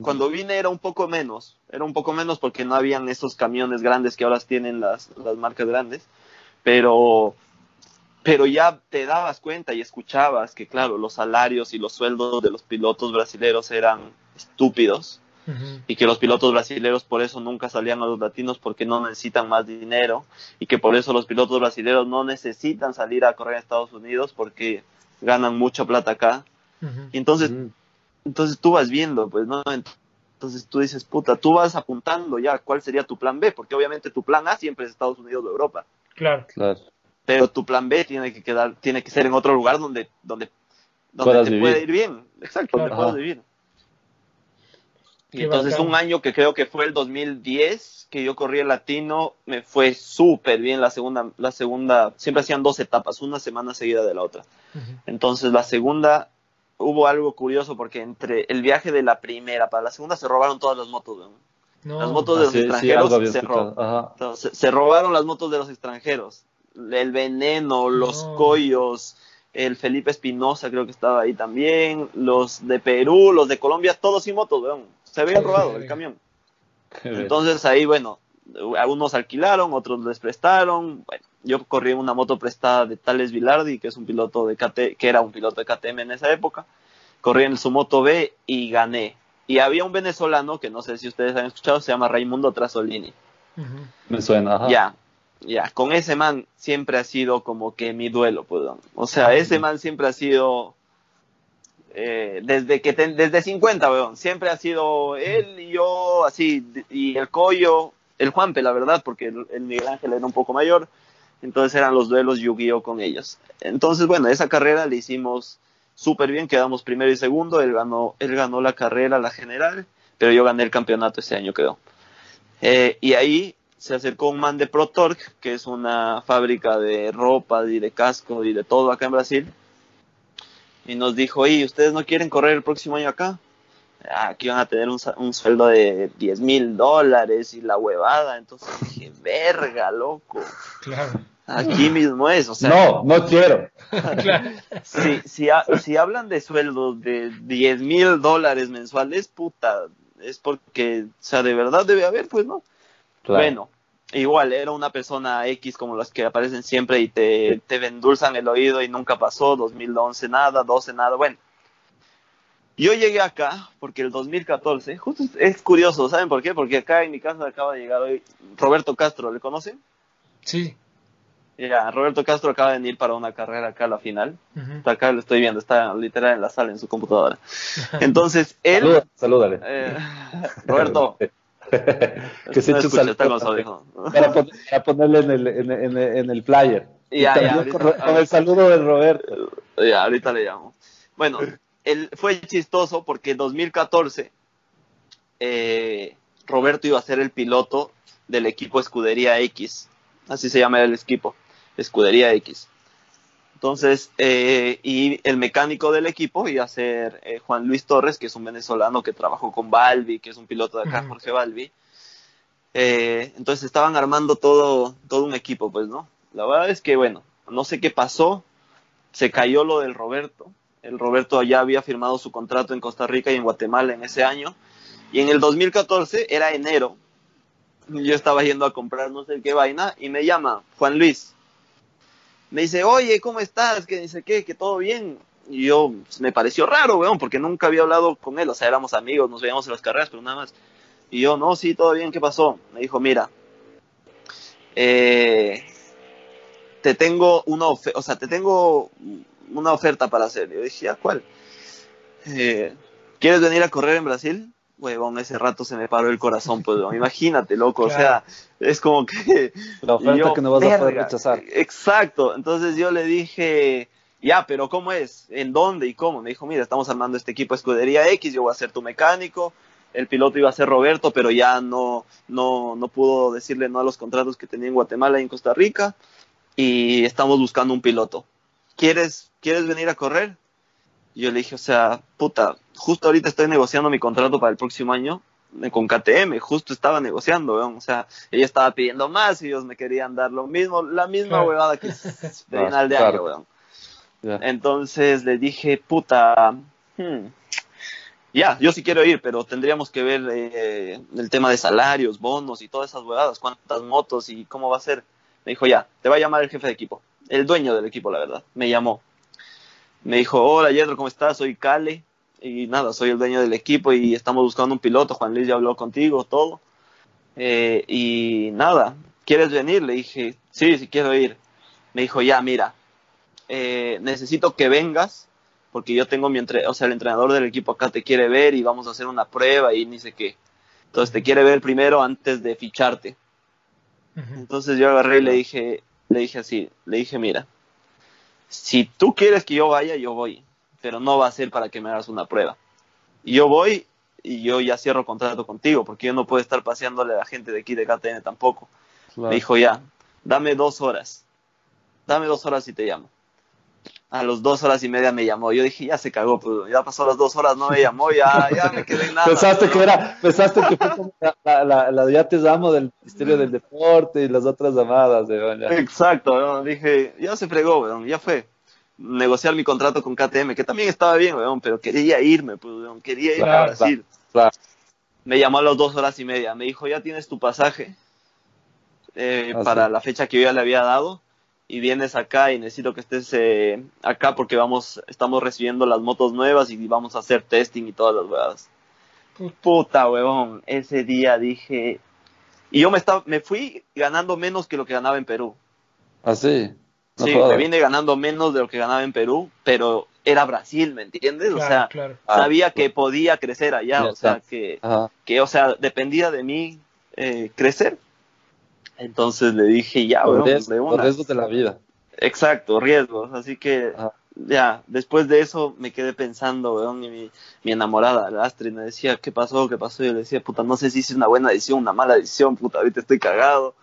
Cuando vine era un poco menos, era un poco menos porque no habían esos camiones grandes que ahora tienen las, las marcas grandes, pero, pero ya te dabas cuenta y escuchabas que, claro, los salarios y los sueldos de los pilotos brasileros eran estúpidos y que los pilotos brasileños por eso nunca salían a los latinos porque no necesitan más dinero y que por eso los pilotos brasileños no necesitan salir a correr a Estados Unidos porque ganan mucha plata acá. Y entonces entonces tú vas viendo, pues, ¿no? Entonces tú dices, puta, tú vas apuntando ya cuál sería tu plan B, porque obviamente tu plan A siempre es Estados Unidos o Europa, Claro, Claro. pero tu plan B tiene que quedar, tiene que ser en otro lugar donde, donde, donde Puedas te vivir. puede ir bien, exacto, donde puedas vivir. Y entonces bacán. un año que creo que fue el 2010, que yo corrí el latino, me fue súper bien la segunda, la segunda, siempre hacían dos etapas, una semana seguida de la otra. Entonces la segunda hubo algo curioso porque entre el viaje de la primera para la segunda se robaron todas las motos, weón. No. Las motos de los Ah, sí, extranjeros se, escuchado. ro- Ajá. entonces, se robaron las motos de los extranjeros. El Veneno, los No. Coyos, el Felipe Espinosa creo que estaba ahí también, los de Perú, los de Colombia, todos sin motos, weón. Se habían Qué [LAUGHS] robado el camión. [LAUGHS] Entonces ahí, bueno, algunos alquilaron, otros les prestaron. Bueno, yo corrí una moto prestada de Tales Vilardi, que es un piloto de KT, que era un piloto de KTM en esa época. Corrí en su moto B y gané. Y había un venezolano que no sé si ustedes han escuchado, se llama Raimundo Trasolini. Me suena, ajá. Ya, ya, con ese man siempre ha sido como que mi duelo, pues. ¿no? O sea, ese man siempre ha sido eh, desde que ten- desde 50, weón, siempre ha sido él y yo así y el Coyo, el Juanpe, la verdad, porque el, el Miguel Ángel era un poco mayor, entonces eran los duelos Yu-Gi-Oh con ellos. Entonces, bueno, esa carrera le hicimos súper bien, quedamos primero y segundo, él ganó, él ganó la carrera, la general, pero yo gané el campeonato ese año, quedó. Eh, y ahí se acercó un man de ProTorque, que es una fábrica de ropa y de casco y de todo acá en Brasil, y nos dijo, y ¿ustedes no quieren correr el próximo año acá? Aquí van a tener un, sa- un sueldo de 10 mil dólares y la huevada. Entonces dije, [LAUGHS] verga, loco. Claro. Aquí mismo es, o sea, No, no quiero. [LAUGHS] claro. si, si, ha- si hablan de sueldos de 10 mil dólares mensuales, puta, es porque, o sea, de verdad debe haber, pues, ¿no? Claro. Bueno, igual, era una persona X como las que aparecen siempre y te, te endulzan el oído y nunca pasó, 2011 nada, 12 nada, bueno. Yo llegué acá porque el 2014, justo es- curioso, ¿saben por qué? Porque acá en mi casa acaba de llegar hoy Roberto Castro, ¿le conocen? Sí. Ya, Roberto Castro acaba de venir para una carrera acá a la final. Está acá, lo estoy viendo, está literal en la sala en su computadora. [LAUGHS] Entonces, él... Saluda- salúdale. eh, [LAUGHS] Roberto, [LAUGHS] que se no para, pon- para ponerle en el, en, en- en el flyer. Ya, Y ya, también ahorita- con, con el saludo de Roberto. Ya, ahorita le llamo. Bueno, él fue chistoso porque en 2014 eh, Roberto iba a ser el piloto del equipo Escudería X. Así se llama el equipo, Escudería X. Entonces, eh, y el mecánico del equipo iba a ser eh, Juan Luis Torres, que es un venezolano que trabajó con Balbi, que es un piloto de acá. Jorge Balbi. Eh, entonces estaban armando todo, todo un equipo, pues, ¿no? La verdad es que, bueno, no sé qué pasó, se cayó lo del Roberto. El Roberto ya había firmado su contrato en Costa Rica y en Guatemala en ese año. Y en el 2014, era enero, yo estaba yendo a comprar no sé qué vaina y me llama Juan Luis. Me dice, oye, ¿cómo estás? Que dice, ¿qué? Que todo bien. Y yo, pues, me pareció raro, weón, porque nunca había hablado con él. O sea, éramos amigos, nos veíamos en las carreras, pero nada más. Y yo, no, sí, todo bien, ¿qué pasó? Me dijo, mira, eh, te tengo una oferta, o sea, te tengo una oferta para hacer. Yo dije, ¿a cuál? Eh, ¿Quieres venir a correr en Brasil? Huevón, ese rato se me paró el corazón, pues, weón. imagínate, loco, o sea, es como que... [LAUGHS] La oferta yo, que no vas a poder rechazar. Exacto, entonces yo le dije, ya, pero ¿cómo es? ¿En dónde y cómo? Me dijo, mira, estamos armando este equipo de Escudería X, yo voy a ser tu mecánico, el piloto iba a ser Roberto, pero ya no, no, no pudo decirle no a los contratos que tenía en Guatemala y en Costa Rica, y estamos buscando un piloto. ¿Quieres, ¿quieres venir a correr? Y yo le dije, o sea, puta, justo ahorita estoy negociando mi contrato para el próximo año eh, con KTM, justo estaba negociando, weón. o sea, ella estaba pidiendo más y ellos me querían dar lo mismo, la misma Claro. huevada que es [LAUGHS] de final de claro. año, weón. Entonces le dije, puta, hmm, ya, yo sí quiero ir, pero tendríamos que ver eh, el tema de salarios, bonos y todas esas huevadas, cuántas motos y cómo va a ser. Me dijo, ya, te va a llamar el jefe de equipo, el dueño del equipo, la verdad. Me llamó. Me dijo, hola Yedro, ¿cómo estás? Soy Cale. Y nada, soy el dueño del equipo y estamos buscando un piloto. Juan Luis ya habló contigo, todo. Eh, y nada, ¿quieres venir? Le dije, sí, sí quiero ir. Me dijo, ya, mira, eh, necesito que vengas porque yo tengo mi entre o sea, el entrenador del equipo acá te quiere ver y vamos a hacer una prueba y ni sé qué. Entonces te quiere ver primero antes de ficharte. Entonces yo agarré y le dije, le dije así, le dije, mira, si tú quieres que yo vaya, yo voy, pero no va a ser para que me hagas una prueba. Y yo voy y yo ya cierro contrato contigo, porque yo no puedo estar paseándole a la gente de aquí de KTN tampoco. Claro. Me dijo, ya, dame dos horas, dame dos horas y te llamo. A los dos horas y media me llamó. Yo dije, ya se cagó, pues ya pasó las dos horas, no me llamó, ya, ya me quedé en nada. Pensaste que era, pensaste que fue como la, la, la, ya te amo del Ministerio del Deporte y las otras llamadas. Exacto, dije, ya se fregó, ya fue. Negociar mi contrato con KTM, que también estaba bien, weón, pero quería irme, pues, weón, quería irme Claro, a Brasil. claro. Me llamó a las dos horas y media, me dijo, ya tienes tu pasaje eh, Ah, para la fecha que yo ya le había dado y vienes acá y necesito que estés eh, acá porque vamos, estamos recibiendo las motos nuevas y vamos a hacer testing y todas las weadas. Puta, weón, ese día dije... Y yo me, estaba, me fui ganando menos que lo que ganaba en Perú. Así. No sí, me vine ganando menos de lo que ganaba en Perú, pero era Brasil, ¿me entiendes? o sea, claro. Ah. sabía que podía crecer allá, Ya o sea, que, Ajá. que, o sea, dependía de mí eh, crecer. Entonces le dije, ya, Los weón, riesgos- de los riesgos de la vida. Exacto, riesgos. Así que Ajá. ya, después de eso me quedé pensando, weón, y mi, mi enamorada, la Astrid, me decía, ¿qué pasó? ¿Qué pasó? Y yo le decía, puta, no sé si hice una buena decisión, una mala decisión, puta, ahorita estoy cagado.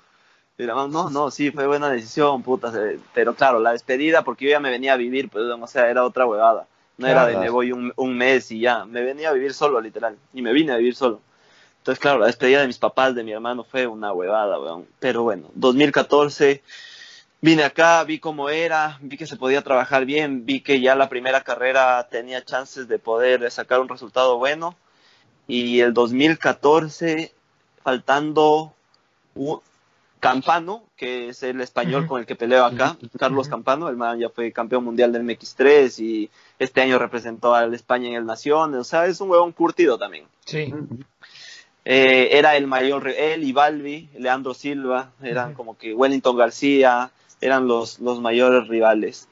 Y la mamá, no, no, sí, fue buena decisión, puta. Pero claro, la despedida, porque yo ya me venía a vivir, pues, o sea, era otra huevada. No era de me voy un, un mes y ya, me venía a vivir solo, literal. Y me vine a vivir solo. Entonces, claro, la despedida de mis papás, de mi hermano, fue una huevada, weón. Pero bueno, 2014, vine acá, vi cómo era, vi que se podía trabajar bien, vi que ya la primera carrera tenía chances de poder sacar un resultado bueno. Y el 2014, faltando un- Campano, que es el español con el que peleo acá, Carlos. Campano, el man ya fue campeón mundial del MX3 y este año representó a España en el Naciones, o sea, es un huevón curtido también. Sí. Eh, era el mayor, él y Balbi, Leandro Silva, eran como que Wellington García, eran los, los mayores rivales.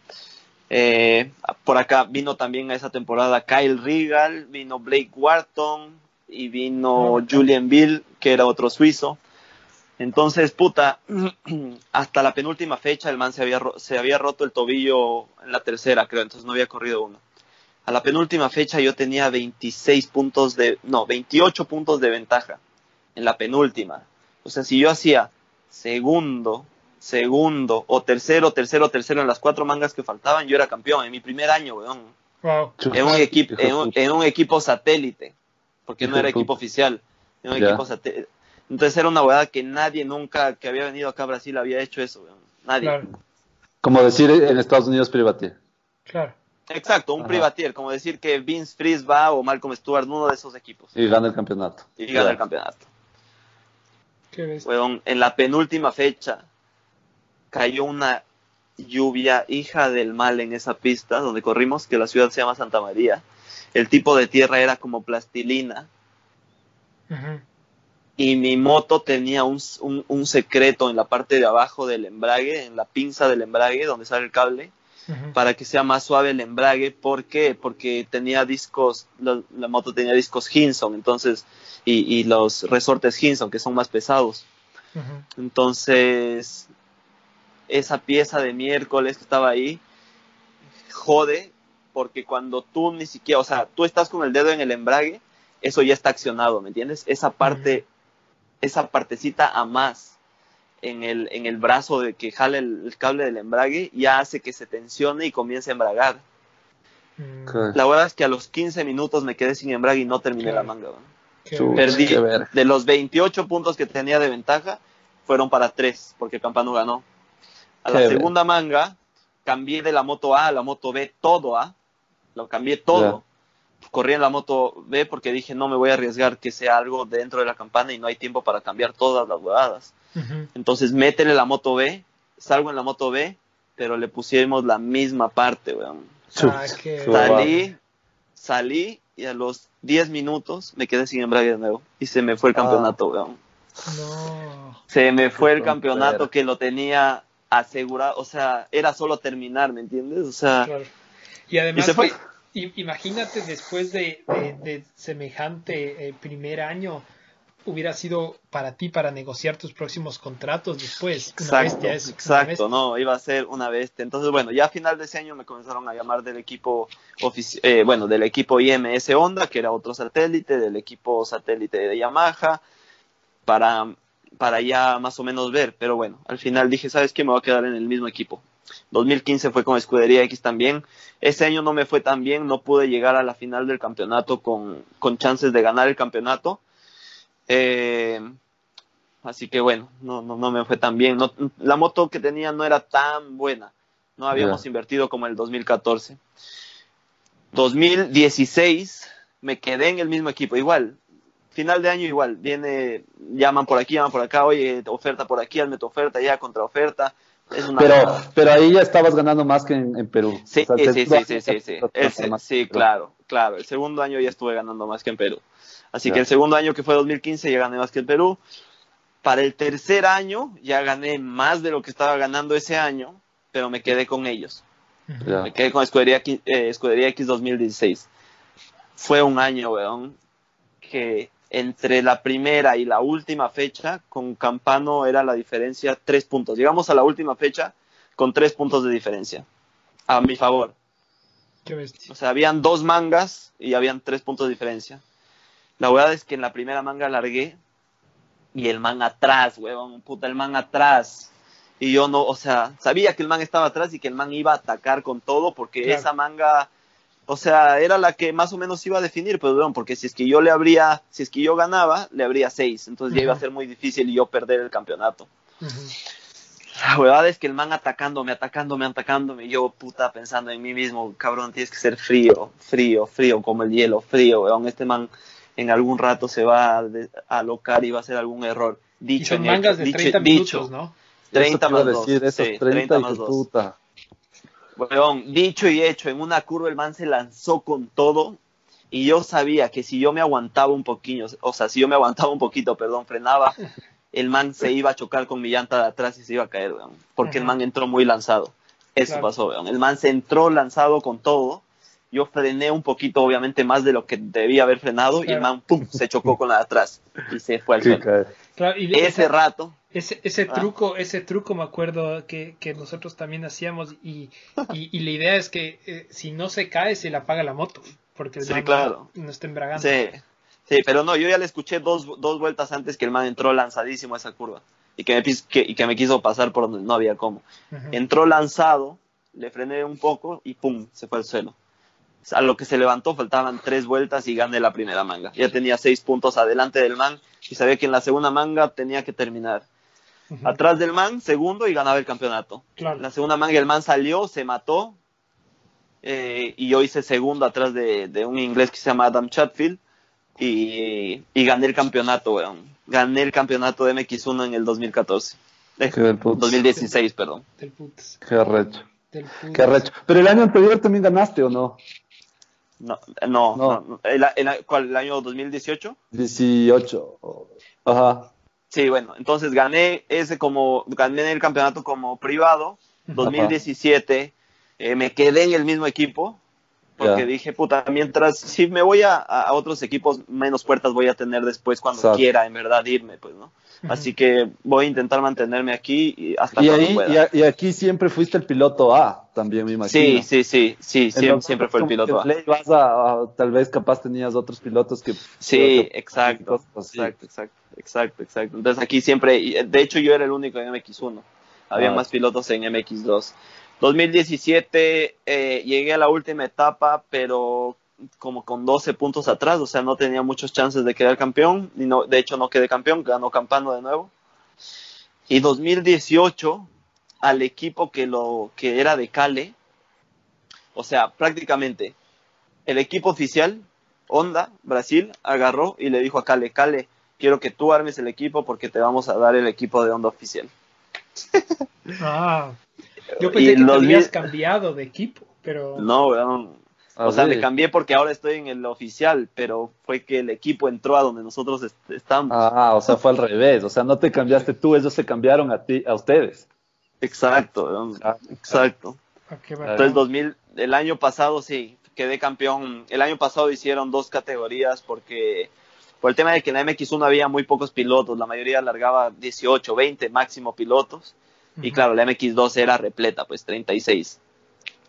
Eh, por acá vino también a esa temporada Kyle Regal, vino Blake Wharton y vino Ah, Julian Bill, que era otro suizo. Entonces, puta, [CLEARS THROAT] hasta la penúltima fecha el man se había, se había roto el tobillo en la tercera, creo, entonces no había corrido uno. A la penúltima fecha yo tenía 26 puntos de, no, 28 puntos de ventaja en la penúltima. O sea, si yo hacía segundo, segundo o tercero, tercero, tercero en las cuatro mangas que faltaban, yo era campeón en mi primer año, weón. Wow. En un, equipo, en, un, en un equipo satélite, porque no era equipo oficial, en un equipo satélite. Entonces era una huevada que nadie nunca que había venido acá a Brasil había hecho eso, weón. Nadie. Claro, Como decir en Estados Unidos privatier. claro. Exacto, un Ajá. privatier, como decir que Vince Freeze va o Malcolm Stewart, uno de esos equipos, Y gana el campeonato. y gana el campeonato. Qué. Weón, en la penúltima fecha cayó una lluvia hija del mal en esa pista donde corrimos, que la ciudad se llama Santa María. El tipo de tierra era como plastilina Ujú. Y mi moto tenía un, un- un secreto en la parte de abajo del embrague, en la pinza del embrague donde sale el cable, para que sea más suave el embrague. ¿Por qué? Porque tenía discos, la, la moto tenía discos Hinson, entonces, y, y los resortes Hinson, que son más pesados. Entonces, esa pieza de miércoles que estaba ahí, jode, porque cuando tú ni siquiera, o sea, tú estás con el dedo en el embrague, eso ya está accionado, ¿me entiendes? Esa parte, esa partecita a más en el, en el brazo de que jale el, el cable del embrague, ya hace que se tensione y comience a embragar. Mm. La verdad es que a los 15 minutos me quedé sin embrague y no terminé la manga. Perdí. De los 28 puntos que tenía de ventaja, fueron para 3, porque Campano ganó. A la segunda manga, cambié de la moto A a la moto B todo A. Lo cambié todo. Corrí en la moto B porque dije, no me voy a arriesgar que sea algo dentro de la campana y no hay tiempo para cambiar todas las huevadas. Entonces, métele la moto B, salgo en la moto B, pero le pusimos la misma parte, weón. Ah, qué-. Salí, salí y a los 10 minutos me quedé sin embrague de nuevo. Y se me fue el Ah. campeonato, weón. No. Se me fue el campeonato que lo tenía asegurado. O sea, era solo terminar, ¿me entiendes? O sea, Claro. Y además, Y se fue. Imagínate después de, de- de semejante eh, primer año, hubiera sido para ti para negociar tus próximos contratos después. Una exacto, una exacto, bestia. no, iba a ser una bestia. Entonces, bueno, ya a final de ese año me comenzaron a llamar del equipo, eh, bueno, del equipo IMS Honda, que era otro satélite, del equipo satélite de Yamaha, para, para ya más o menos ver. Pero bueno, al final dije, ¿sabes qué? Me voy a quedar en el mismo equipo. 2015 fue con Escudería X también. Ese año no me fue tan bien, no pude llegar a la final del campeonato con, con chances de ganar el campeonato. Eh, así que bueno, no, no, no me fue tan bien. No, la moto que tenía no era tan buena. No habíamos invertido como en el 2014. 2016 me quedé en el mismo equipo, igual. Final de año igual, viene, llaman por aquí, llaman por acá, oye, oferta por aquí, hazme tu oferta, ya contra oferta. Es una Pero, pero ahí ya estabas ganando más que en, en Perú. Sí, O sea, el sí, sí, sí, sí, sí. sí, claro, claro. El segundo año ya estuve ganando más que en Perú. Así Ya. que el segundo año que fue 2015 ya gané más que en Perú. Para el tercer año ya gané más de lo que estaba ganando ese año, pero me quedé con ellos. Me quedé con Escudería, X- eh, Escudería X 2016. Fue un año, weón, que entre la primera y la última fecha, con Campano era la diferencia tres puntos. Llegamos a la última fecha con tres puntos de diferencia. A mi favor. Qué bestia. O sea, habían dos mangas y habían tres puntos de diferencia. La verdad es que en la primera manga largué y el man atrás, huevón, puta, el man atrás. Y yo no, o sea, sabía que el man estaba atrás y que el man iba a atacar con todo porque Claro. esa manga, o sea, era la que más o menos iba a definir, pues, weón, porque si es que yo le habría, si es que yo ganaba, le habría seis. Entonces ya iba a ser muy difícil yo perder el campeonato. La verdad es que el man atacándome, atacándome, atacándome, y yo puta pensando en mí mismo, cabrón, tienes que ser frío, frío, frío, como el hielo, frío, weón, este man en algún rato se va a, de- a alocar y va a hacer algún error. Y Dicho, son en mangas de dicho- 30 dicho, minutos, ¿no? 30 Eso te iba más a 2. decir, esos 30, más y 2. puta. Weón, dicho y hecho, en una curva el man se lanzó con todo y yo sabía que si yo me aguantaba un poquito, o sea, si yo me aguantaba un poquito, perdón, frenaba, el man se iba a chocar con mi llanta de atrás y se iba a caer, weón, porque el man entró muy lanzado. Eso Claro. pasó, weón. El man se entró lanzado con todo. Yo frené un poquito, obviamente, más de lo que debía haber frenado y el man, pum, se chocó con la de atrás y se fue al cae. Claro, y ese, rato, ese, ese Ah. truco, ese truco me acuerdo que, que nosotros también hacíamos y, y, y la idea es que eh, si no se cae se le apaga la moto porque el Sí, man claro. no está embragando. Sí, sí, pero no, yo ya le escuché dos, dos vueltas antes que el man entró lanzadísimo a esa curva y que, me, que- y que me quiso pasar por donde no había cómo. Entró lanzado, le frené un poco y pum, se fue al suelo. A lo que se levantó faltaban tres vueltas y gané la primera manga. Ya tenía seis puntos adelante del man y sabía que en la segunda manga tenía que terminar. Atrás del man, segundo y ganaba el campeonato. Claro. La segunda manga el man salió, se mató eh, y yo hice segundo atrás de, de un inglés que se llama Adam Chatfield y, y gané el campeonato, weón. Gané el campeonato de MX1 en el 2014. Eh, del putz. 2016, perdón. Del putz, Qué del putz. Qué arrecho. Pero el año anterior también ganaste, ¿o no? No, no, No. no. ¿El, el- cuál, el año 2018? 18. Ajá. Sí, bueno, entonces gané ese como, gané el campeonato como privado. Ujú. 2017 eh, me quedé en el mismo equipo porque dije, puta, mientras si me voy a, a otros equipos, menos puertas voy a tener después cuando Exacto. quiera en verdad irme, pues, ¿no? Así que voy a intentar mantenerme aquí y hasta Y ahí, pueda. y, a- y aquí siempre fuiste el piloto A, también me imagino. sí, sí, sí, sí, siempre, fue el piloto. que A. ibas a- a- tal vez capaz tenías otros pilotos que... Sí, que- exacto, cosas exacto, exacto, exacto, exacto. Entonces aquí siempre, y, de hecho yo era el único en MX1, había Ah. más pilotos en MX2. 2017 eh, llegué a la última etapa, pero como con 12 puntos atrás, o sea, no tenía muchas chances de quedar campeón, y no, de hecho no quedé campeón, ganó Campano de nuevo. Y 2018 al equipo que lo que era de Cale, o sea, prácticamente el equipo oficial Honda, Brasil, agarró y le dijo a Cale, Cale, quiero que tú armes el equipo porque te vamos a dar el equipo de Honda oficial. [LAUGHS] Ah, yo Y pensé que te los habías cambiado de equipo, pero No, weón. O sea, me cambié porque ahora estoy en el oficial, pero fue que el equipo entró a donde nosotros est- estamos. Ah, o sea, fue al revés. O sea, no te cambiaste tú, ellos se cambiaron a ti, a ustedes. Exacto, weón. Ah, exacto. Ah, Entonces, Entonces, 2000, el año pasado sí, quedé campeón. El año pasado hicieron dos categorías porque por el tema de que en la MX1 había muy pocos pilotos, la mayoría largaba 18, 20 máximo pilotos. Y claro, la MX2 era repleta, pues 36.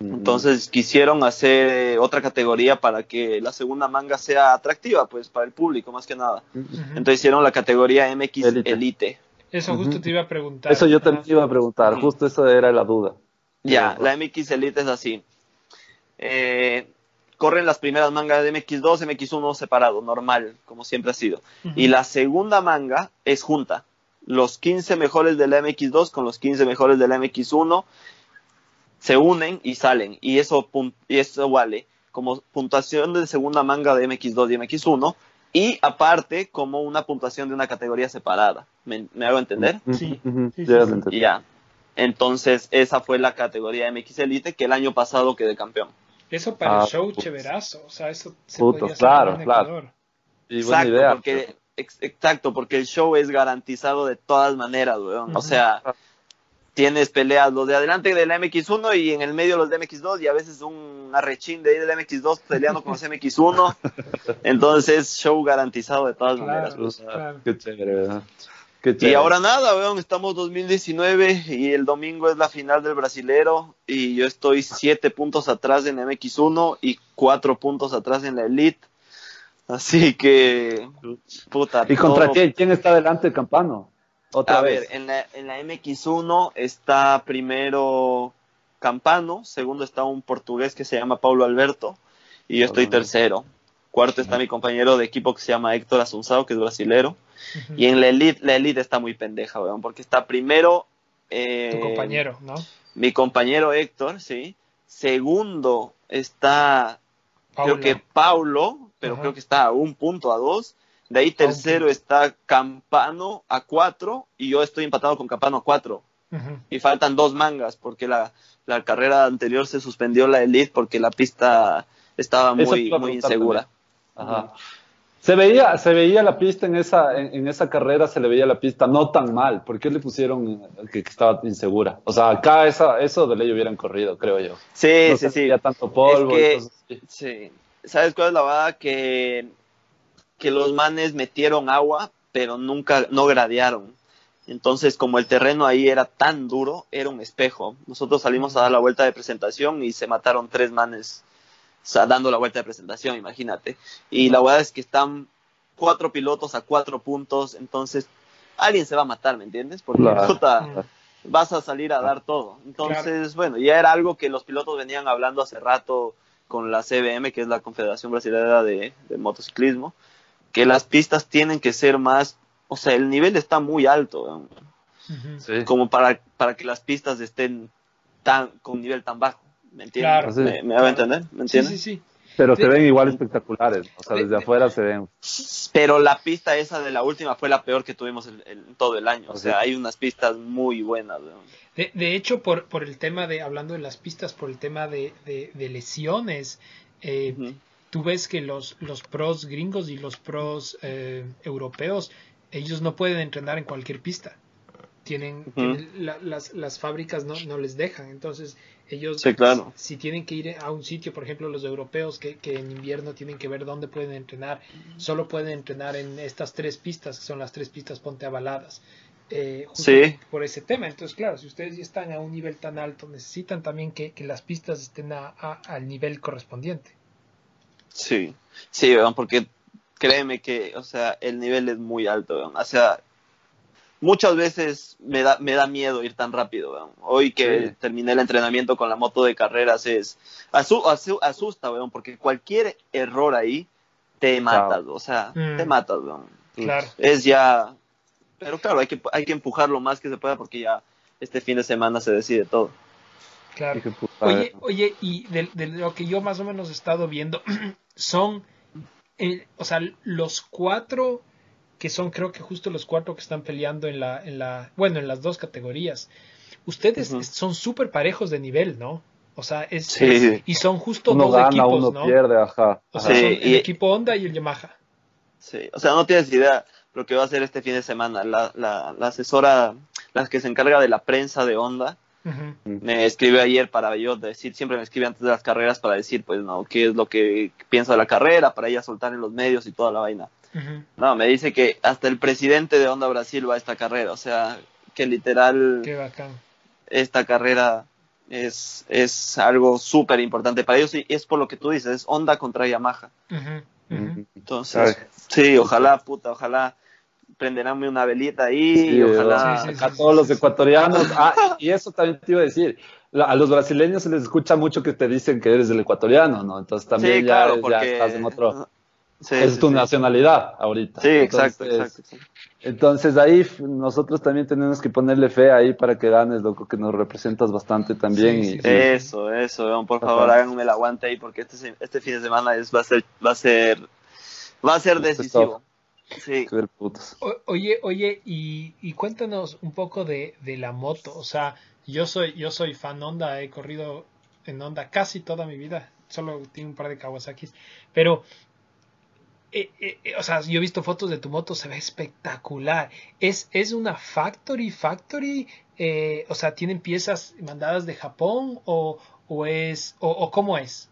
mm, Entonces quisieron hacer eh, otra categoría para que la segunda manga sea atractiva, pues para el público más que nada. Entonces hicieron la categoría MX Elite. Elite. Eso justo te iba a preguntar. Eso yo también iba a preguntar, justo eso era la duda. Ya, la MX Elite es así. Eh, corren las primeras mangas de MX2, MX1 separado, normal, como siempre ha sido. Y la segunda manga es junta. Los 15 mejores de la MX2 con los 15 mejores de la MX1 se unen y salen. Y eso, y eso vale como puntuación de segunda manga de MX2 y MX1. Y aparte, como una puntuación de una categoría separada. ¿Me, me hago entender? Sí, sí, ya sí. Ya. Entonces, esa fue la categoría MX Elite que el año pasado quedé campeón. Eso para Ah, el show putos. chaverazo. O sea, eso se Putos, podría claro, hacer en claro. Ecuador. Y buena exacto, idea. porque, exacto, porque el show es garantizado de todas maneras, weón. O sea, tienes peleas los de adelante de la MX1 y en el medio los de MX2 y a veces un arrechín de ahí de la MX2 peleando con los [LAUGHS] MX1. Entonces, show garantizado de todas maneras. Claro, pues. claro. Qué chévere, ¿verdad? Qué Y ahora nada, weón, estamos 2019 y el domingo es la final del brasilero y yo estoy siete puntos atrás en MX1 y cuatro puntos atrás en la Elite. Así que, puta. ¿Y contra todo- quién? ¿Quién está delante del campano? Otra A vez. ver, en la, en la MX1 está primero Campano, segundo está un portugués que se llama Paulo Alberto y yo estoy tercero. Cuarto está mi compañero de equipo que se llama Héctor Asunzao, que es brasilero. Y en la Elite, la Elite está muy pendeja, weón, porque está primero... eh, Tu compañero, ¿no? Mi compañero Héctor, sí. Segundo está, Paulo. creo que Paulo, pero Ajá. creo que está a un punto, a dos. De ahí tercero está Campano a cuatro y yo estoy empatado con Campano a cuatro. Y faltan dos mangas porque la, la carrera anterior se suspendió la Elite porque la pista estaba muy, muy insegura. Ajá. Se veía, se veía la pista en esa, en, en esa carrera, se le veía la pista no tan mal. ¿Por qué le pusieron que, que estaba insegura? O sea, acá esa, eso de ley hubieran corrido, creo yo. Sí, no sí, sí. tanto polvo. Es que- así. Sí. ¿Sabes cuál es la verdad? Que, que los manes metieron agua, pero nunca, no gradearon. Entonces, como el terreno ahí era tan duro, era un espejo. Nosotros salimos a dar la vuelta de presentación y se mataron tres manes o sea, dando la vuelta de presentación, imagínate. Y la verdad es que están cuatro pilotos a cuatro puntos, entonces alguien se va a matar, ¿me entiendes? Porque Claro. puta, Ujú. vas a salir a dar todo. Entonces, bueno, ya era algo que los pilotos venían hablando hace rato con la CBM, que es la Confederación Brasileña de, de Motociclismo, que las pistas tienen que ser más, o sea, el nivel está muy alto. Sí. como para, para que las pistas estén tan con nivel tan bajo, ¿me entiendes? Claro. Sí. ¿Me, me hago entender? ¿Me Sí, entiendes? sí, sí. Pero se ven igual espectaculares. O sea, de- desde de- afuera se ven. Pero la pista esa de la última fue la peor que tuvimos en, en todo el año, o Sí. sea, hay unas pistas muy buenas. De, de hecho, por, por el tema de, hablando de las pistas, por el tema de, de- de lesiones, eh, tú ves que los, los pros gringos y los pros eh, europeos, ellos no pueden entrenar en cualquier pista. Tienen, Ujú. tienen la- las, las fábricas no, no les dejan. Entonces, ellos, Sí, claro. si, tienen que ir a un sitio, por ejemplo, los europeos que, que en invierno tienen que ver dónde pueden entrenar, solo pueden entrenar en estas tres pistas, que son las tres pistas ponte avaladas. Eh, justo Sí. por ese tema. Entonces, claro, si ustedes ya están a un nivel tan alto, necesitan también que, que las pistas estén a- a- al nivel correspondiente. Sí, sí, porque créeme que, o sea, el nivel es muy alto, weón. O sea, muchas veces me da, me da miedo ir tan rápido, weón. Hoy que Sí. terminé el entrenamiento con la moto de carreras es, asu- asu- asusta, weón, porque cualquier error ahí te matas, o sea, Mm. te matas, weón. Claro. Es ya, pero claro, hay que, hay que empujar lo más que se pueda porque ya este fin de semana se decide todo. Claro. Oye, oye, y de, de lo que yo más o menos he estado viendo, [CLEARS THROAT] son, eh, o sea, los cuatro que son, creo que justo los cuatro que están peleando en la, en la, bueno, en las dos categorías. Ustedes Ujú. son súper parejos de nivel, ¿no? O sea, es, Sí. es- y son justo uno dos gana, equipos, uno ¿no? pierde, ajá. O sea, Sí, son el y- equipo Honda y el Yamaha. Sí, o sea, no tienes idea lo que va a hacer este fin de semana. La, la, la asesora, la que se encarga de la prensa de Honda, Ujú. me escribió ayer para yo decir, siempre me escribe antes de las carreras para decir, pues, no, qué es lo que piensa de la carrera, para ella soltar en los medios y toda la vaina. No, me dice que hasta el presidente de Honda Brasil va a esta carrera, o sea, que literal Qué bacán. esta carrera es, es algo súper importante para ellos y es por lo que tú dices, es Honda contra Yamaha. Entonces, sí, ojalá, puta, ojalá prenderánme una velita ahí, Sí, y ojalá... Sí, sí, sí. a todos los ecuatorianos. Ah, [LAUGHS] y eso también te iba a decir. a los brasileños se les escucha mucho que te dicen que eres del ecuatoriano, ¿no? Entonces también sí, ya, claro, ya estás en otro. Sí, es sí, tu sí. nacionalidad ahorita. Sí, exacto, Entonces, exacto. Entonces ahí nosotros también tenemos que ponerle fe ahí para que ganes, loco, que nos representas bastante también. Sí, y, sí, sí. y- Eso, eso, por Ajá. favor, háganme el aguante ahí porque este, este fin de semana es, va a ser, va a ser, va a ser Este es decisivo. Sí. O- Oye, oye, y, y cuéntanos un poco de, de la moto. O sea, yo soy, yo soy fan Honda, he corrido en Honda casi toda mi vida. Solo tengo un par de Kawasaki's. Pero, eh, eh, eh, o sea, yo he visto fotos de tu moto, se ve espectacular. ¿Es, es una factory, factory? Eh, o sea, ¿tienen piezas mandadas de Japón o, o es, o, o cómo es?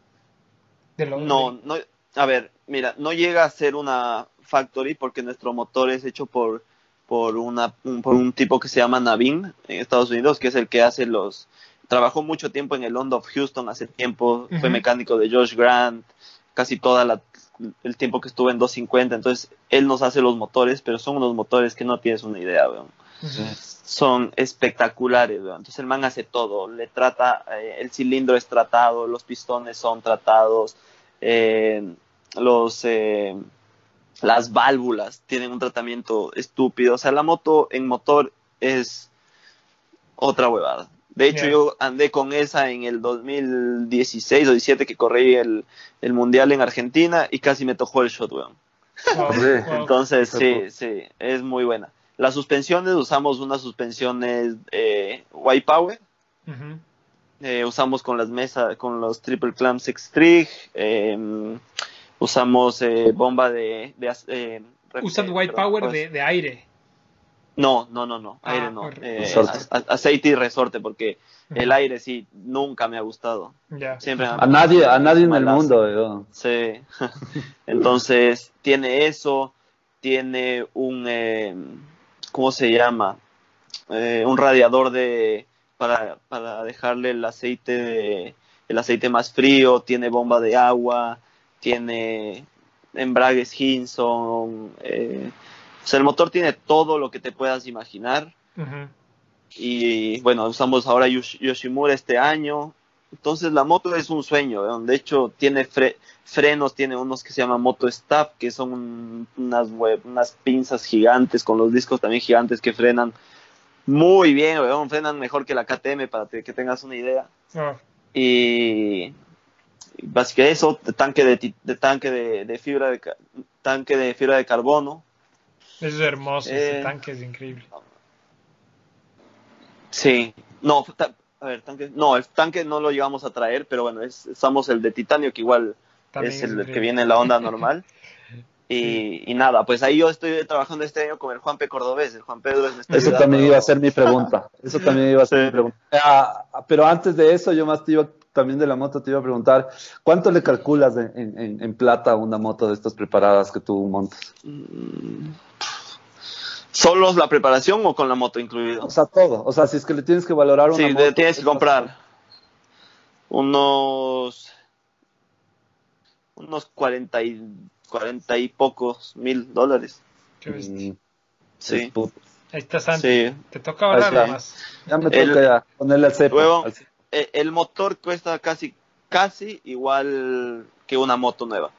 De lo- No, de- no, a ver, mira, no llega a ser una factory porque nuestro motor es hecho por, por, una, un, por un tipo que se llama Navin en Estados Unidos, que es el que hace los... Trabajó mucho tiempo en el Honda of Houston hace tiempo, fue mecánico de Josh Grant, casi toda la el tiempo que estuvo en 250, entonces él nos hace los motores, pero son unos motores que no tienes una idea, weón. Son espectaculares, weón. Entonces el man hace todo, le trata, eh, el cilindro es tratado, los pistones son tratados, eh, los, eh, las válvulas tienen un tratamiento estúpido, o sea, la moto en motor es otra huevada. De hecho, yo andé con esa en el 2016 o 17 que corrí el, el mundial en Argentina y casi me tocó el shot, weón. Wow, Sí, wow. Entonces, sí, sí, es muy buena. Las suspensiones, usamos unas suspensiones eh, White Power, eh, usamos con las mesas, con los triple clamps Extrig, eh, usamos eh, bomba de... de eh, Usan eh, White perdón, Power pues- de, de aire. No, no, no, no, Ah, aire no. eh, Resorte. a- a- aceite y resorte, porque el aire sí, nunca me ha gustado. Ya. Siempre A nadie, a nadie en el mundo. Sí. [LAUGHS] Entonces, tiene eso, tiene un, eh, ¿cómo se llama? Eh, un radiador de, para, para dejarle el aceite, de- el aceite más frío, tiene bomba de agua, tiene embragues Hinson, eh, o sea, el motor tiene todo lo que te puedas imaginar y bueno, usamos ahora Yosh- Yoshimura este año. Entonces la moto es un sueño, de hecho tiene fre- frenos, tiene unos que se llaman Moto Staff, que son un- unas, unas pinzas gigantes con los discos también gigantes que frenan muy bien, frenan mejor que la KTM para que tengas una idea. Oh, Y, y básicamente eso, de tanque de, de tanque de, de fibra de tanque de fibra de carbono. Eso es hermoso, ese Eh. tanque es increíble. Sí, no, a ver, tanque, no, el tanque no lo llegamos a traer, pero bueno, es, usamos el de titanio que igual También es el increíble. que viene en la onda normal. [LAUGHS] Y, y nada, pues ahí yo estoy trabajando este año con el Juan P. Cordobés, el Juan Pedro está Eso ayudando. también iba a ser mi pregunta. Eso también iba a ser mi pregunta. Ah, pero antes de eso, yo más te iba, también de la moto te iba a preguntar, ¿cuánto le calculas en, en- en- en plata a una moto de estas preparadas que tú montas? Mm, ¿Solo la preparación o con la moto incluido? O sea, todo. O sea, si es que le tienes que valorar una Sí, moto. de- tienes que comprar unos unos 40 y, 40 y pocos mil dólares. Qué bestia. Mm, Sí, es puto. Ahí está Santi. sí. Te toca está. más. Ya me El- toca ya ponerle al cepo. Luego- al cepo. Eh, El motor cuesta casi casi igual que una moto nueva.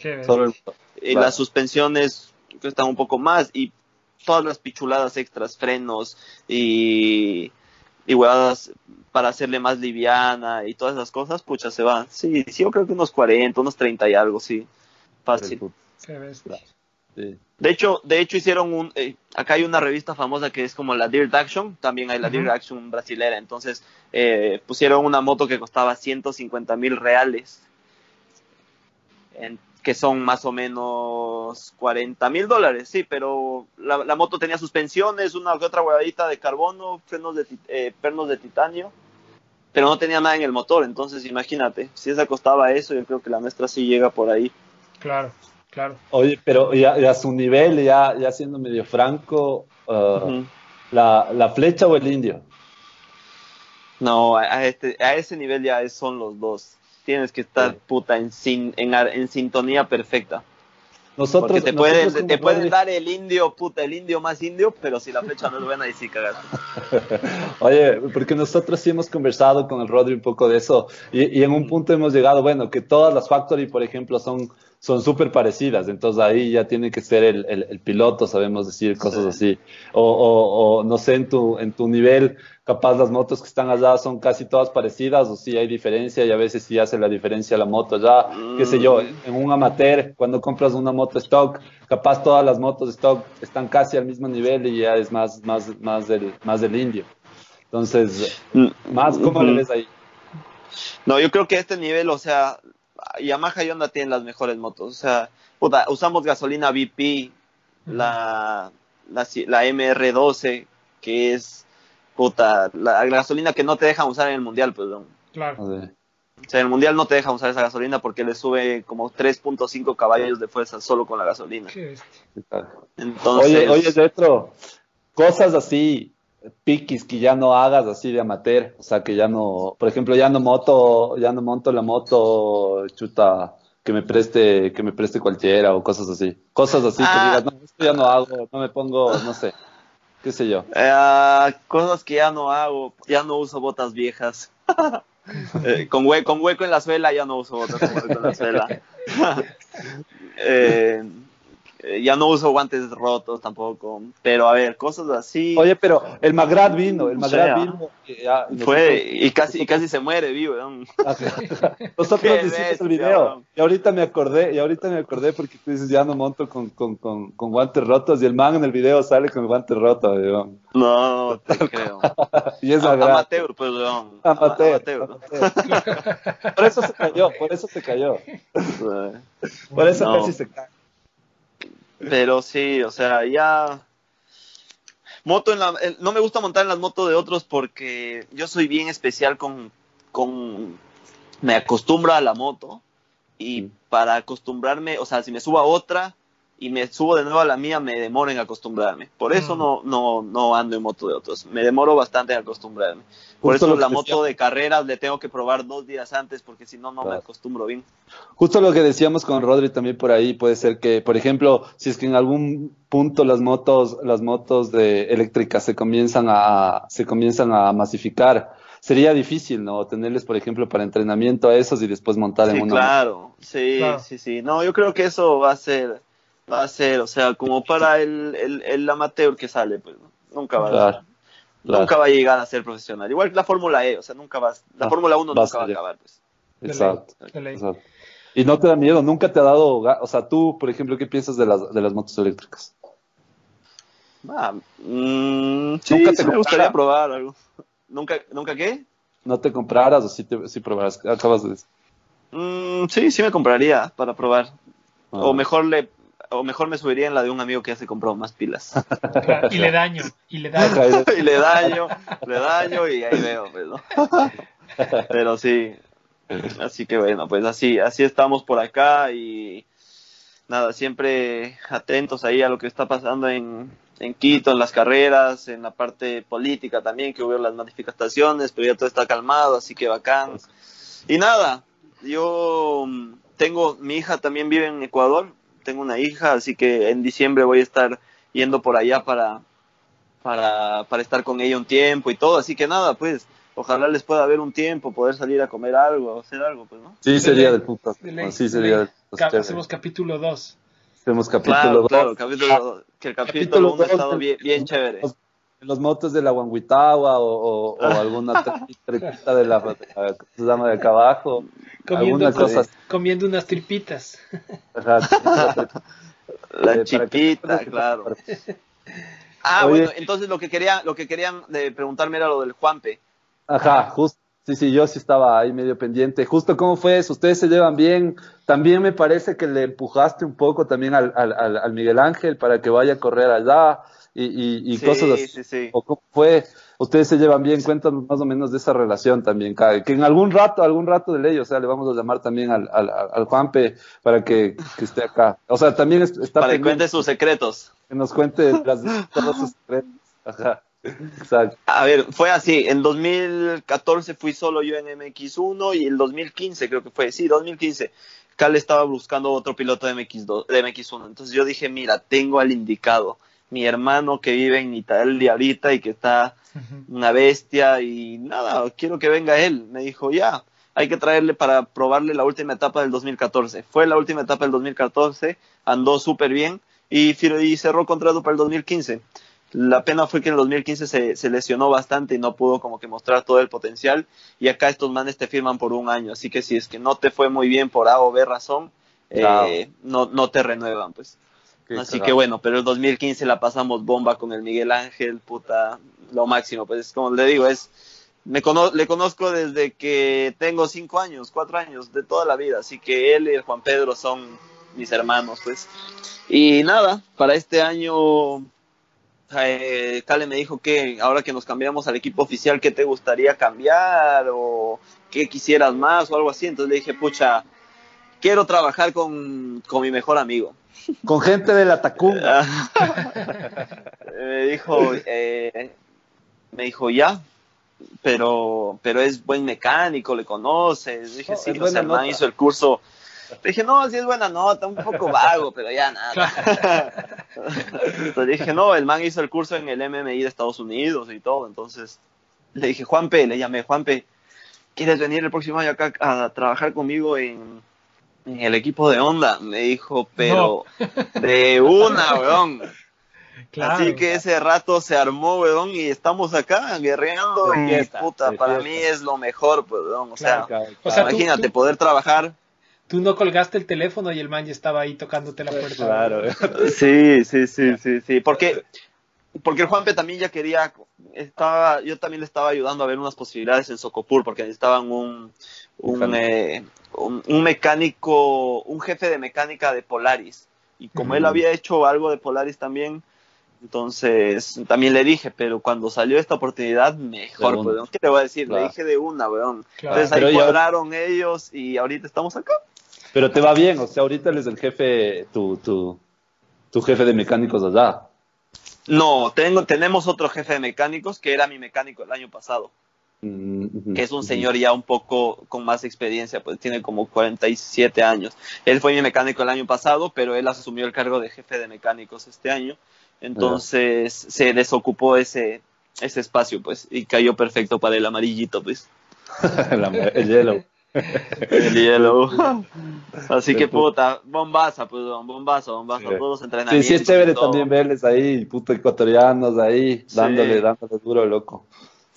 Qué bestia. Solo el- Y Claro. las suspensiones cuestan un poco más y todas las pichuladas extras, frenos y, y huevadas para hacerle más liviana y todas esas cosas, pucha, se van. Sí, sí, yo creo que unos 40, unos 30 y algo, sí. Fácil. puto. Qué bestia. Sí. De hecho, de hecho hicieron un, eh, acá hay una revista famosa que es como la Dirt Action, también hay la Ujú. Dirt Action brasilera, entonces eh, pusieron una moto que costaba 150 mil reales, en- que son más o menos 40 mil dólares, sí, pero la, la moto tenía suspensiones, una que otra huevadita de carbono, frenos de, ti- eh, pernos de titanio, pero no tenía nada en el motor, entonces imagínate, si esa costaba eso, yo creo que la nuestra sí llega por ahí. Claro, claro. Oye, pero ya, ya a su nivel, ya, ya siendo medio franco, uh, la, la flecha o el indio. No, a, este, a ese nivel ya son los dos. Tienes que estar puta en, sin, en, ar- en sintonía perfecta. Nosotros, Porque te nosotros pueden, como te pueden Rodri- dar el indio, puta, el indio más indio, pero si la flecha no es buena, ahí sí cagaste. [LAUGHS] Oye, porque nosotros sí hemos conversado con el Rodri un poco de eso y, y en un punto hemos llegado, bueno, que todas las Factory, por ejemplo, son son súper parecidas, entonces ahí ya tiene que ser el, el- el piloto, sabemos decir cosas así, o, o- o, no sé, en tu, en tu nivel, capaz las motos que están allá son casi todas parecidas, o sí hay diferencia y a veces sí hace la diferencia la moto ya, qué sé yo, en un amateur, cuando compras una moto stock, capaz todas las motos stock están casi al mismo nivel y ya es más, más, más, del, más del indio. Entonces, más, ¿cómo le Ujú. ves ahí? No, yo creo que este nivel, o sea, Yamaha y Honda tienen las mejores motos. O sea, puta, usamos gasolina BP, la, la, la MR12, que es, puta, la gasolina que no te dejan usar en el mundial, pues, ¿no? Claro. O sea, en el mundial no te dejan usar esa gasolina porque le sube como 3.5 caballos de fuerza solo con la gasolina. Oye, oye, cosas así, piquis que ya no hagas así de amateur, o sea, que ya no, por ejemplo, ya no moto, ya no monto la moto, chuta, que me preste, que me preste cualquiera o cosas así. Cosas así Ah. que digas, no, esto ya no hago, no me pongo, no sé, qué sé yo. eh, cosas que ya no hago, ya no uso botas viejas. [LAUGHS] Eh, con, hue- con hueco en la suela ya no uso botas con hueco en la suela. [LAUGHS] Eh, eh, ya no uso guantes rotos tampoco. Pero a ver, cosas así. Oye, pero el Magrat vino, el O Magrat sea, vino. que ya- fue y casi, y casi se muere vivo. ¿no? [LAUGHS] Nosotros Qué hicimos el video y ahorita me acordé, y ahorita me acordé porque tú dices ya no monto con, con, con, con guantes rotos y el man en el video sale con el guante roto, weón. No, te [LAUGHS] creo. [LAUGHS] Y es Magrat. Amateur, pues, weón. Amateur, Amateur. amateur. Por eso se cayó, por eso se cayó. Eh, Por eso No. casi se cae. Pero sí, o sea, ya. Moto en la. No me gusta montar en las motos de otros porque yo soy bien especial con. con me acostumbro a la moto y Mm. para acostumbrarme, o sea, si me subo a otra y me subo de nuevo a la mía, me demoro en acostumbrarme. Por eso Mm. no, no, no ando en moto de otros. Me demoro bastante en acostumbrarme. Por Justo eso la moto de carreras le tengo que probar dos días antes porque si no, no me acostumbro bien. Justo lo que decíamos con Rodri también por ahí, puede ser que, por ejemplo, si es que en algún punto las motos, las motos de eléctricas se comienzan a, se comienzan a masificar, sería difícil, ¿no? Tenerles, por ejemplo, para entrenamiento a esos y después montar en Sí, una claro, sí, Claro. sí, sí. No, yo creo que eso va a ser, va a ser, o sea, como para el, el, el amateur que sale, pues, ¿no? nunca va, Claro, a, claro. nunca va a llegar a ser profesional. Igual que la Fórmula E, o sea, nunca va, la Ah, Fórmula 1 va a nunca va a acabar, pues. Exacto, exacto. Y no te da miedo, nunca te ha dado, o sea, tú, por ejemplo, ¿qué piensas de las, de las motos eléctricas? Ah, mm, sí, Nunca te sí me gustaría probar algo. [LAUGHS] ¿Nunca, ¿Nunca qué? ¿No te compraras o sí, te, sí probarás? Acabas de decir. Mm, sí, sí me compraría para probar. Ah. O mejor le, o mejor me subiría en la de un amigo que ya se compró más pilas. Claro, Y le daño. Y le daño. [LAUGHS] Y le daño, le daño y ahí veo, pues, ¿no? [LAUGHS] Pero sí, así que bueno, pues así, así estamos por acá y nada, siempre atentos ahí a lo que está pasando en, en Quito, en las carreras, en la parte política también, que hubo las manifestaciones, pero ya todo está calmado, así que bacán. Y nada, yo mm, tengo, mi hija también vive en Ecuador, tengo una hija, así que en diciembre voy a estar yendo por allá para, para, para estar con ella un tiempo y todo, así que nada, pues, ojalá les pueda ver un tiempo, poder salir a comer algo, hacer algo, pues, ¿no? Sí, sería del puto. De ley, Sí, de sería chévere. Hacemos capítulo 2. Hacemos capítulo Claro, dos. claro, capítulo, que el capítulo Capítulo 1 ha estado bien, bien chévere. Los, los motos de la Guanguitagua o, o, o alguna trepita de la, de la- ¿cómo se llama de acá abajo. Comiendo, Alguna cosa así. comiendo unas tripitas. [LAUGHS] La Eh, para que claro. Ah, Oye. bueno, entonces lo que quería, lo que querían de preguntarme era lo del Juanpe. Ajá, justo. Sí, sí, yo sí estaba ahí medio pendiente. Justo cómo fue eso, ustedes se llevan bien. También me parece que le empujaste un poco también al, al, al Miguel Ángel para que vaya a correr allá y, y, y Sí, cosas así. sí, sí. ¿O cómo fue? Ustedes se llevan bien, cuéntanos más o menos de esa relación también, que en algún rato, algún rato de ley, o sea, le vamos a llamar también al, al, al Juanpe para que, que esté acá. O sea, también es- está Para que cuente sus secretos. que nos cuente las, todos sus secretos. Ajá, exacto. A ver, fue así. En 2014 fui solo yo en MX1 y el 2015 creo que fue. Sí, 2015. Cal estaba buscando otro piloto de, MX2, de MX1. Entonces yo dije, mira, tengo al indicado. Mi hermano que vive en Italia ahorita y que está una bestia y nada, quiero que venga él. Me dijo, ya, hay que traerle para probarle la última etapa del 2014. Fue la última etapa del 2014, andó súper bien y, y cerró contrato para el 2015. La pena fue que en el 2015 se, se, lesionó bastante y no pudo como que mostrar todo el potencial. Y acá estos manes te firman por un año. Así que si es que no te fue muy bien por A o B razón, eh, no, no te renuevan, pues. Así que bueno, pero el 2015 la pasamos bomba con el Miguel Ángel, puta, lo máximo. Pues como le digo, es me le conozco desde que tengo cinco años, cuatro años, de toda la vida. Así que él y el Juan Pedro son mis hermanos, pues. Y nada, para este año eh, Cale me dijo que ahora que nos cambiamos al equipo oficial, ¿qué te gustaría cambiar? ¿O qué quisieras más? O algo así. Entonces le dije, pucha, quiero trabajar con, con mi mejor amigo. Con gente de la Tacunga. [LAUGHS] me dijo, eh, me dijo, ya, pero, pero es buen mecánico, le conoces. Dije, sí, o sea, el man hizo el curso. dije, no, sí es buena nota, un poco vago, pero ya nada. [LAUGHS] entonces dije, no, el man hizo el curso en el MMI de Estados Unidos y todo. Entonces le dije, Juanpe, le llamé, Juanpe, ¿quieres venir el próximo año acá a trabajar conmigo en, en el equipo de Honda? Me dijo, pero de una, weón. [LAUGHS] Así que ese rato se armó, weón, y estamos acá guerreando y puta, para mí es lo mejor, pues, weón. O, sea, imagínate poder trabajar. Tú no colgaste el teléfono y el man ya estaba ahí tocándote la puerta. Claro. [LAUGHS] sí, sí, sí, sí, sí. Porque, porque el Juanpe también ya quería, estaba, yo también le estaba ayudando a ver unas posibilidades en Socopur, porque necesitaban un, un, eh, un, un mecánico, un jefe de mecánica de Polaris. Y como él había hecho algo de Polaris también, entonces, también le dije, pero cuando salió esta oportunidad, mejor. ¿Qué te voy a decir? Le dije de una, weón. Entonces ahí cuadraron ellos y ahorita estamos acá. Pero te va bien, o sea, ahorita él es el jefe, tu, tu, tu jefe de mecánicos allá. No, tengo, tenemos otro jefe de mecánicos que era mi mecánico el año pasado. Que es un señor ya un poco con más experiencia, pues tiene como 47 años. Él fue mi mecánico el año pasado, pero él asumió el cargo de jefe de mecánicos este año. Entonces se desocupó ese, ese espacio, pues, y cayó perfecto para el amarillito, pues. [LAUGHS] el, yellow. el yellow. [LAUGHS] Así que puta, bombaza, pues, bombazo, bombazo, todos entrenamientos. Sí, sí es chévere también verles ahí, puto ecuatorianos ahí, dándole, dándole duro, loco.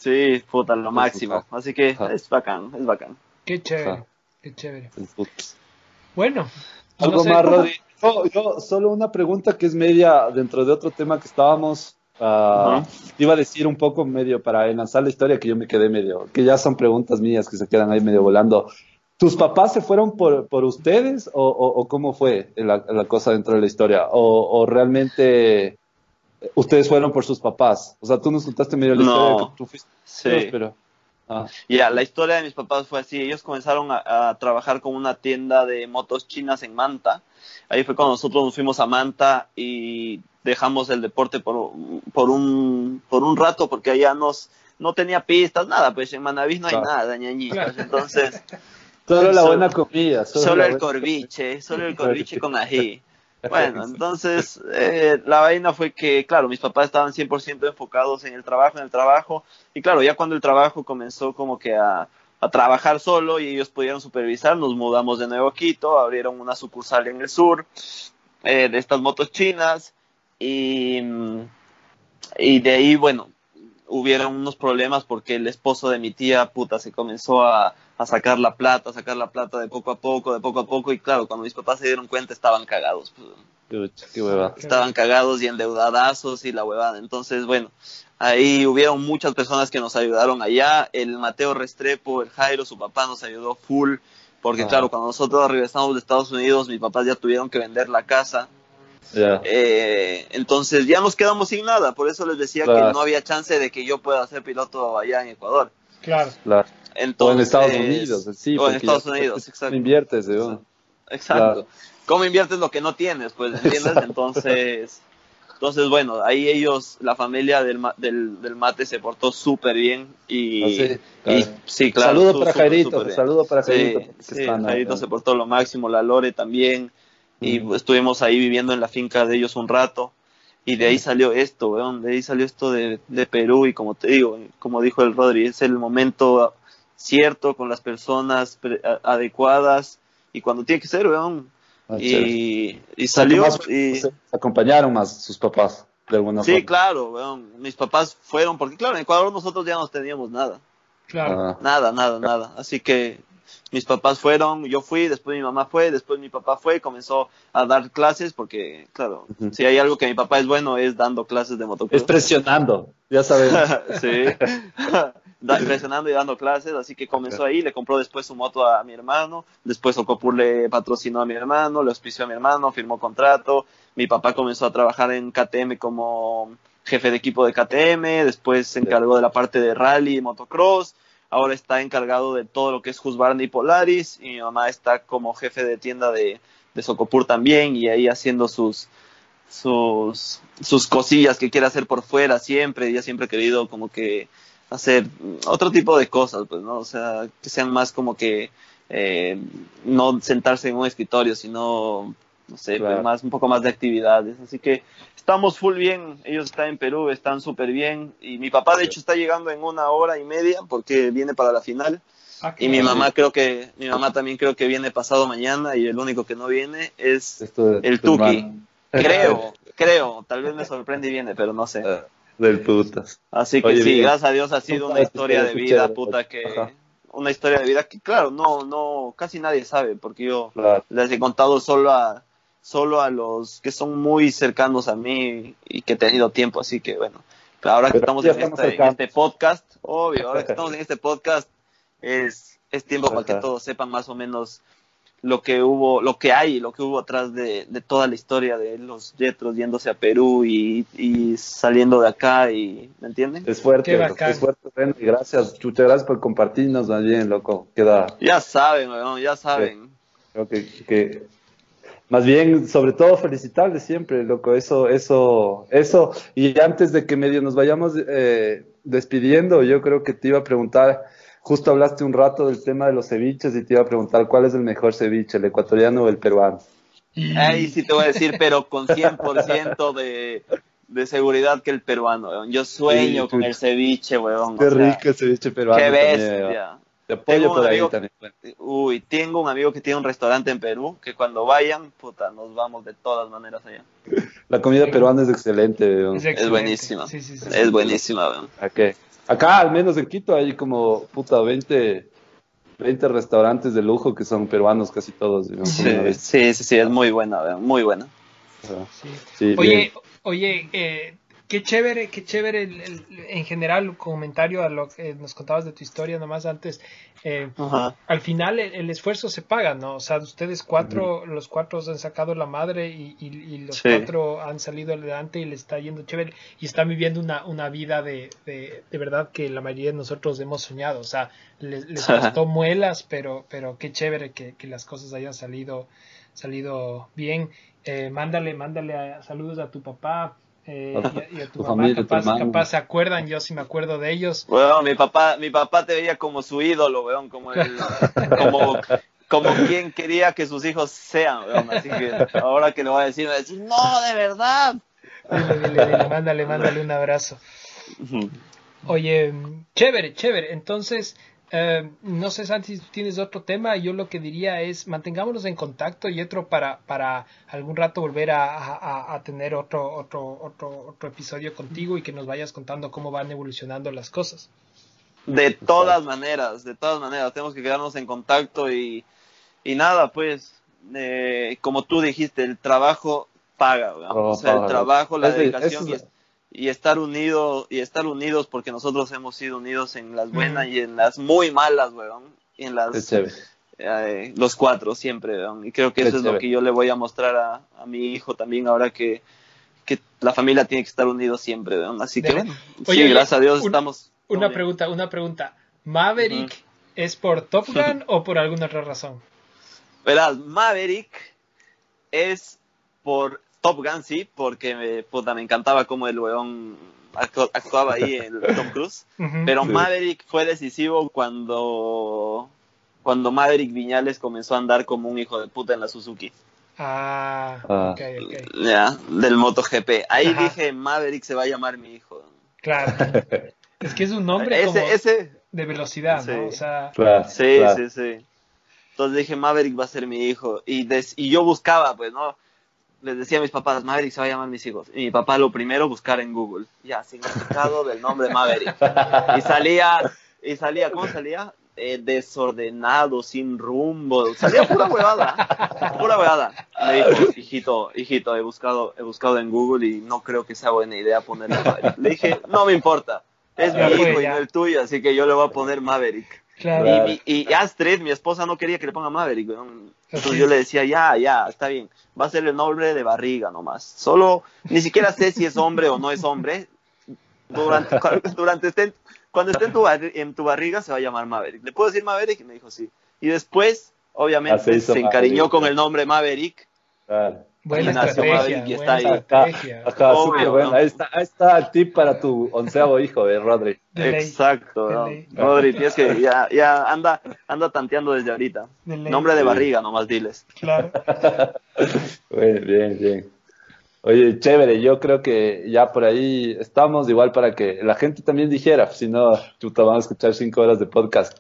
Sí, puta, lo máximo. Así que es bacán, es bacán. Qué chévere, qué chévere. Bueno. Algo más, Rodri yo, solo una pregunta que es media dentro de otro tema que estábamos. Uh, Iba a decir un poco medio para enlazar la historia que yo me quedé medio, que ya son preguntas mías que se quedan ahí medio volando. ¿Tus papás se fueron por, por ustedes o, o, cómo fue la, la, cosa dentro de la historia? ¿O, o realmente ustedes fueron por sus papás? O sea, tú nos contaste medio la historia que tú fuiste. Sí. pero, ah. Ya, la historia de mis papás fue así. Ellos comenzaron a, a, trabajar con una tienda de motos chinas en Manta ahí fue cuando nosotros nos fuimos a Manta y dejamos el deporte por, por, un, por un rato porque allá nos, no tenía pistas, nada, pues en Manaví no hay nada, ñañitas, entonces... [LAUGHS] Solo la buena comida. Solo, el corviche, solo el corviche con ají. Bueno, entonces eh, la vaina fue que, claro, mis papás estaban 100% enfocados en el trabajo, en el trabajo, y claro, ya cuando el trabajo comenzó como que a, a trabajar solo y ellos pudieron supervisar. Nos mudamos de nuevo a Quito, abrieron una sucursal en el sur eh, de estas motos chinas y, y de ahí, bueno, hubieron unos problemas porque el esposo de mi tía puta se comenzó a, a, sacar la plata, a sacar la plata de poco a poco, de poco a poco y claro, cuando mis papás se dieron cuenta estaban cagados. Pues, qué estaban cagados y endeudadazos y la huevada. Entonces, bueno, Ahí hubieron muchas personas que nos ayudaron allá. El Mateo Restrepo, el Jairo, su papá nos ayudó full. Porque, ah. claro, cuando nosotros regresamos de Estados Unidos, mis papás ya tuvieron que vender la casa. Eh, entonces ya nos quedamos sin nada. Por eso les decía que no había chance de que yo pueda ser piloto allá en Ecuador. Claro. claro. O en Estados Unidos, sí. O en Estados Unidos, [LAUGHS] exacto. Inviertes, Exacto. ¿Cómo inviertes lo que no tienes? Pues, ¿entiendes? Entonces Entonces, bueno, ahí ellos, la familia del, del, del mate se portó súper bien y, Ah, sí, claro. y sí, claro. saludo para Jairito, saludo para Jairito. sí, Jairito ¿no? se portó lo máximo, la Lore también, y estuvimos ahí viviendo en la finca de ellos un rato, y de ahí salió esto, weón, de ahí salió esto de, de Perú, y como te digo, como dijo el Rodri, es el momento cierto, con las personas adecuadas, y cuando tiene que ser, weón, Ah, y, y salió, Más- y... se acompañaron más sus papás, de alguna Sí, forma. claro, weón. Mis papás fueron, porque claro, en Ecuador nosotros ya no teníamos nada. Claro. Ah, Nada, nada, nada. Así que mis papás fueron, yo fui, después mi mamá fue, después mi papá fue y comenzó a dar clases, porque claro, si hay algo que mi papá es bueno es dando clases de motocross. es presionando, ya sabemos. [LAUGHS] sí. [LAUGHS] Da- presionando y dando clases, así que comenzó ahí, le compró después su moto a mi hermano, después Ocopur le patrocinó a mi hermano, le auspició a mi hermano, firmó contrato, mi papá comenzó a trabajar en KTM como jefe de equipo de KTM, después se encargó de la parte de rally y motocross, ahora está encargado de todo lo que es Husqvarna y Polaris, y mi mamá está como jefe de tienda de, de Socopur también, y ahí haciendo sus, sus, sus cosillas que quiere hacer por fuera siempre, ella siempre ha querido como que hacer otro tipo de cosas, pues, ¿no? O sea, que sean más como que eh, no sentarse en un escritorio, sino, no sé, Claro. pues, más, un poco más de actividades. Así que estamos full bien, ellos están en Perú, están súper bien, y mi papá de hecho está llegando en una hora y media porque viene para la final. Ah, Y mi mamá creo que, mi mamá también creo que viene pasado mañana y el único que no viene es Esto de- el tu Tuki. Creo, [LAUGHS] creo, tal vez me sorprende y viene, pero no sé. Ah, Del putas. Así que Oye, sí, bien. gracias a Dios ha sido una historia de vida, puta, que ajá. una historia de vida que claro, no, no, casi nadie sabe, porque yo Claro. les he contado solo a, solo a los que son muy cercanos a mí y que he tenido tiempo, así que bueno, ahora que estamos, en, estamos esta- en este podcast, obvio, ahora que [LAUGHS] estamos en este podcast es, es tiempo para que todos sepan más o menos lo que hubo, lo que hay, lo que hubo atrás de, de toda la historia de los Jetros yéndose a Perú y, y saliendo de acá y, ¿me entienden? Es fuerte, es fuerte, Ren, y gracias, chucha, gracias por compartirnos bien, loco. Queda, Ya saben, weón, ya saben. creo que, que más bien, sobre todo felicitarles siempre, loco, eso, eso, eso, y antes de que medio nos vayamos eh, despidiendo, yo creo que te iba a preguntar, justo hablaste un rato del tema de los ceviches y te iba a preguntar cuál es el mejor ceviche, el ecuatoriano o el peruano. Ahí sí te voy a decir, pero con 100% de, de seguridad que el peruano, weón. Yo sueño Sí, con el ceviche, weón. o Qué sea, rico el ceviche peruano. Qué bestia. Te apoyo por ahí amigo- también. Uy, tengo un amigo que tiene un restaurante en Perú, que cuando vayan, puta, nos vamos de todas maneras allá. [LAUGHS] La comida peruana es excelente, weón. es excelente. buenísima. Sí, sí, sí. Es buenísima, weón. Ok. Acá, al menos en Quito, hay como, puta, 20, 20 restaurantes de lujo que son peruanos casi todos. digamos, Sí, sí, sí, sí, es muy buena, weón, muy buena. Ajá. Sí. Sí, Oye, bien. oye, eh, qué chévere, qué chévere el- el- en general comentario a lo que nos contabas de tu historia nomás antes. Eh, al final el, el esfuerzo se paga, ¿no? O sea, ustedes cuatro, los cuatro han sacado la madre y, y- y los Sí. cuatro han salido adelante y les está yendo chévere y están viviendo una, una vida de, de, de verdad que la mayoría de nosotros hemos soñado. O sea, les, les costó muelas, pero, pero qué chévere que, que las cosas hayan salido, salido bien. Eh, mándale, mándale a- saludos a tu papá. Eh, y, a, y a tu, Tu mamá, familia, tu capaz, hermano. capaz se acuerdan, yo sí me acuerdo de ellos. Weón, mi papá, mi papá te veía como su ídolo, weón, como el, como, como quien quería que sus hijos sean, weón. Así que ahora que lo voy a decir, me va a decir, no, de verdad. Dile, dile, dile, mándale, mándale un abrazo. Oye, chévere, chévere. Entonces, eh, no sé, Santi, si tienes otro tema. Yo lo que diría es mantengámonos en contacto y otro para, para algún rato volver a, a- a tener otro, otro, otro, otro episodio contigo y que nos vayas contando cómo van evolucionando las cosas. De todas maneras, de todas maneras, tenemos que quedarnos en contacto y, y nada, pues, eh, como tú dijiste, el trabajo paga. Oh, o sea, el trabajo, la Es dedicación es- y, estar unido y estar unidos porque nosotros hemos sido unidos en las buenas y en las muy malas, weón. Y en las eh, los cuatro siempre, weón. Y creo que eso es lo que yo le voy a mostrar a, a mi hijo también ahora que, que la familia tiene que estar unidos siempre, weón. Así que Debe. bueno, Oye, sí, gracias a Dios un- estamos. Una bien. pregunta, una pregunta. ¿Maverick es por Top [LAUGHS] Gun o por alguna otra razón? Verás, Maverick es por Top Gun sí, porque me, puta, me encantaba como el weón actu- actuaba ahí [LAUGHS] en Tom Cruise. Pero Sí. Maverick fue decisivo cuando, cuando Maverick Viñales comenzó a andar como un hijo de puta en la Suzuki. Ah, Ah. ok, ok. Ya, del MotoGP. Ahí Ajá. dije, Maverick se va a llamar mi hijo. Claro. [LAUGHS] es que es un nombre como Ese, ese, de velocidad, ¿no? O sea, Claro, Sí, claro. sí, sí. Entonces dije, Maverick va a ser mi hijo. Y, des- y yo buscaba, pues, ¿no? Les decía a mis papás, Maverick se va a llamar mis hijos. Y mi papá lo primero, buscar en Google. Ya, significado del nombre Maverick. Y salía, y salía, ¿cómo salía? Eh, desordenado, sin rumbo. Salía pura huevada. Pura huevada. Me dijo, hijito, hijito, he buscado, he buscado en Google y no creo que sea buena idea ponerle Maverick. Le dije, no me importa. Es mi hijo y no el tuyo, así que yo le voy a poner Maverick. Claro. Y, y, y Astrid, mi esposa, no quería que le ponga Maverick. Entonces yo le decía, ya, ya, está bien. Va a ser el nombre de barriga nomás. Solo, ni siquiera sé si es hombre o no es hombre. Durante, durante esté, cuando esté en tu, barri- en tu barriga se va a llamar Maverick. ¿Le puedo decir Maverick? Y me dijo sí. Y después, Ah, obviamente, hizo se encariñó Maverick. con el nombre Maverick. Claro. Buena estrategia, y buena está ahí. Acá, acá, Obvio, súper bueno. ¿no? Ahí está, ahí está el tip para tu onceavo hijo, de Rodri. De Exacto. de ¿no? Rodri, tienes que ya, ya anda, anda tanteando desde ahorita. Nombre de barriga, nomás diles. Claro. [LAUGHS] Bien, bien, bien. Oye, chévere, yo creo que ya por ahí estamos igual para que la gente también dijera, si no, chuta, vamos a escuchar cinco horas de podcast.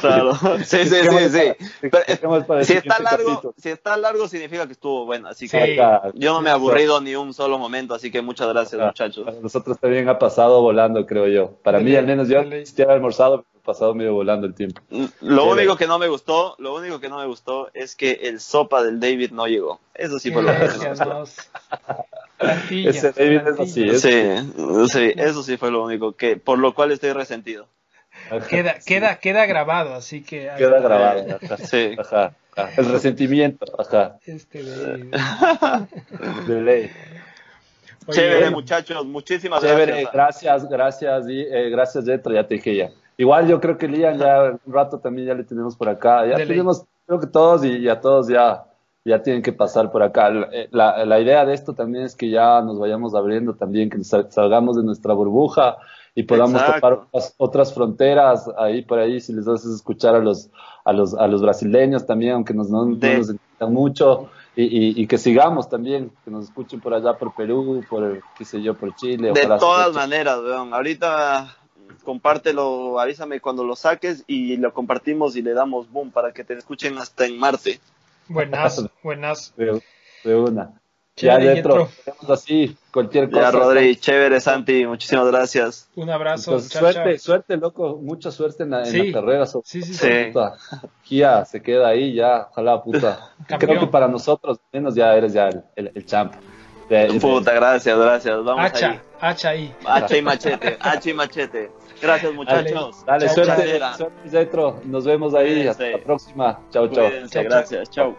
Claro. [LAUGHS] Sí, sí, sí, sí. Pero, si está siguiente largo, capítulo. si está largo significa que estuvo bueno, así Sí. que Acá, yo no me he aburrido ni un solo momento, así que muchas gracias acá. muchachos. Para nosotros también ha pasado volando, creo yo. Para mí, al menos yo, de ley. si almorzado, pasado medio volando el tiempo. Lo único que no me gustó, lo único que no me gustó es que el sopa del David no llegó. Eso sí fue lo que no me Gracias, gustó. nos. Plantilla, Ese David es así, es- Sí, sí, eso sí fue lo único que por lo cual estoy resentido. Ajá, Queda, sí, queda, queda grabado, así que queda grabado. Ajá, Sí. ajá, ajá. El resentimiento, ajá, Este de- [LAUGHS] de ley. Oye, Chévere bueno, muchachos, muchísimas Chévere, gracias. gracias, gracias, y, eh, gracias, Jetro, ya te dije ya. Igual yo creo que Lian ya un rato también ya le tenemos por acá, ya tenemos, creo que todos y, y a todos ya, ya tienen que pasar por acá. La, eh, la- idea de esto también es que ya nos vayamos abriendo también, que sal- salgamos de nuestra burbuja y podamos Exacto. topar otras, otras fronteras ahí por ahí, si les haces escuchar a los, a los, a los brasileños también, aunque nos, no, no De- nos entiendan mucho. Y, y- y que sigamos también, que nos escuchen por allá, por Perú, por, qué sé yo, por Chile. De todas maneras, weón. Ahorita compártelo, avísame cuando lo saques y lo compartimos y le damos boom para que te escuchen hasta en Marte. Buenas, [LAUGHS] buenas. De, de una. Chévere, ya dentro, así, cualquier cosa. Ya, Rodri, chévere, Santi, muchísimas gracias. Un abrazo. Entonces, chao, suerte, chao. suerte, loco, mucha suerte en la, en Sí. la carrera. sobre Sí, sí, Sí. Kia se queda ahí ya, ojalá, puta. [LAUGHS] Creo que para nosotros, menos ya eres ya el, el, el champ. Puta, gracias, gracias. Vamos ahí. Hacha, hacha ahí. Hacha y machete, hacha y machete. Gracias, muchachos. Dale, suerte, suerte, Zetro. Nos vemos ahí. Cuídense. Hasta la próxima. Chao, chao. Cuídense, Chao, chao. gracias. Chao.